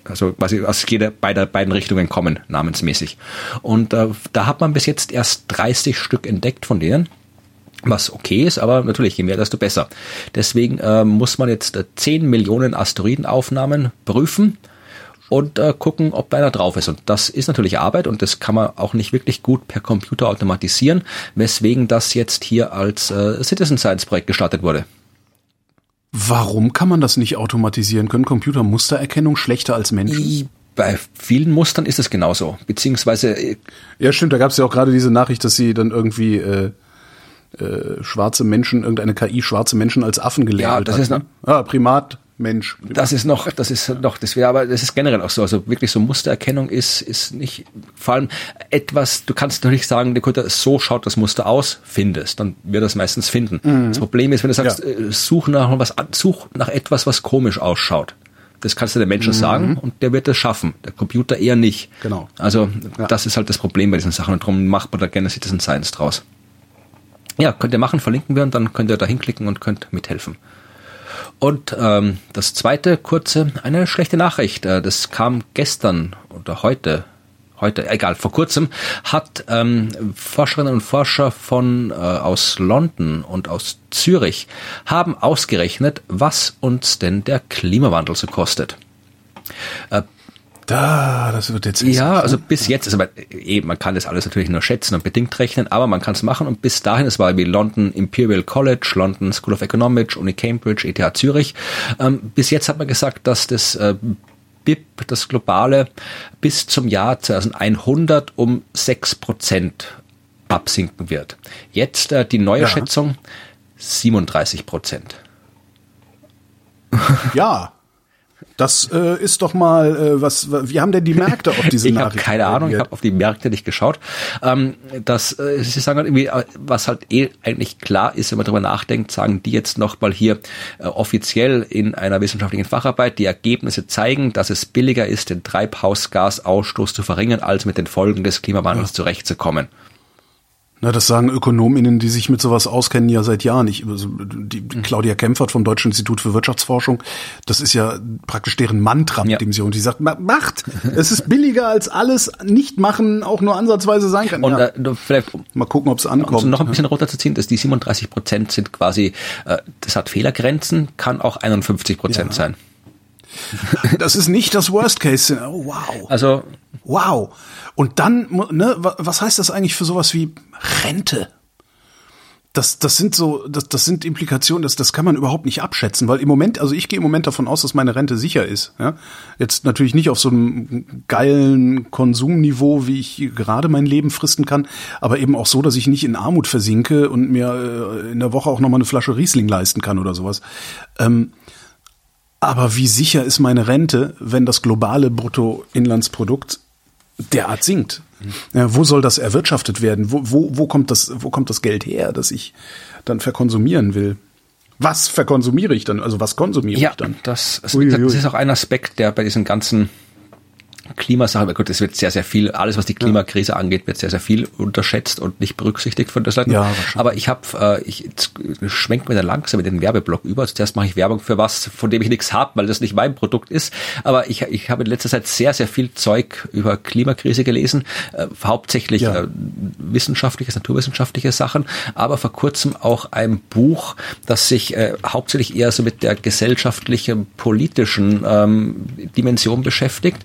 also quasi aus jeder beider beiden Richtungen kommen, namensmäßig. Und äh, da hat man bis jetzt erst 30 Stück entdeckt von denen was okay ist, aber natürlich, je mehr, desto besser. Deswegen äh, muss man jetzt äh, 10 Millionen Asteroidenaufnahmen prüfen und äh, gucken, ob da einer drauf ist. Und das ist natürlich Arbeit und das kann man auch nicht wirklich gut per Computer automatisieren, weswegen das jetzt hier als äh, Citizen Science Projekt gestartet wurde. Warum kann man das nicht automatisieren? Können Computer Mustererkennung schlechter als Menschen? bei vielen Mustern ist es genauso. Beziehungsweise. Äh, ja, stimmt, da gab es ja auch gerade diese Nachricht, dass sie dann irgendwie äh, äh, schwarze Menschen, irgendeine KI schwarze Menschen als Affen gelernt ja, das hat. Ist noch, ah, Primat, Mensch. Primat. Das ist noch, das ist noch, das wäre aber, das ist generell auch so. Also wirklich so Mustererkennung ist, ist nicht, vor allem etwas, du kannst natürlich sagen, der Computer, so schaut das Muster aus, findest, dann wird das meistens finden. Mhm. Das Problem ist, wenn du sagst, ja. Äh, such nach was, such nach etwas, was komisch ausschaut. Das kannst du dem Menschen mhm. sagen und der wird das schaffen. Der Computer eher nicht. Genau. Also ja. das ist halt das Problem bei diesen Sachen und darum macht man da gerne Citizen Science draus. Ja, könnt ihr machen, verlinken wir und dann könnt ihr da hinklicken und könnt mithelfen. Und ähm, das zweite kurze, eine schlechte Nachricht. Äh, das kam gestern oder heute, heute, egal, vor kurzem, hat ähm, Forscherinnen und Forscher von äh, aus London und aus Zürich haben ausgerechnet, was uns denn der Klimawandel so kostet. Äh, da, das wird jetzt. Ja, also bis jetzt, also eben, man kann das alles natürlich nur schätzen und bedingt rechnen, aber man kann es machen und bis dahin, es war wie London Imperial College, London School of Economics, Uni Cambridge, ETH Zürich. Ähm, bis jetzt hat man gesagt, dass das äh, BIP, das globale, bis zum Jahr 2100 um sechs Prozent absinken wird. Jetzt äh, die neue ja. Schätzung 37 Prozent. Ja, das äh, ist doch mal äh, was. Wie haben denn die Märkte auf diese *laughs* ich Nachricht? Ich habe keine Ahnung. Ich habe auf die Märkte nicht geschaut. Ähm, das, äh, Sie sagen halt irgendwie, äh, was halt eh eigentlich klar ist, wenn man darüber nachdenkt, sagen die jetzt noch mal hier äh, offiziell in einer wissenschaftlichen Facharbeit, die Ergebnisse zeigen, dass es billiger ist, den Treibhausgasausstoß zu verringern, als mit den Folgen des Klimawandels ja. zurechtzukommen. Na, das sagen Ökonominnen, die sich mit sowas auskennen, ja seit Jahren. Ich, also die, die Claudia Kempfert vom Deutschen Institut für Wirtschaftsforschung, das ist ja praktisch deren Mantra, mit ja. dem sie und die sagt, macht, es ist billiger als alles nicht machen, auch nur ansatzweise sein kann. Und ja. äh, vielleicht mal gucken, ob es ankommt. Um noch ein bisschen runterzuziehen, dass die 37 Prozent sind quasi, äh, das hat Fehlergrenzen, kann auch 51 Prozent ja. sein. *laughs* Das ist nicht das Worst Case. Oh, wow. Also wow. Und dann, ne, was heißt das eigentlich für sowas wie Rente? Das, das sind so, das, das sind Implikationen, das, das kann man überhaupt nicht abschätzen, weil im Moment, also ich gehe im Moment davon aus, dass meine Rente sicher ist. Ja? Jetzt natürlich nicht auf so einem geilen Konsumniveau, wie ich gerade mein Leben fristen kann, aber eben auch so, dass ich nicht in Armut versinke und mir äh, in der Woche auch noch mal eine Flasche Riesling leisten kann oder sowas. Ähm, aber wie sicher ist meine Rente, wenn das globale Bruttoinlandsprodukt derart sinkt? Ja, wo soll das erwirtschaftet werden? Wo, wo, wo, kommt das, wo kommt das Geld her, das ich dann verkonsumieren will? Was verkonsumiere ich dann? Also was konsumiere ja, ich dann? Das, das, das ist auch ein Aspekt, der bei diesen ganzen Klimasache, gut, es wird sehr, sehr viel, alles was die Klimakrise angeht, wird sehr, sehr viel unterschätzt und nicht berücksichtigt von das Leuten. Ja, Aber ich habe, äh, ich schwenke mir da langsam mit den Werbeblock über. Zuerst mache ich Werbung für was, von dem ich nichts habe, weil das nicht mein Produkt ist. Aber ich, ich habe in letzter Zeit sehr, sehr viel Zeug über Klimakrise gelesen, äh, hauptsächlich ja. äh, wissenschaftliches, naturwissenschaftliche Sachen, aber vor kurzem auch ein Buch, das sich äh, hauptsächlich eher so mit der gesellschaftlichen, politischen ähm, Dimension beschäftigt.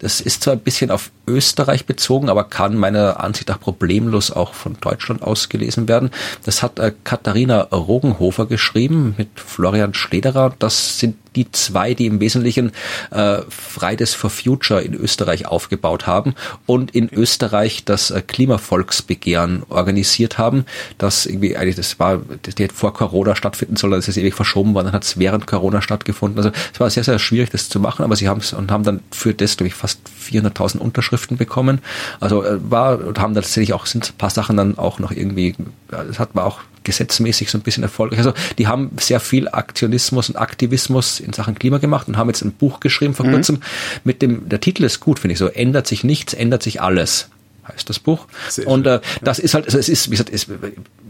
Das das ist zwar ein bisschen auf Österreich bezogen, aber kann meiner Ansicht nach problemlos auch von Deutschland aus gelesen werden. Das hat äh, Katharina Rogenhofer geschrieben mit Florian Schlederer. Das sind die zwei, die im Wesentlichen äh, Fridays for Future in Österreich aufgebaut haben und in Österreich das äh, Klimavolksbegehren organisiert haben, das irgendwie eigentlich, das war, das hätte vor Corona stattfinden sollen, das ist ewig verschoben worden, dann hat es während Corona stattgefunden. Also es war sehr, sehr schwierig, das zu machen, aber sie haben es und haben dann für das, glaube ich, fast 400.000 Unterschriften bekommen. Also äh, war und haben tatsächlich auch, sind ein paar Sachen dann auch noch irgendwie, das hat man auch gesetzmäßig so ein bisschen erfolgreich. Also die haben sehr viel Aktionismus und Aktivismus in Sachen Klima gemacht und haben jetzt ein Buch geschrieben vor mhm. kurzem mit dem, der Titel ist gut, finde ich so, ändert sich nichts, ändert sich alles heißt das Buch. Sehr und äh, das ist halt, also es ist, wie gesagt, es,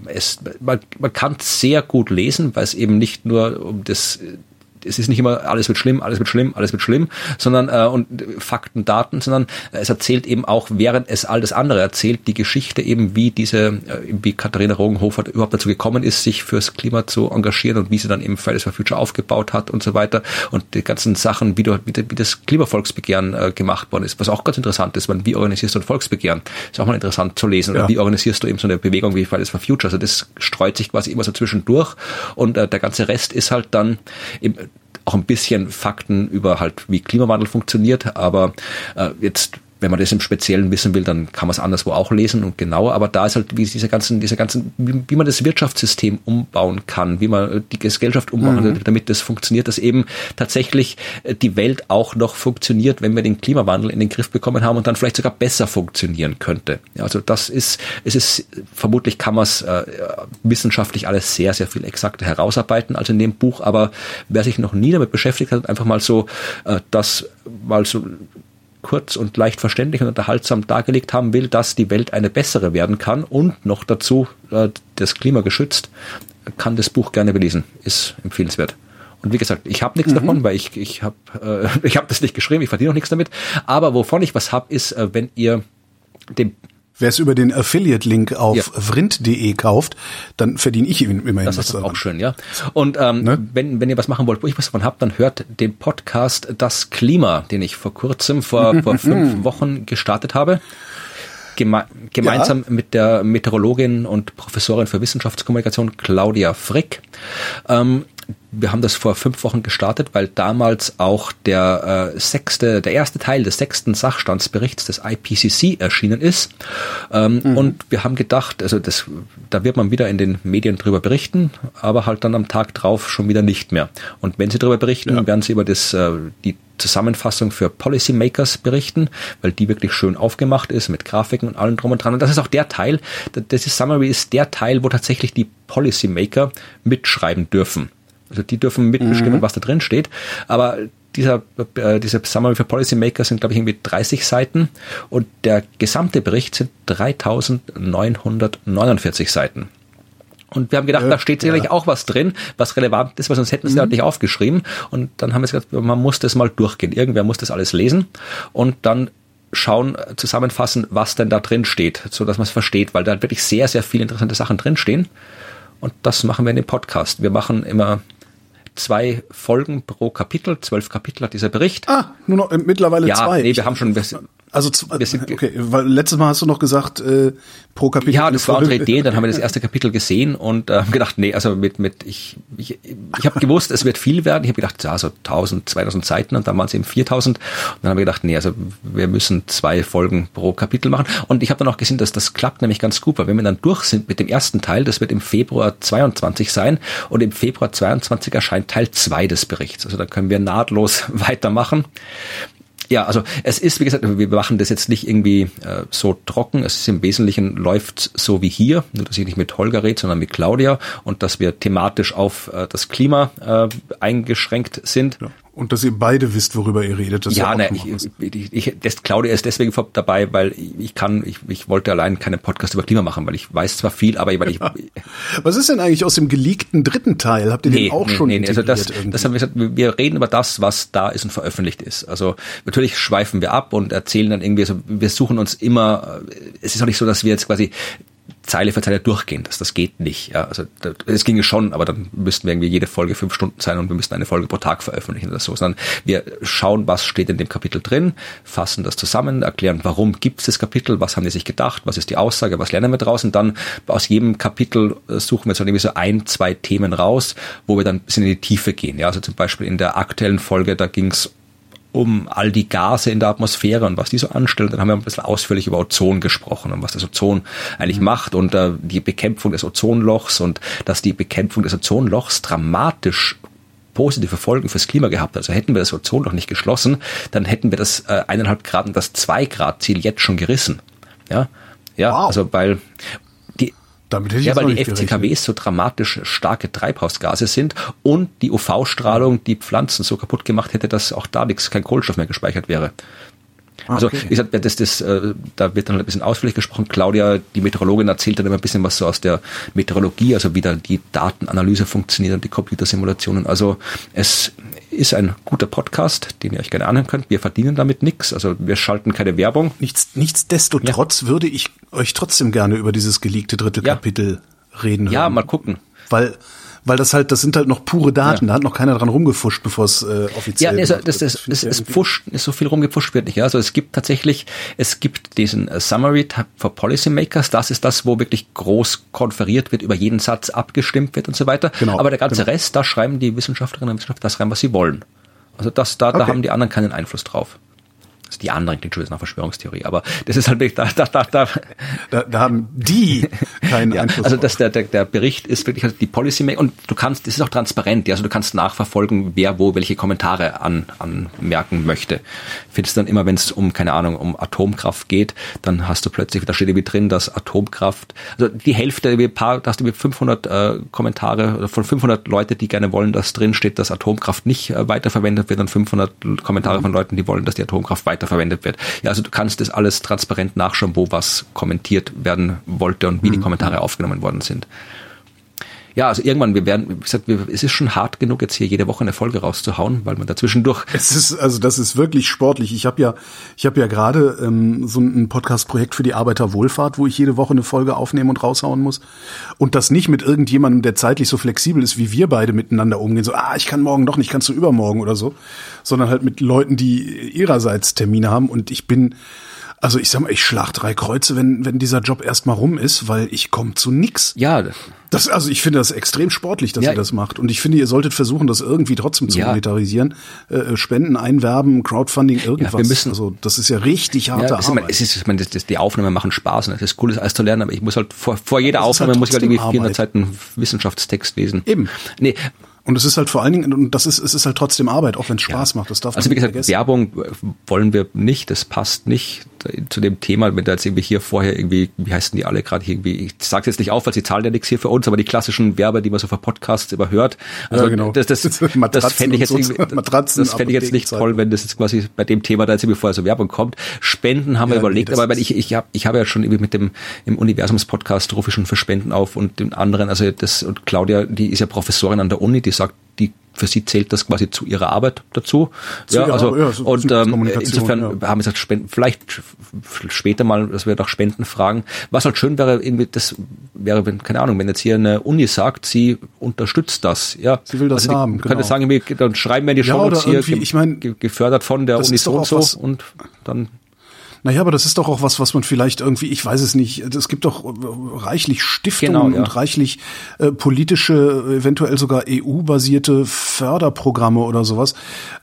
es, man, man kann sehr gut lesen, weil es eben nicht nur um das es ist nicht immer alles wird schlimm, alles wird schlimm, alles wird schlimm, sondern äh, und Fakten, Daten, sondern es erzählt eben auch, während es all das andere erzählt, die Geschichte eben, wie diese, äh, wie Katharina Rogenhofer überhaupt dazu gekommen ist, sich fürs Klima zu engagieren und wie sie dann eben Fridays for Future aufgebaut hat und so weiter und die ganzen Sachen, wie, du, wie, wie das Klimavolksbegehren äh, gemacht worden ist, was auch ganz interessant ist, man, wie organisierst du ein Volksbegehren? Ist auch mal interessant zu lesen. Ja. Wie organisierst du eben so eine Bewegung wie Fridays for Future? Also das streut sich quasi immer so zwischendurch und äh, der ganze Rest ist halt dann eben auch ein bisschen Fakten über halt, wie Klimawandel funktioniert, aber äh, jetzt wenn man das im Speziellen wissen will, dann kann man es anderswo auch lesen und genauer. Aber da ist halt, wie diese ganzen, diese ganzen, wie, wie man das Wirtschaftssystem umbauen kann, wie man die Gesellschaft umbauen mhm. damit das funktioniert, dass eben tatsächlich äh, die Welt auch noch funktioniert, wenn wir den Klimawandel in den Griff bekommen haben und dann vielleicht sogar besser funktionieren könnte. Ja, also das ist, es ist, vermutlich kann man es äh, wissenschaftlich alles sehr, sehr viel exakter herausarbeiten als in dem Buch. Aber wer sich noch nie damit beschäftigt hat, einfach mal so äh, das mal so kurz und leicht verständlich und unterhaltsam dargelegt haben will, dass die Welt eine bessere werden kann und noch dazu äh, das Klima geschützt, kann das Buch gerne belesen. Ist empfehlenswert. Und wie gesagt, ich habe nichts mhm. davon, weil ich ich habe äh, *laughs* ich habe das nicht geschrieben, ich verdiene auch nichts damit. Aber wovon ich was habe, ist, äh, wenn ihr dem Wer es über den Affiliate-Link auf ja. vrind.de kauft, dann verdiene ich immerhin das was. Ist auch schön, ja. Und ähm, ne? wenn, wenn ihr was machen wollt, wo ich was davon habt, dann hört den Podcast Das Klima, den ich vor kurzem, vor, *laughs* vor fünf Wochen gestartet habe. Geme gemeinsam ja. mit der Meteorologin und Professorin für Wissenschaftskommunikation Claudia Frick. Ähm, wir haben das vor fünf Wochen gestartet, weil damals auch der äh, sechste, der erste Teil des sechsten Sachstandsberichts des IPCC erschienen ist. Ähm, mhm. Und wir haben gedacht, also das, da wird man wieder in den Medien drüber berichten, aber halt dann am Tag drauf schon wieder nicht mehr. Und wenn sie darüber berichten, ja. werden sie über das, äh, die Zusammenfassung für Policymakers berichten, weil die wirklich schön aufgemacht ist mit Grafiken und allem drum und dran. Und das ist auch der Teil, das ist Summary ist der Teil, wo tatsächlich die Policymaker mitschreiben dürfen. Also die dürfen mitbestimmen, mhm. was da drin steht. Aber dieser, äh, dieser Summary für Policymaker sind, glaube ich, irgendwie 30 Seiten und der gesamte Bericht sind 3949 Seiten. Und wir haben gedacht, ja, da steht sicherlich ja. auch was drin, was relevant ist, weil sonst hätten sie mhm. halt nicht aufgeschrieben. Und dann haben wir gesagt, man muss das mal durchgehen. Irgendwer muss das alles lesen und dann schauen, zusammenfassen, was denn da drin steht, so dass man es versteht, weil da wirklich sehr, sehr viele interessante Sachen drinstehen. Und das machen wir in dem Podcast. Wir machen immer zwei Folgen pro Kapitel, zwölf Kapitel hat dieser Bericht. Ah, nur noch äh, mittlerweile ja, zwei. Nee, wir haben schon, also okay, weil letztes Mal hast du noch gesagt äh, pro Kapitel. Ja, das war unsere Idee. Dann haben wir das erste Kapitel gesehen und äh, gedacht, nee, also mit mit ich ich, ich habe gewusst, es wird viel werden. Ich habe gedacht, ja, so 1000, 2000 Seiten und dann waren es eben 4000. Und dann haben wir gedacht, nee, also wir müssen zwei Folgen pro Kapitel machen. Und ich habe dann auch gesehen, dass das klappt nämlich ganz gut, weil wenn wir dann durch sind mit dem ersten Teil, das wird im Februar 22 sein und im Februar 22 erscheint Teil 2 des Berichts. Also da können wir nahtlos *laughs* weitermachen. Ja, also es ist, wie gesagt, wir machen das jetzt nicht irgendwie äh, so trocken. Es ist im Wesentlichen läuft so wie hier, nur dass ich nicht mit Holger rede, sondern mit Claudia und dass wir thematisch auf äh, das Klima äh, eingeschränkt sind. Ja. Und dass ihr beide wisst, worüber ihr redet. Das ja, ne, ich, ich, ich, das, Claudia ist deswegen dabei, weil ich kann, ich, ich wollte allein keinen Podcast über Klima machen, weil ich weiß zwar viel, aber weil ich. *laughs* Was ist denn eigentlich aus dem geleakten dritten Teil? Habt ihr nee, den auch nee, schon nee, nee. Also das, das haben wir gesagt, wir reden über das, was da ist und veröffentlicht ist. Also natürlich schweifen wir ab und erzählen dann irgendwie, also wir suchen uns immer, es ist auch nicht so, dass wir jetzt quasi Zeile für Zeile durchgehen. Das, das geht nicht. Ja, also es ginge schon, aber dann müssten wir irgendwie jede Folge fünf Stunden sein und wir müssten eine Folge pro Tag veröffentlichen oder so. Sondern wir schauen, was steht in dem Kapitel drin, fassen das zusammen, erklären, warum gibt es das Kapitel, was haben die sich gedacht, was ist die Aussage, was lernen wir draus und dann aus jedem Kapitel äh, suchen wir so irgendwie so ein, zwei Themen raus, wo wir dann ein bisschen in die Tiefe gehen. Ja, also zum Beispiel in der aktuellen Folge, da ging es um all die Gase in der Atmosphäre und was die so anstellen. Dann haben wir ein bisschen ausführlich über Ozon gesprochen und was das Ozon eigentlich mhm. macht und äh, die Bekämpfung des Ozonlochs und dass die Bekämpfung des Ozonlochs dramatisch positive Folgen fürs Klima gehabt. Also hätten wir das Ozonloch nicht geschlossen, dann hätten wir das äh, eineinhalb Grad und das zwei Grad Ziel jetzt schon gerissen. Ja, ja, wow. also weil damit hätte ich ja, weil die FCKWs so dramatisch starke Treibhausgase sind und die UV-Strahlung die Pflanzen so kaputt gemacht hätte, dass auch da nichts, kein Kohlenstoff mehr gespeichert wäre. Also okay. wie gesagt, das, das, äh, da wird dann ein bisschen ausführlich gesprochen. Claudia, die Meteorologin, erzählt dann immer ein bisschen was so aus der Meteorologie, also wie da die Datenanalyse funktioniert und die Computersimulationen. Also es ist ein guter Podcast, den ihr euch gerne anhören könnt. Wir verdienen damit nichts, also wir schalten keine Werbung. Nichts, nichtsdestotrotz ja. würde ich euch trotzdem gerne über dieses geleakte dritte ja. Kapitel reden hören. Ja, mal gucken. Weil weil das halt, das sind halt noch pure Daten, ja. da hat noch keiner dran rumgefuscht, bevor es äh, offiziell Ja, nee, also das, das, das, das Pfusch, ist so viel rumgepusht wird nicht. Ja? Also es gibt tatsächlich, es gibt diesen uh, Summary for Policymakers, das ist das, wo wirklich groß konferiert wird, über jeden Satz abgestimmt wird und so weiter. Genau, Aber der ganze genau. Rest, da schreiben die Wissenschaftlerinnen und Wissenschaftler das rein, was sie wollen. Also das, da, okay. da haben die anderen keinen Einfluss drauf. Also die anderen klingt schon nach Verschwörungstheorie, aber das ist halt da, da, da, da, da, da haben die *laughs* keinen ja, Einfluss. Also das, der, der, der Bericht ist wirklich halt die Policy und du kannst, das ist auch transparent, ja, also du kannst nachverfolgen, wer wo welche Kommentare an, anmerken möchte. Findest dann immer, wenn es um, keine Ahnung, um Atomkraft geht, dann hast du plötzlich, da steht irgendwie drin, dass Atomkraft, also die Hälfte, wie paar, da hast du mit 500 äh, Kommentare von 500 Leute, die gerne wollen, dass drin steht, dass Atomkraft nicht äh, weiterverwendet wird und 500 Kommentare von Leuten, die wollen, dass die Atomkraft weiter weiterverwendet wird. Ja, also du kannst das alles transparent nachschauen, wo was kommentiert werden wollte und wie mhm. die Kommentare aufgenommen worden sind ja, also irgendwann, wir werden, wie gesagt, wir, es ist schon hart genug, jetzt hier jede Woche eine Folge rauszuhauen, weil man dazwischendurch. Es ist, also das ist wirklich sportlich. Ich habe ja, ich habe ja gerade ähm, so ein Podcast-Projekt für die Arbeiterwohlfahrt, wo ich jede Woche eine Folge aufnehmen und raushauen muss. Und das nicht mit irgendjemandem, der zeitlich so flexibel ist, wie wir beide miteinander umgehen. So, ah, ich kann morgen doch nicht, kannst du übermorgen oder so. Sondern halt mit Leuten, die ihrerseits Termine haben. Und ich bin, also ich sag mal, ich schlag drei Kreuze, wenn, wenn dieser Job erstmal rum ist, weil ich komme zu nix. Ja. Das, also ich finde das extrem sportlich, dass ja. ihr das macht. Und ich finde, ihr solltet versuchen, das irgendwie trotzdem zu ja. monetarisieren. Äh, Spenden, Einwerben, Crowdfunding, irgendwas. Ja, wir müssen, also das ist ja richtig harte ja, Arbeit. es ist, ich meine, das, das, die Aufnahmen machen Spaß und es ist cool, das alles zu lernen, aber ich muss halt vor, vor jeder Aufnahme halt muss ich halt irgendwie 400 Arbeit. Seiten Wissenschaftstext lesen. Eben. Nee, und es ist halt vor allen Dingen, und das ist, es ist halt trotzdem Arbeit, auch wenn es Spaß ja. macht. Das darf also wie gesagt, vergessen. Werbung wollen wir nicht, das passt nicht zu dem Thema, wenn da jetzt irgendwie hier vorher irgendwie, wie heißen die alle gerade irgendwie, ich sage jetzt nicht auf, weil sie zahlen ja nichts hier für uns, aber die klassischen Werbe, die man so für Podcasts überhört, also ja, genau. das, das, *laughs* das, das fände ich jetzt, so, Matratzen, das fände ich *laughs* jetzt nicht toll, wenn das jetzt quasi bei dem Thema da jetzt irgendwie vorher so Werbung kommt. Spenden haben ja, wir überlegt, nee, aber ich, ich habe ich hab ja schon irgendwie mit dem im Universums-Podcast rufe ich schon für Spenden auf und den anderen, also das und Claudia, die ist ja Professorin an der Uni, die sagt, die für sie zählt das quasi zu ihrer Arbeit dazu. Zu ja, also ja, so und ähm, insofern ja. haben wir gesagt, Spenden, vielleicht später mal, dass wir doch Spenden fragen. Was halt schön wäre, irgendwie, das wäre, wenn, keine Ahnung, wenn jetzt hier eine Uni sagt, sie unterstützt das, ja. Sie will das also haben. Genau. Könnte sagen, dann schreiben wir in die Show ja, hier, ich mein, gefördert von der Uni so und so und dann naja, aber das ist doch auch was, was man vielleicht irgendwie, ich weiß es nicht, es gibt doch reichlich Stiftungen genau, ja. und reichlich äh, politische, eventuell sogar EU-basierte Förderprogramme oder sowas.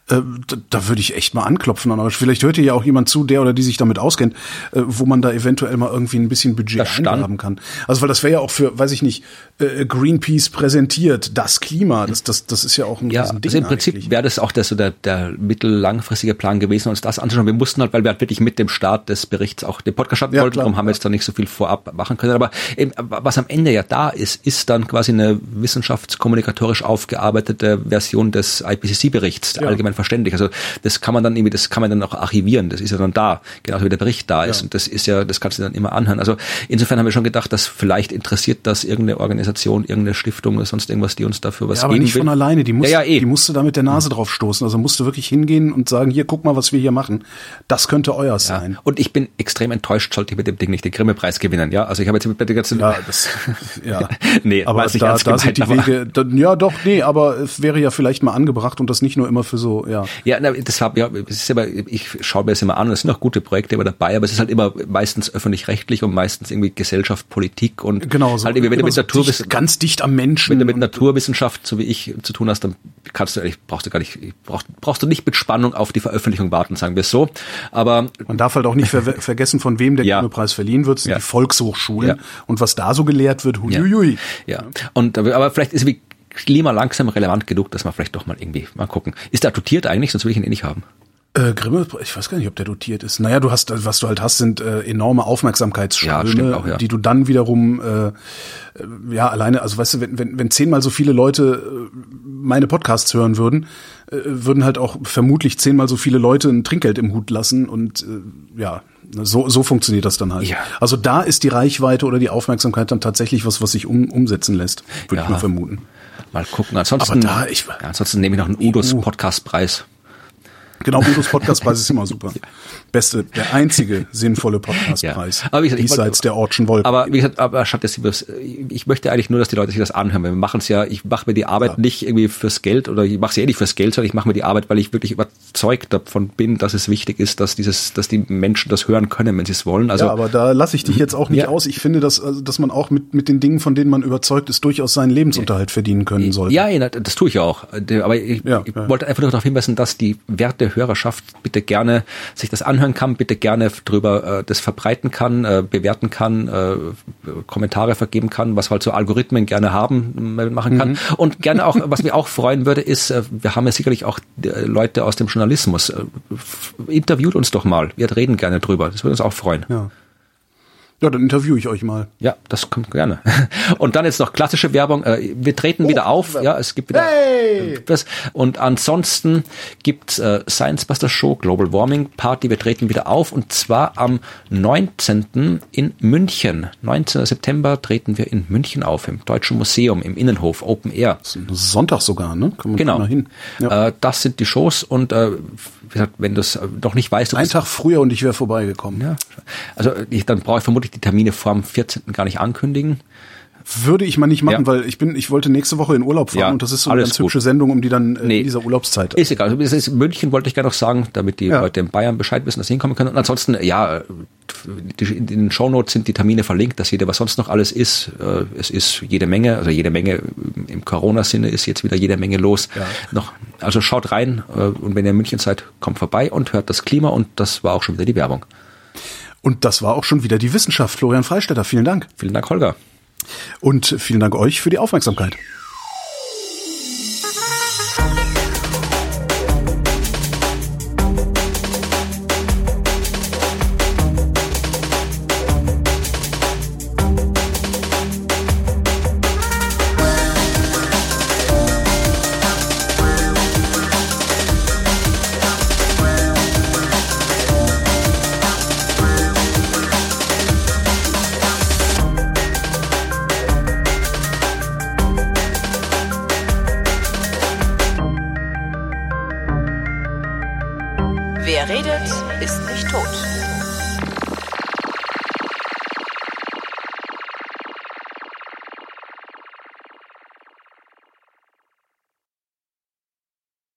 Äh, da, da würde ich echt mal anklopfen. Aber vielleicht hört ihr ja auch jemand zu, der oder die sich damit auskennt, äh, wo man da eventuell mal irgendwie ein bisschen Budget eingraben kann. Also weil das wäre ja auch für, weiß ich nicht, äh, Greenpeace präsentiert, das Klima, das, das, das ist ja auch ein ja, Ding also im Prinzip wäre das auch der, so der, der mittellangfristige Plan gewesen, uns das anzuschauen. Wir mussten halt, weil wir halt wirklich mit dem Start des Berichts auch den Podcast starten ja, wollten, darum haben wir jetzt da nicht so viel vorab machen können. Aber eben, was am Ende ja da ist, ist dann quasi eine wissenschaftskommunikatorisch aufgearbeitete Version des IPCC-Berichts, ja. allgemein verständlich. Also das kann man dann irgendwie, das kann man dann auch archivieren. Das ist ja dann da, genauso wie der Bericht da ist. Ja. Und das ist ja, das kannst du dann immer anhören. Also insofern haben wir schon gedacht, dass vielleicht interessiert das irgendeine Organisation, irgendeine Stiftung oder sonst irgendwas, die uns dafür was ja, aber geben nicht will. von alleine. Die, muss, ja, ja, eh. die musste da mit der Nase drauf stoßen. Also musste wirklich hingehen und sagen, hier, guck mal, was wir hier machen. Das könnte euers Ja. Sein. Und ich bin extrem enttäuscht, sollte ich mit dem Ding nicht den Grimme-Preis gewinnen. Ja, also ich habe jetzt mit der ganzen, Ja, das, *laughs* ja. *laughs* nee, aber da, da sind die gemeint, Wege, da, ja doch, nee, aber es wäre ja vielleicht mal angebracht und das nicht nur immer für so, ja. Ja, na, deshalb, ja, es ist aber, ich schaue mir das immer an, es sind auch gute Projekte immer dabei, aber es ist halt immer meistens öffentlich-rechtlich und meistens irgendwie Gesellschaft, Politik und Genau, so, halt irgendwie, wenn du immer mit so Naturwiss dicht, ganz dicht am Menschen. wenn du mit und- Naturwissenschaft, so wie ich, zu tun hast, dann kannst du eigentlich, brauchst du gar nicht, brauchst, brauchst du nicht mit Spannung auf die Veröffentlichung warten, sagen wir es so. Aber Man darf halt auch nicht ver *laughs* vergessen, von wem der Ja. Grimme-Preis verliehen wird, sind Ja. die Volkshochschulen. Ja. Und was da so gelehrt wird, huiuiui. Ja. Und aber aber vielleicht ist wie Klima langsam relevant genug, dass man vielleicht doch mal irgendwie mal gucken. Ist der dotiert eigentlich, sonst will ich ihn eh nicht haben. Äh, Grimme, ich weiß gar nicht, ob der dotiert ist. Naja, du hast, was du halt hast, sind äh, enorme Ja, Aufmerksamkeitsströme, auch, ja. die du dann wiederum, äh, äh, ja, alleine, also weißt du, wenn, wenn, wenn zehnmal so viele Leute äh, meine Podcasts hören würden, äh, würden halt auch vermutlich zehnmal so viele Leute ein Trinkgeld im Hut lassen und äh, ja, so, so funktioniert das dann halt. Ja. Also da ist die Reichweite oder die Aufmerksamkeit dann tatsächlich was, was sich um, umsetzen lässt, würde Ja. ich mal vermuten. Mal gucken. Ansonsten, Aber da, ich- ja, ansonsten nehme ich noch einen Udos EU. Podcastpreis. Genau, Udos Podcastpreis ist immer super. *laughs* Beste, der einzige sinnvolle Podcastpreis. Ja. Aber wie gesagt, ich Diesseits der Ortschen Wolken. Aber wie gesagt, aber statt des, ich möchte eigentlich nur, dass die Leute sich das anhören. Wir machen es ja, ich mache mir die Arbeit nicht irgendwie fürs Geld oder ich mache sie eh nicht fürs Geld, sondern ich mache mir die Arbeit, weil ich wirklich überzeugt davon bin, dass es wichtig ist, dass dieses, dass die Menschen das hören können, wenn sie es wollen. Also ja, aber da lasse ich dich jetzt auch nicht Ja. aus. Ich finde, dass, also, dass man auch mit, mit den Dingen, von denen man überzeugt ist, durchaus seinen Lebensunterhalt verdienen können sollte. Ja, ja, das tue ich ja auch. Aber ich, Ja, ich ja. wollte einfach nur darauf hinweisen, dass die werte Hörerschaft bitte gerne sich das anhören kann, bitte gerne drüber äh, das verbreiten kann, äh, bewerten kann, äh, Kommentare vergeben kann, was halt so Algorithmen gerne haben, äh, machen kann. Und gerne auch, *laughs* was mich auch freuen würde, ist, äh, wir haben ja sicherlich auch äh, Leute aus dem Journalismus. Interviewt uns doch mal. Wir reden gerne drüber. Das würde uns auch freuen. Ja. Ja, dann interviewe ich euch mal. Ja, das kommt gerne. *laughs* Und dann jetzt noch klassische Werbung. Äh, Wir treten wieder auf. Ja, es gibt wieder Hey! was. Und ansonsten gibt's äh, Science Buster Show Global Warming Party. Wir treten wieder auf und zwar am 19. in München. 19. September treten wir in München auf im Deutschen Museum im Innenhof Open Air. Sonntag sogar, ne? Kann man Genau. hin. Ja. Äh, das sind die Shows und äh, wenn du es noch nicht weißt, du Ein Tag früher und ich wäre vorbeigekommen. ja, also ich, dann brauche ich vermutlich die Termine vor dem 14. gar nicht ankündigen. Würde ich mal nicht machen, Ja. weil ich bin, ich wollte nächste Woche in Urlaub fahren Ja, und das ist so eine ganz gut. hübsche Sendung, um die dann äh, Nee. in dieser Urlaubszeit. Ist egal. Also ist München wollte ich gerne noch sagen, damit die Ja. Leute in Bayern Bescheid wissen, dass sie hinkommen können. Und ansonsten, ja, die, in den Shownotes sind die Termine verlinkt, dass jeder, was sonst noch alles ist. Äh, Es ist jede Menge, also jede Menge im Corona-Sinne ist jetzt wieder jede Menge los. Ja. Noch, also schaut rein äh, und wenn ihr in München seid, kommt vorbei und hört das Klima und das war auch schon wieder die Werbung. Und das war auch schon wieder die Wissenschaft. Florian Freistetter, vielen Dank. Vielen Dank, Holger. Und vielen Dank euch für die Aufmerksamkeit.